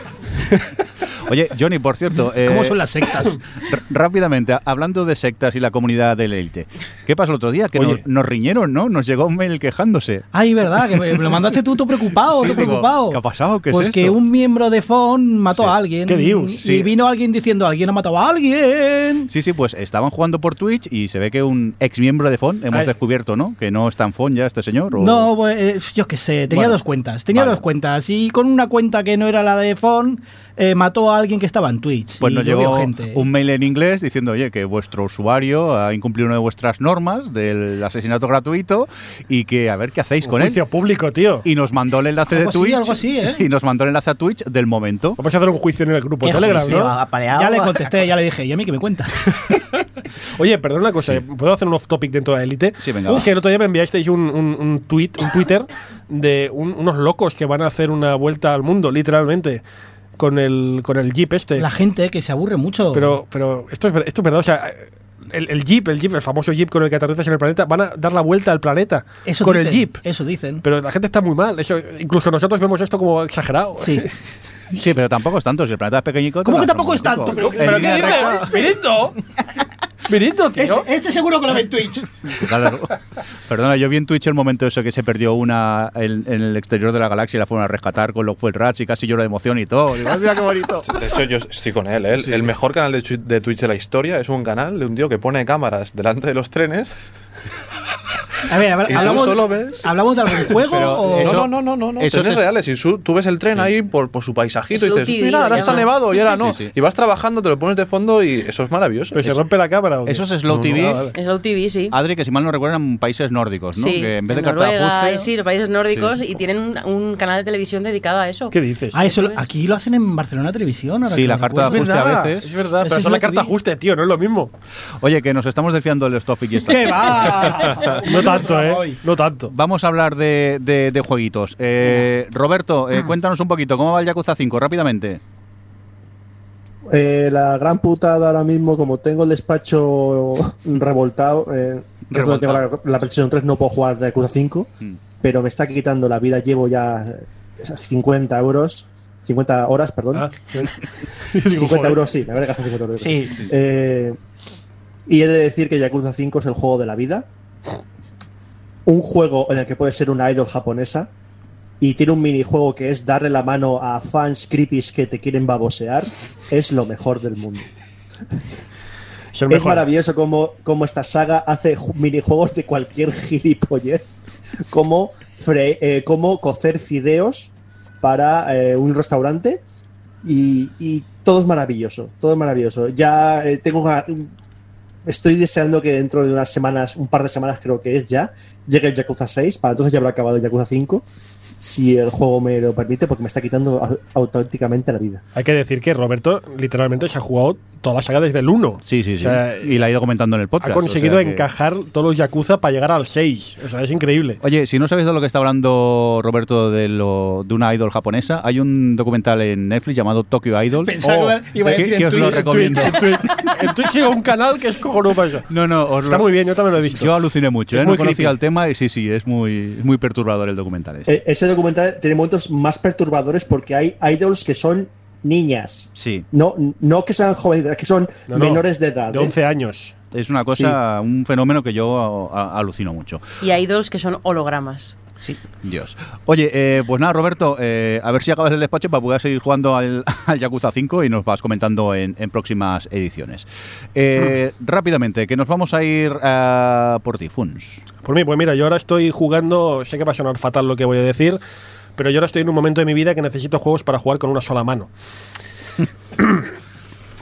Oye, Johnny, por cierto. eh, ¿Cómo son las sectas? Rápidamente, hablando de sectas y la comunidad del élite. ¿Qué pasó el otro día? Que Oye. nos, nos riñeron, ¿no? Nos llegó un mail quejándose. Ay, verdad, que me lo mandaste tú, tú preocupado, Sí, tú digo, preocupado. ¿qué ha pasado? ¿Qué es pues que esto? un miembro de FON mató Sí. a alguien. ¿Qué dios? Y Sí. vino alguien diciendo, alguien ha matado a alguien. Sí, sí, pues estaban jugando por Twitch y se ve que un ex miembro de FON hemos Ay. descubierto, ¿no? Que no está en FON ya este señor. o- No, pues, eh, yo qué sé, tenía Bueno, dos cuentas, tenía vale. dos cuentas y con una cuenta que no era la de FON eh, mató a alguien que estaba en Twitch. Pues y nos llegó gente. un mail en inglés diciendo, oye, que vuestro usuario ha incumplido una de vuestras normas del asesinato gratuito y que a ver qué hacéis Un con él. juicio público, tío. Y nos mandó el enlace Algo de así, Twitch. algo así, ¿eh? Y nos mandó el enlace a Twitch del momento. Vamos a hacer un juicio en el grupo de ¿Qué Telegram, juicio? ¿no? Apaleado. Ya le contesté, ya le dije, ¿y a mí qué me cuenta? Oye, perdón una cosa, ¿puedo hacer un off topic dentro de élite? Sí, venga, va. que el otro día me enviasteis un, un, un tweet, un Twitter de un- unos locos que van a hacer una vuelta al mundo, literalmente, con el, con el Jeep este. La gente que se aburre mucho. Pero, pero esto es, esto es verdad, o sea, el, el Jeep, el Jeep, el famoso Jeep con el que aterrizas en el planeta, van a dar la vuelta al planeta eso con dicen, el Jeep. Eso dicen. Pero la gente está muy mal, eso, incluso nosotros vemos esto como exagerado. Sí. Sí, pero tampoco es tanto. Si el planeta es pequeñico. ¿Cómo que tampoco es tanto? Pero- pero ¿qué dices? ¡Mirito! ¡Mirito, tío! Este, este seguro que lo ve en Twitch. Claro. Perdona, yo vi en Twitch el momento eso que se perdió una en, en el exterior de la galaxia y la fueron a rescatar con lo fue el Rats y casi lloro de emoción y todo. Digo, "Ay, mira qué bonito. De hecho, yo estoy con él. ¿eh? El, el mejor canal de Twitch de la historia es un canal de un tío que pone cámaras delante de los trenes. A ver, a hablamos, solo ves- ¿hablamos de algún juego o...? eso- no, no, no, no, no. eso es- reales. Y su- tú ves el tren ahí por, por su paisajito y dices, TV, mira, ahora está llaman". nevado y ahora no. Sí, sí. Y vas trabajando, te lo pones de fondo y eso es maravilloso. ¿Pero se rompe la cámara o qué? Eso es Slow No, TV. no, vale. Es Slow TV, sí. Adri, que si mal no recuerdo eran países nórdicos, ¿no? Sí, que en vez de Noruega, y sí, los países nórdicos Sí. y tienen un, un canal de televisión dedicado a eso. ¿Qué dices? Ah, eso aquí lo hacen en Barcelona Televisión. ahora Sí, la carta de ajuste a veces. Es verdad, Eso pero es son la carta ajuste, tío, no es lo mismo. Oye, que nos estamos desfiando del topic y está. ¿Qué va? No tanto, ¿eh? No tanto. Vamos a hablar de, de- de jueguitos. Eh, Roberto, eh, cuéntanos un poquito, ¿cómo va el Yakuza 5? Rápidamente. Eh, la gran putada ahora mismo, como tengo el despacho revoltado, eh, donde tengo la, la PlayStation 3, no puedo jugar de Yakuza 5, Mm. pero me está quitando la vida. Llevo ya esas 50 euros, 50 horas, perdón. Ah. 50 euros, sí, me habré gastado 50 euros. Sí, sí. Eh, y he de decir que Yakuza 5 es el juego de la vida. Un juego en el que puedes ser una idol japonesa. Y tiene un minijuego que es darle la mano a fans creepies que te quieren babosear. Es lo mejor del mundo. Es, maravilloso cómo, cómo esta saga hace ju- minijuegos de cualquier gilipollez. Como, fre- eh, como cocer fideos para eh, un restaurante. Y, y todo es maravilloso. Todo es maravilloso. Ya eh, tengo una- Estoy deseando que dentro de unas semanas, un par de semanas creo que es ya, llegue el Yakuza 6. Para entonces ya habrá acabado el Yakuza 5. Si el juego me lo permite, porque me está quitando au- auténticamente la vida. Hay que decir que Roberto literalmente se ha jugado toda la saga desde el 1. Sí, sí, sí. O sea, y la he ido comentando en el podcast. Ha conseguido o sea que- encajar todos los Yakuza para llegar al 6. O sea, es increíble. Oye, si no sabéis de lo que está hablando Roberto de, lo, de una idol japonesa, hay un documental en Netflix llamado Tokyo Idol. Pensaba que iba a decir que en os lo Twitch, en recomiendo. En Twitch, en Twitch un canal que es cojonudo para eso. No, no, os Está lo- muy bien, yo también lo he visto. Yo aluciné mucho, Es ¿eh? muy no conocía el tema y sí, sí, es muy, es muy perturbador el documental. este. E- Ese documental tiene momentos más perturbadores porque hay idols que son niñas. Sí. No, no que sean jóvenes, que son No, no, menores de edad. De ¿eh? 11 años. Es una cosa, un fenómeno que yo a- a- alucino mucho. Y hay dos que son hologramas. Sí. Dios. Oye, eh, pues nada, Roberto, eh, a ver si acabas el despacho para poder seguir jugando al, al Yakuza 5 y nos vas comentando en, en próximas ediciones. Eh, Rápidamente, que nos vamos a ir a por ti, Funs. Por mí, pues mira, yo ahora estoy jugando, sé que va a sonar fatal lo que voy a decir, pero yo ahora estoy en un momento de mi vida que necesito juegos para jugar con una sola mano.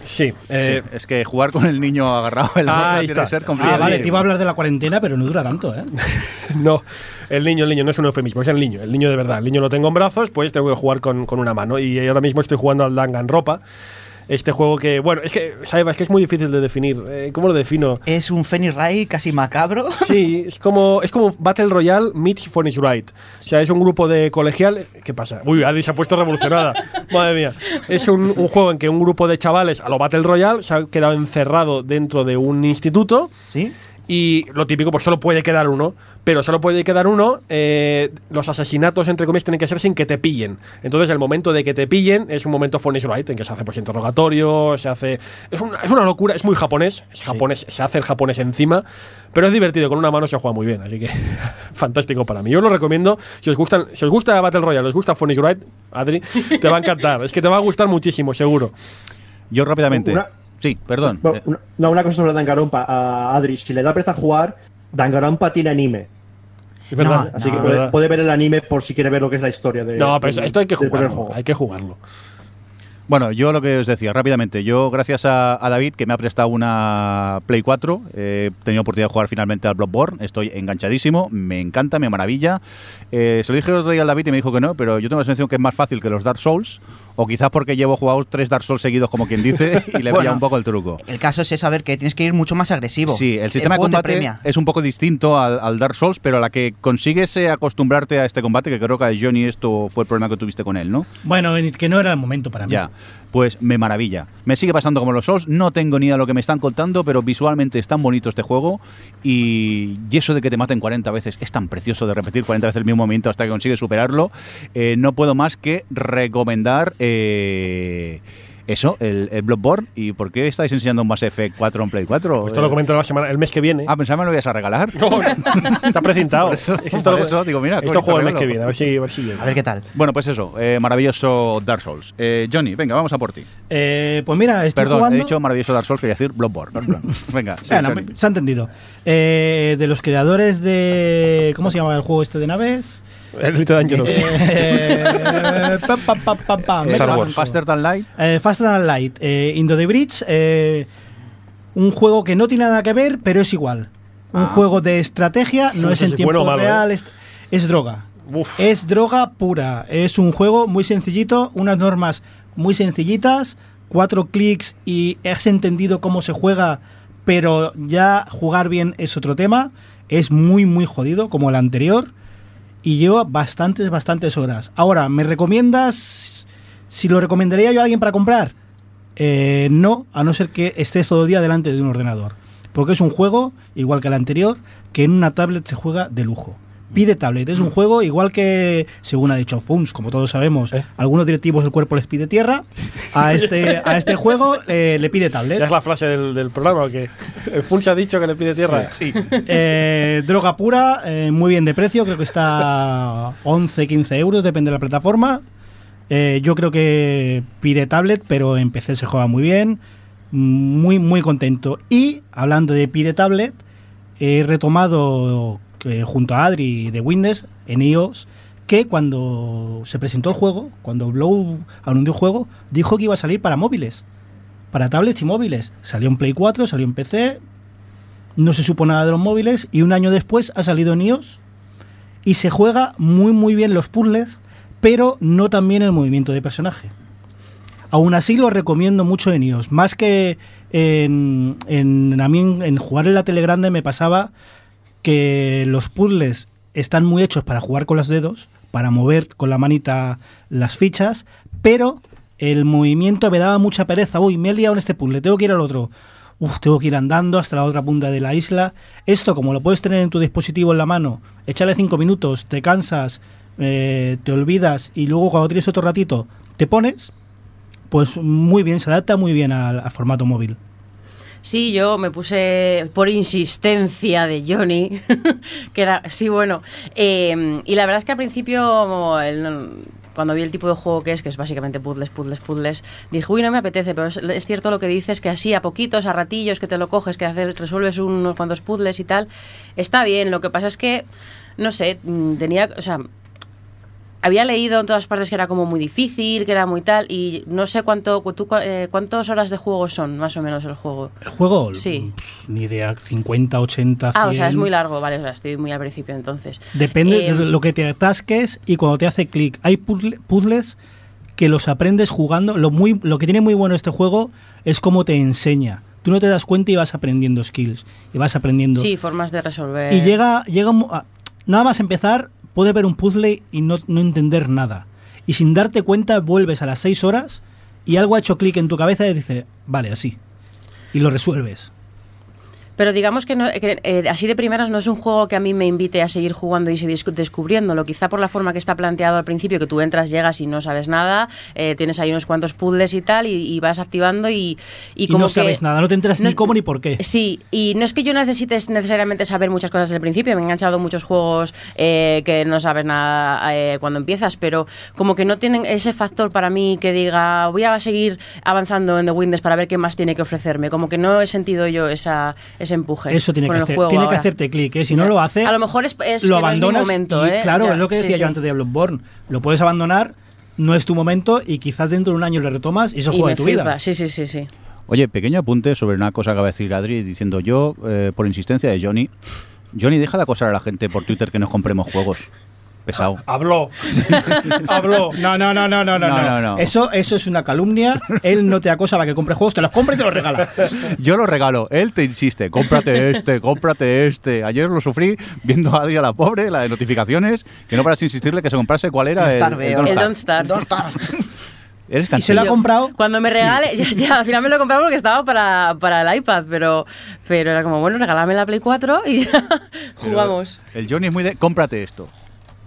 sí, eh, Sí, es que jugar con el niño agarrado en la mano tiene que ser Ah, complicado. vale, te iba a hablar de la cuarentena, pero no dura tanto, ¿eh? no, el niño, el niño, no es un eufemismo, es el niño, el niño de verdad. El niño lo tengo en brazos, pues tengo que jugar con, con una mano. Y ahora mismo estoy jugando al Danganronpa. Este juego que, bueno, es que, Saiba, es que es muy difícil de definir. Eh, ¿Cómo lo defino? Es un Phoenix Ray casi macabro. Sí, es como, es como Battle Royale meets Phoenix Wright. O sea, es un grupo de colegial. ¿Qué pasa? Uy, Adi se ha puesto revolucionada. Madre mía. Es un, un juego en que un grupo de chavales a lo Battle Royale se ha quedado encerrado dentro de un instituto. ¿Sí? Y lo típico, pues solo puede quedar uno. Pero solo puede quedar uno. eh, los asesinatos, entre comillas, tienen que ser sin que te pillen. Entonces, el momento de que te pillen es un momento Phoenix Wright, en que se hace pues interrogatorio, se hace. Es una, es una locura, es muy japonés. Es japonés, se hace el japonés encima. Pero es divertido, con una mano se juega muy bien. Así que, fantástico para mí. Yo lo recomiendo. Si os gustan, si os gusta Battle Royale, os gusta Phoenix Wright, Adri, te va a encantar. es que te va a gustar muchísimo, seguro. Yo rápidamente. Una- Sí, perdón. No, Eh, una, no, una cosa sobre Danganronpa, a Adri, si le da pereza jugar, Danganronpa tiene anime. Es verdad. Así No, que puede, verdad. puede ver el anime por si quiere ver lo que es la historia de. No, pero del- esto hay que jugarlo. Hay que jugarlo. Bueno, yo lo que os decía rápidamente, yo gracias a, a David que me ha prestado una Play 4, eh, he tenido oportunidad de jugar finalmente al Bloodborne, estoy enganchadísimo, me encanta, me maravilla. Eh, se lo dije el otro día al David y me dijo que no, pero yo tengo la sensación que es más fácil que los Dark Souls, o quizás porque llevo jugado tres Dark Souls seguidos como quien dice y le Bueno. pilla un poco el truco. El caso es saber que tienes que ir mucho más agresivo. Sí, el sistema de juego te combate premia. es un poco distinto al, al Dark Souls, pero a la que consigues eh, acostumbrarte a este combate, que creo que a Johnny esto fue el problema que tuviste con él, ¿no? Bueno, que no era el momento para mí. Ya, pues me maravilla. Me sigue pasando como los Souls, no tengo ni idea de lo que me están contando, pero visualmente es tan bonito este juego y, y eso de que te maten 40 veces es tan precioso de repetir 40 veces el mismo movimiento hasta que consigues superarlo. Eh, no puedo más que recomendar eh, eso, el, el Bloodborne. ¿Y por qué estáis enseñando un Mass Effect 4 en Play 4? Esto lo comento la semana, el mes que viene. Ah, pensaba que me lo ibas a regalar. No, está precintado. Por eso- Es que por eso digo, mira, Esto juego el mes que viene, a ver si, a ver si llega. A ver qué tal. Bueno, pues eso, eh, maravilloso Dark Souls. Eh, Johnny, venga, vamos a por ti. Eh, pues mira, estoy Perdón, jugando... he dicho maravilloso Dark Souls, quería decir Bloodborne. Venga, sí, Bueno, Johnny. se ha entendido. Eh, de los creadores de... ¿Cómo se llama el juego este de naves? El Dangerous. Eh, pam, pam, pam, pam, pam. Star Wars. Faster Than Light. Eh, Faster Than Light. Eh, Into the Bridge. eh, un juego que no tiene nada que ver, pero es igual. Un juego de estrategia, no No es en si tiempo bueno o malo, real, es, es droga. Uf. Es droga pura. Es un juego muy sencillito, unas normas muy sencillitas, cuatro clics y has entendido cómo se juega, pero ya jugar bien es otro tema. Es muy, muy jodido, como el anterior. Y lleva bastantes, bastantes horas. Ahora, ¿me recomiendas si lo recomendaría yo a alguien para comprar? Eh, no, a no ser que estés todo el día delante de un ordenador. Porque es un juego, igual que el anterior, que en una tablet se juega de lujo. Pide tablet, es un juego igual que, según ha dicho Funs, como todos sabemos, algunos directivos del cuerpo les pide tierra, a este, a este juego eh, le pide tablet. ¿Ya es la frase del, del programa? El Funch ha dicho que le pide tierra. Sí. Eh, droga pura, eh, muy bien de precio, creo que está 11, 15 euros, depende de la plataforma. Eh, yo creo que pide tablet, pero en PC se juega muy bien. Muy, muy contento. Y hablando de pide tablet, he retomado eh, junto a Adri de Windows en iOS que cuando se presentó el juego, cuando Blow anunció el juego, dijo que iba a salir para móviles, para tablets y móviles. Salió en Play 4, salió en PC, no se supo nada de los móviles y un año después ha salido en iOS y se juega muy muy bien los puzzles, pero no tan bien el movimiento de personaje. Aún así lo recomiendo mucho en iOS, más que en, en- a mí en, en jugar en la tele grande me pasaba que los puzzles están muy hechos para jugar con los dedos, para mover con la manita las fichas, pero el movimiento me daba mucha pereza. Uy, me he liado en este puzzle, tengo que ir al otro. Uf, tengo que ir andando hasta la otra punta de la isla. Esto, como lo puedes tener en tu dispositivo en la mano, échale cinco minutos, te cansas, eh, te olvidas y luego cuando tienes otro ratito te pones, pues muy bien, se adapta muy bien al, al formato móvil. Sí, yo me puse por insistencia de Johnny, que era, sí, bueno. eh, y la verdad es que al principio, el- cuando vi el tipo de juego que es, que es básicamente puzzles, puzzles, puzzles, dije, uy, no me apetece, pero es, es cierto lo que dices, que así a poquitos, a ratillos, que te lo coges, que haces, resuelves unos cuantos puzzles y tal, está bien. Lo que pasa es que, no sé, mm, tenía, o sea, había leído en todas partes que era como muy difícil, que era muy tal, y no sé cuánto, tú, eh, cuántas horas de juego son, más o menos, el juego. ¿El juego? Sí. Ni idea, 50, 80, 100. Ah, o sea, es muy largo, vale, o sea, estoy muy al principio entonces. Depende Eh, de lo que te atasques y cuando te hace clic. Hay puzzle- puzzles que los aprendes jugando. Lo, muy, lo que tiene muy bueno este juego es cómo te enseña. Tú no te das cuenta y vas aprendiendo skills. Y vas aprendiendo. Sí, formas de resolver. Y llega, llega nada más empezar, puede ver un puzzle y no, no entender nada. Y sin darte cuenta, vuelves a las 6 horas y algo ha hecho clic en tu cabeza y dice, vale, así. Y lo resuelves. Pero digamos que, no- que, eh, así de primeras no es un juego que a mí me invite a seguir jugando y seguir descu- descubriéndolo. Quizá por la forma que está planteado al principio, que tú entras, llegas y no sabes nada, eh, tienes ahí unos cuantos puzzles y tal, y, y vas activando y, y Y, como no que- sabes nada, no te enteras no- ni cómo ni por qué. Sí, y no es que yo necesites necesariamente saber muchas cosas desde el principio, me he enganchado muchos juegos eh, que no sabes nada eh, cuando empiezas, pero como que no tienen ese factor para mí que diga voy a seguir avanzando en The Windows para ver qué más tiene que ofrecerme, como que no he sentido yo esa, ese empuje. Eso tiene con que el hacer, juego tiene que hacerte clic, ¿eh? si no lo hace, A lo mejor es, es lo que no es mi abandonas. momento, y ¿eh? claro, Ya, es lo que decía sí. yo antes de Bloodborne. Lo puedes abandonar, no es tu momento y quizás dentro de un año le retomas y es el Y juego me de tu flipa, vida. sí, sí, sí, sí. Oye, pequeño apunte sobre una cosa que acaba de decir Adri, diciendo yo, eh, por insistencia de Johnny, Johnny, deja de acosar a la gente por Twitter que nos compremos juegos. Pesado. Habló. Habló. No, no, no, no, no, no, No, no. Eso, eso es una calumnia. Él no te acosa para que compre juegos, te los compra y te los regala. Yo lo regalo, él te insiste, cómprate este, cómprate este. Ayer lo sufrí viendo a Adri a la pobre, la de notificaciones, que no paras de insistirle que se comprase cuál era El el, el o- El Don't Don't Starve. Starve. Eres Y se lo ha Yo- comprado. Cuando me regale, ya, ya, al final me lo he comprado porque estaba para, para el iPad, pero, pero era como, bueno, regálame la Play 4 y ya jugamos. El Johnny es muy de, cómprate esto.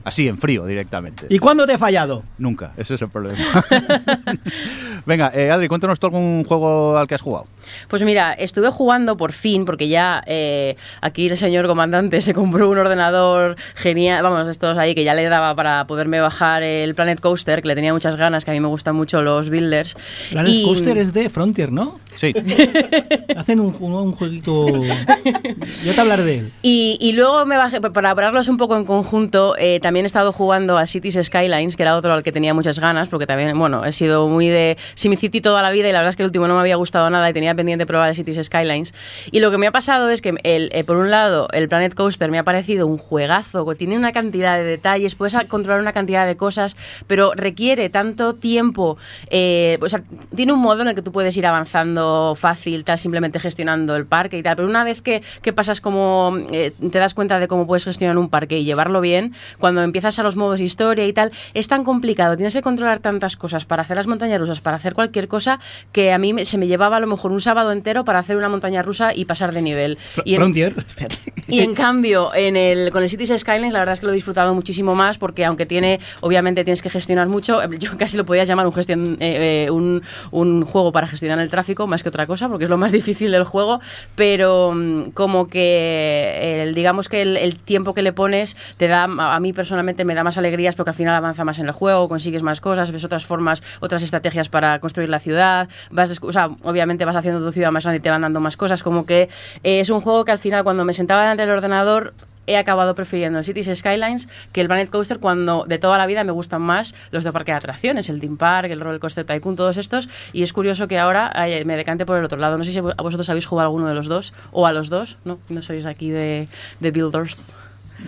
Así, en frío, directamente. ¿Y cuándo te he fallado? Nunca, ese es el problema. Venga, eh, Adri, cuéntanos tú algún juego al que has jugado. Pues mira, estuve jugando por fin, porque ya eh, aquí el señor comandante se compró un ordenador genial, vamos, de estos ahí que ya le daba para poderme bajar el Planet Coaster, que le tenía muchas ganas, que a mí me gustan mucho los builders. Planet Y- Coaster es de Frontier, ¿no? Sí. Hacen un, un- un jueguito. Yo te hablaré de él. Y, y luego me bajé, para hablarlos un poco en conjunto, eh, también he estado jugando a Cities Skylines, que era otro al que tenía muchas ganas, porque también, bueno, he sido muy de SimCity toda la vida y la verdad es que el último no me había gustado nada y tenía pendiente probar el Cities Skylines. Y lo que me ha pasado es que, el, eh, por un lado, el Planet Coaster me ha parecido un juegazo, tiene una cantidad de detalles, puedes controlar una cantidad de cosas, pero requiere tanto tiempo, eh, o sea, tiene un modo en el que tú puedes ir avanzando fácil, tal, simplemente gestionando el parque y tal, pero una vez que, que pasas como, eh, te das cuenta de cómo puedes gestionar un parque y llevarlo bien, cuando empiezas a los modos historia y tal, es tan complicado, tienes que controlar tantas cosas para hacer las montañas rusas, para hacer cualquier cosa, que a mí se me llevaba a lo mejor un sábado entero para hacer una montaña rusa y pasar de nivel. Y en- Frontier. y en cambio, en el, con el Cities Skylines, la verdad es que lo he disfrutado muchísimo más porque aunque tiene, obviamente tienes que gestionar mucho, eh, yo casi lo podía llamar un, gestion, eh, eh, un, un juego para gestionar el tráfico más que otra cosa, porque es lo más difícil del juego, pero mm, como que el, digamos que el, el tiempo que le pones te da, a mí personalmente me da más alegrías porque al final avanza más en el juego, consigues más cosas, ves otras formas, otras estrategias para construir la ciudad, vas, o sea, obviamente vas haciendo tu ciudad más grande y te van dando más cosas, como que eh, es un juego que al final cuando me sentaba delante del ordenador he acabado prefiriendo el Cities Skylines que el Planet Coaster cuando de toda la vida me gustan más los de parque de atracciones, el Theme Park, el Roller Coaster Tycoon, todos estos y es curioso que ahora eh, me decante por el otro lado. No sé si a vosotros habéis jugado a alguno de los dos o a los dos, ¿no? No sois aquí de, de Builders.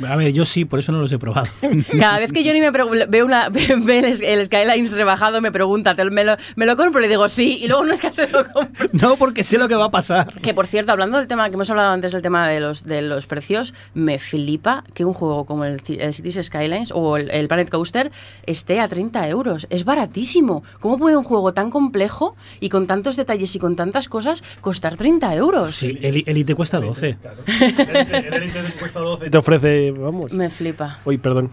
A ver, yo sí, por eso no los he probado. Cada vez que Johnny me ve, una, ve, el, el Skylines rebajado me pregunta, ¿te- ¿me lo, ¿me lo compro? Y le digo sí y luego no es que se lo compro. No, porque sé lo que va a pasar. Que por cierto, hablando del tema que hemos hablado antes del tema de los, de los precios, me flipa que un juego como el, el Cities Skylines o el, el Planet Coaster esté a 30 euros. Es baratísimo. ¿Cómo puede un juego tan complejo y con tantos detalles y con tantas cosas costar 30 euros? Sí, el Elite cuesta 12. El Elite cuesta 12 y te ofrece, vamos. Me flipa. Uy, perdón.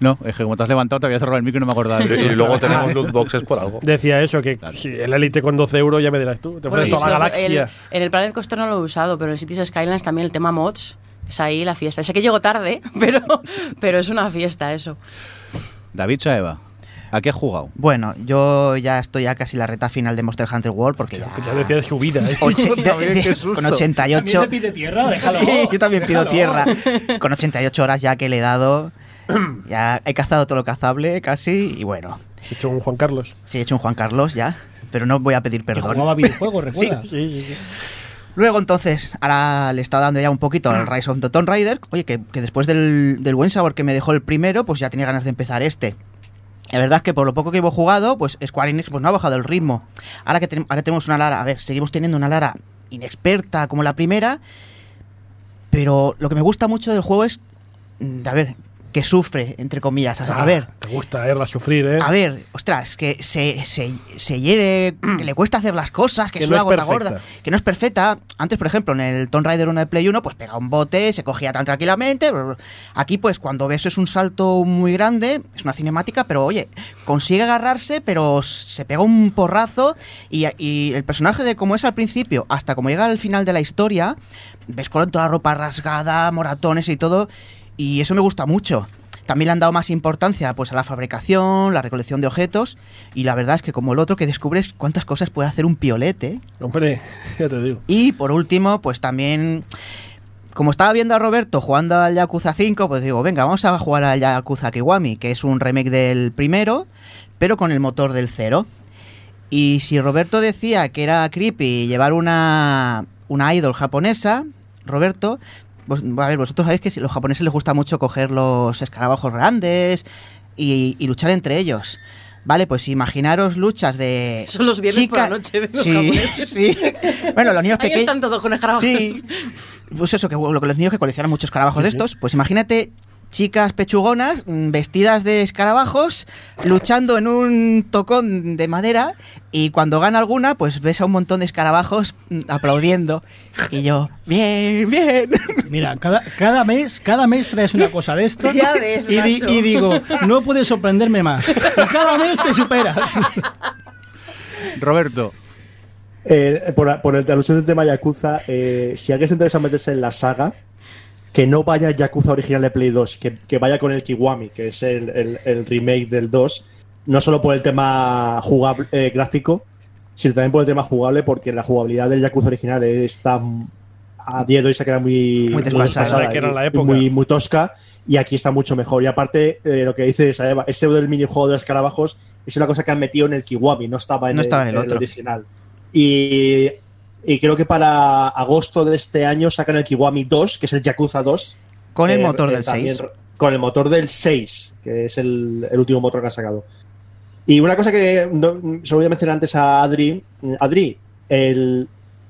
No, es que como te has levantado te había cerrado el micro y no me acordaba. Y, y luego tenemos loot boxes por algo. Decía eso, que si el Elite con 12 euros ya me dirás tú. Te Bueno, y toda la esto- el- galaxia. en el Planet Coaster no lo he usado, pero en el Cities Skylines también el tema mods es ahí la fiesta. Sé que llego tarde, pero, pero es una fiesta eso. David Saeva, ¿a qué has jugado? Bueno, yo ya estoy ya casi en la reta final de Monster Hunter World porque ya... Ya decía de su vida. ¿eh? Con 88 También te pide tierra, déjalo. Sí, yo también pido tierra. Con 88 horas ya que le he dado, ya he cazado todo lo cazable casi y bueno, Se ha hecho un Juan Carlos. sí he hecho un Juan Carlos ya, pero no voy a pedir Que perdón. jugaba videojuegos, ¿recuerdas? Sí, sí, sí. Luego entonces, ahora le he estado dando ya un poquito al Rise of the Tomb Raider. Oye, que, que después del, del buen sabor que me dejó el primero, pues ya tenía ganas de empezar este. La verdad es que por lo poco que hemos jugado, pues Square Enix pues no ha bajado el ritmo. Ahora que ahora tenemos una Lara, a ver, seguimos teniendo una Lara inexperta como la primera, pero lo que me gusta mucho del juego es, mm, a ver, que sufre, entre comillas. A, Ah, ver, Te gusta verla sufrir, ¿eh? a ver, ostras, que se, se, se hiere, que le cuesta hacer las cosas, que, Que es no una es gota perfecta. gorda, que no es perfecta. Antes, por ejemplo, en el Tomb Raider 1 de Play 1, pues pega un bote, se cogía tan tranquilamente. Aquí, pues, cuando ves es un salto muy grande, es una cinemática, pero oye, consigue agarrarse, pero se pega un porrazo. Y, y el personaje de como es al principio, hasta como llega al final de la historia, ves con toda la ropa rasgada, moratones y todo, y eso me gusta mucho. También le han dado más importancia pues a la fabricación, la recolección de objetos y la verdad es que como el otro que descubres cuántas cosas puede hacer un piolete. Hombre, ya te digo. Y por último, pues también como estaba viendo a Roberto jugando al Yakuza 5, pues digo, venga, vamos a jugar al Yakuza Kiwami, que es un remake del primero, pero con el motor del cero. Y si Roberto decía que era creepy llevar una, una idol japonesa, Roberto, a ver, vosotros sabéis que si- los japoneses les gusta mucho coger los escarabajos grandes y, y luchar entre ellos. Vale, pues imaginaros luchas de. Son los viernes por la noche de los sí, japoneses. sí. Bueno, los niños pequeños. están todos con escarabajos. Sí. Pues eso, que lo que los niños que coleccionan muchos escarabajos Sí, de sí. estos, pues imagínate chicas pechugonas mm, vestidas de escarabajos luchando en un tocón de madera y cuando gana alguna pues ves a un montón de escarabajos mm, aplaudiendo y yo bien bien Mira, cada, cada mes, cada mes traes una cosa de esta. Ya ves, y, di- y digo, no puedes sorprenderme más. Y cada mes te superas. Roberto, Eh, por, por el alusión del tema Yakuza, eh, si alguien se interesa meterse en la saga, que no vaya al Yakuza original de Play 2, que, que vaya con el Kiwami, que es el, el- el remake del 2, no solo por el tema jugable, eh, gráfico, sino también por el tema jugable, porque la jugabilidad del Yakuza original está a día de hoy se queda muy, Muy desfasada, que era en la y época. muy, muy tosca, y aquí está mucho mejor. Y aparte, eh, lo que dice Saeva, ese del minijuego de los escarabajos es una cosa que han metido en el Kiwami, no estaba en, No estaba en el otro. original. Y, y creo que para agosto de este año sacan el Kiwami 2, que es el Yakuza 2. con el eh, motor eh, del también 6 Con el motor del 6, que es el, el último motor que han sacado. Y una cosa que no, se lo voy a mencionar antes a Adri. Adri, el,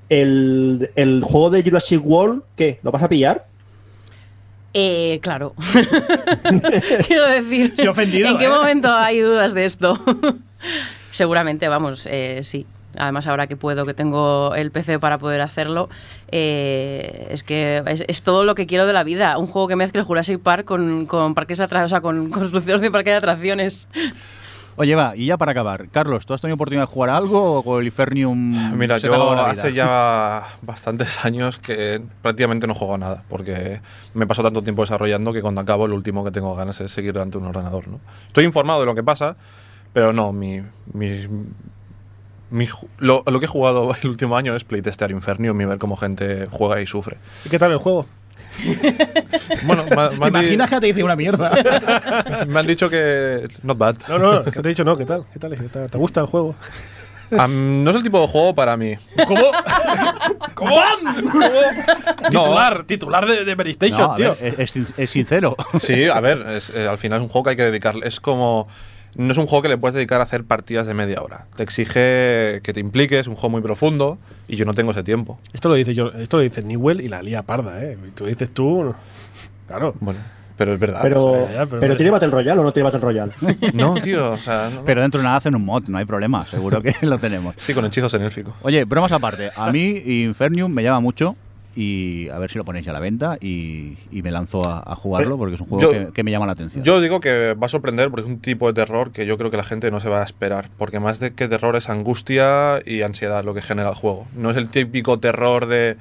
el, el juego de Jurassic World, ¿qué? ¿Lo vas a pillar? Eh, claro. Quiero decir, ofendido, ¿en qué ¿eh? momento hay dudas de esto? Seguramente, vamos, eh, sí. Además, ahora que puedo, que tengo el PC para poder hacerlo, eh, es que es, es todo lo que quiero de la vida. Un juego que mezcle Jurassic Park con, con parques o sea, con construcciones de parques de atracciones. oye, va, y ya para acabar, Carlos, ¿tú has tenido oportunidad de jugar algo o con el Infernium? Mira, yo hace ya bastantes años que prácticamente no juego a nada, porque me paso tanto tiempo desarrollando que cuando acabo lo último que tengo ganas es seguir delante de un ordenador. ¿no? Estoy informado de lo que pasa, pero no, mi, mi- mi lo, lo que he jugado el último año es playtestear Infernium y ver cómo gente juega y sufre. ¿Y qué tal el juego? Bueno, me, me ¿Te han di- imaginas que te dice una mierda? me han dicho que not bad. No, no, que te he dicho no, ¿qué tal? ¿Qué tal? ¿Te, te gusta el juego? Am, no es el tipo de juego para mí. ¿Cómo? ¿Cómo? Titular, titular de, de PlayStation, No, tío. ver, es, es- es sincero. Sí, a ver, es, eh, al final es un juego que hay que dedicarle. Es como. No es un juego que le puedes dedicar a hacer partidas de media hora. Te exige que te impliques, es un juego muy profundo y yo no tengo ese tiempo. Esto lo dice yo, esto lo dice Newell y la lía parda, ¿eh? Tú lo dices tú, claro. Bueno, pero es verdad. Pero, o sea, ya, pero- pero ¿tiene Battle Royale o no tiene Battle Royale? No, tío, o sea. no- Pero dentro de nada hacen un mod, no hay problema, seguro que lo tenemos. Sí, con hechizos en élfico. Oye, bromas aparte, a mí Infernium me llama mucho y a ver si lo ponéis a la venta y, y me lanzo a, a jugarlo porque es un juego Yo- que, que me llama la atención. Yo digo que va a sorprender porque es un tipo de terror que yo creo que la gente no se va a esperar. Porque más de que terror es angustia y ansiedad lo que genera el juego. No es el típico terror de.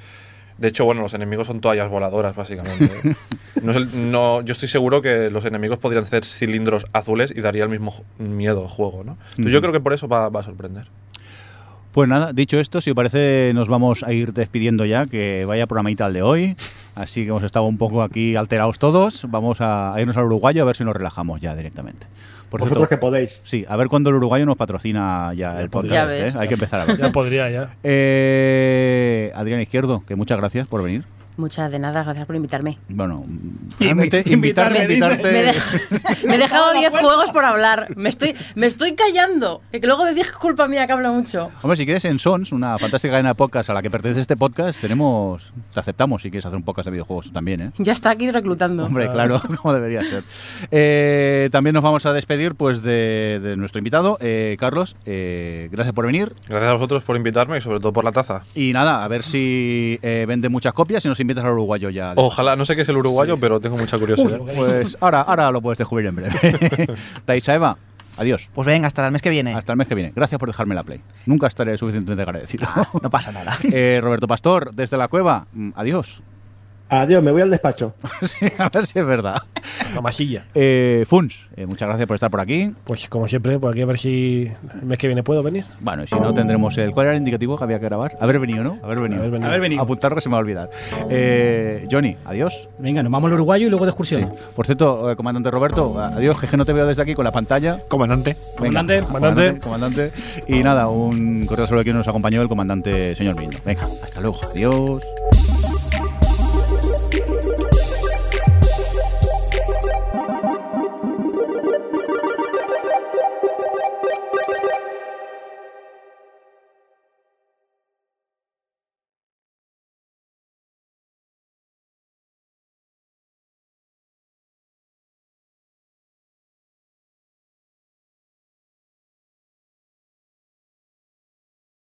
De hecho, bueno, los enemigos son toallas voladoras, básicamente. ¿eh? No es el- no, yo estoy seguro que los enemigos podrían ser cilindros azules y daría el mismo miedo al juego, ¿no? Entonces, yo creo que por eso va, va a sorprender. Pues nada, dicho esto, si os parece, nos vamos a ir despidiendo ya, que vaya programita el de hoy. Así que hemos estado un poco aquí alterados todos. Vamos a, irnos al uruguayo a ver si nos relajamos ya directamente. Por Vosotros cierto, que podéis. Sí, a ver cuándo el uruguayo nos patrocina ya, el podcast. Este. ¿eh? Hay que empezar a ver. Ya podría, ya. Eh, Adrián Izquierdo, que muchas gracias por venir. Muchas de nada, gracias por invitarme. Bueno, realmente invitarme, invitarte. Me, he dej- me he dejado 10 juegos por hablar. Me estoy, me estoy callando. Que luego decís que es culpa mía que hablo mucho. Hombre, si quieres en Sons, una fantástica cadena de podcast a la que pertenece este podcast, tenemos, te aceptamos si quieres hacer un podcast de videojuegos también, ¿eh? Ya está aquí reclutando. Hombre, claro, como debería ser. Eh, también nos vamos a despedir pues de, de nuestro invitado, eh, Carlos. eh, gracias por venir. Gracias a vosotros por invitarme y sobre todo por la taza. Y nada, a ver si eh, vende muchas copias y nos invitas al uruguayo ya. Ojalá, no sé qué es el uruguayo, pero tengo mucha curiosidad. Pues ahora, ahora lo puedes descubrir en breve. Taisa Eva, adiós. Pues venga, hasta el mes que viene. Hasta el mes que viene. Gracias por dejarme la play. Nunca estaré suficientemente agradecido. No pasa nada. Eh, Roberto Pastor, desde la cueva, mm, adiós. Adiós, me voy al despacho. Sí, a ver si es verdad. La masilla. Eh, Funs, eh, muchas gracias por estar por aquí. Pues como siempre, por aquí a ver si el mes que viene puedo venir. Bueno, y si no, tendremos el. ¿Cuál era el indicativo que había que grabar? Haber venido, ¿no? Haber venido. Haber venido. Haber venido. Apuntarlo que se me va a olvidar. Eh, Johnny, adiós. Venga, nos vamos al uruguayo y luego de Sí. excursión. Por cierto, eh, comandante Roberto, adiós, que es que no te veo desde aquí con la pantalla. Comandante. Venga, Comandante. comandante, comandante. Y nada, un correo saludo que nos acompañó el comandante señor Brindo. Venga, hasta luego. Adiós.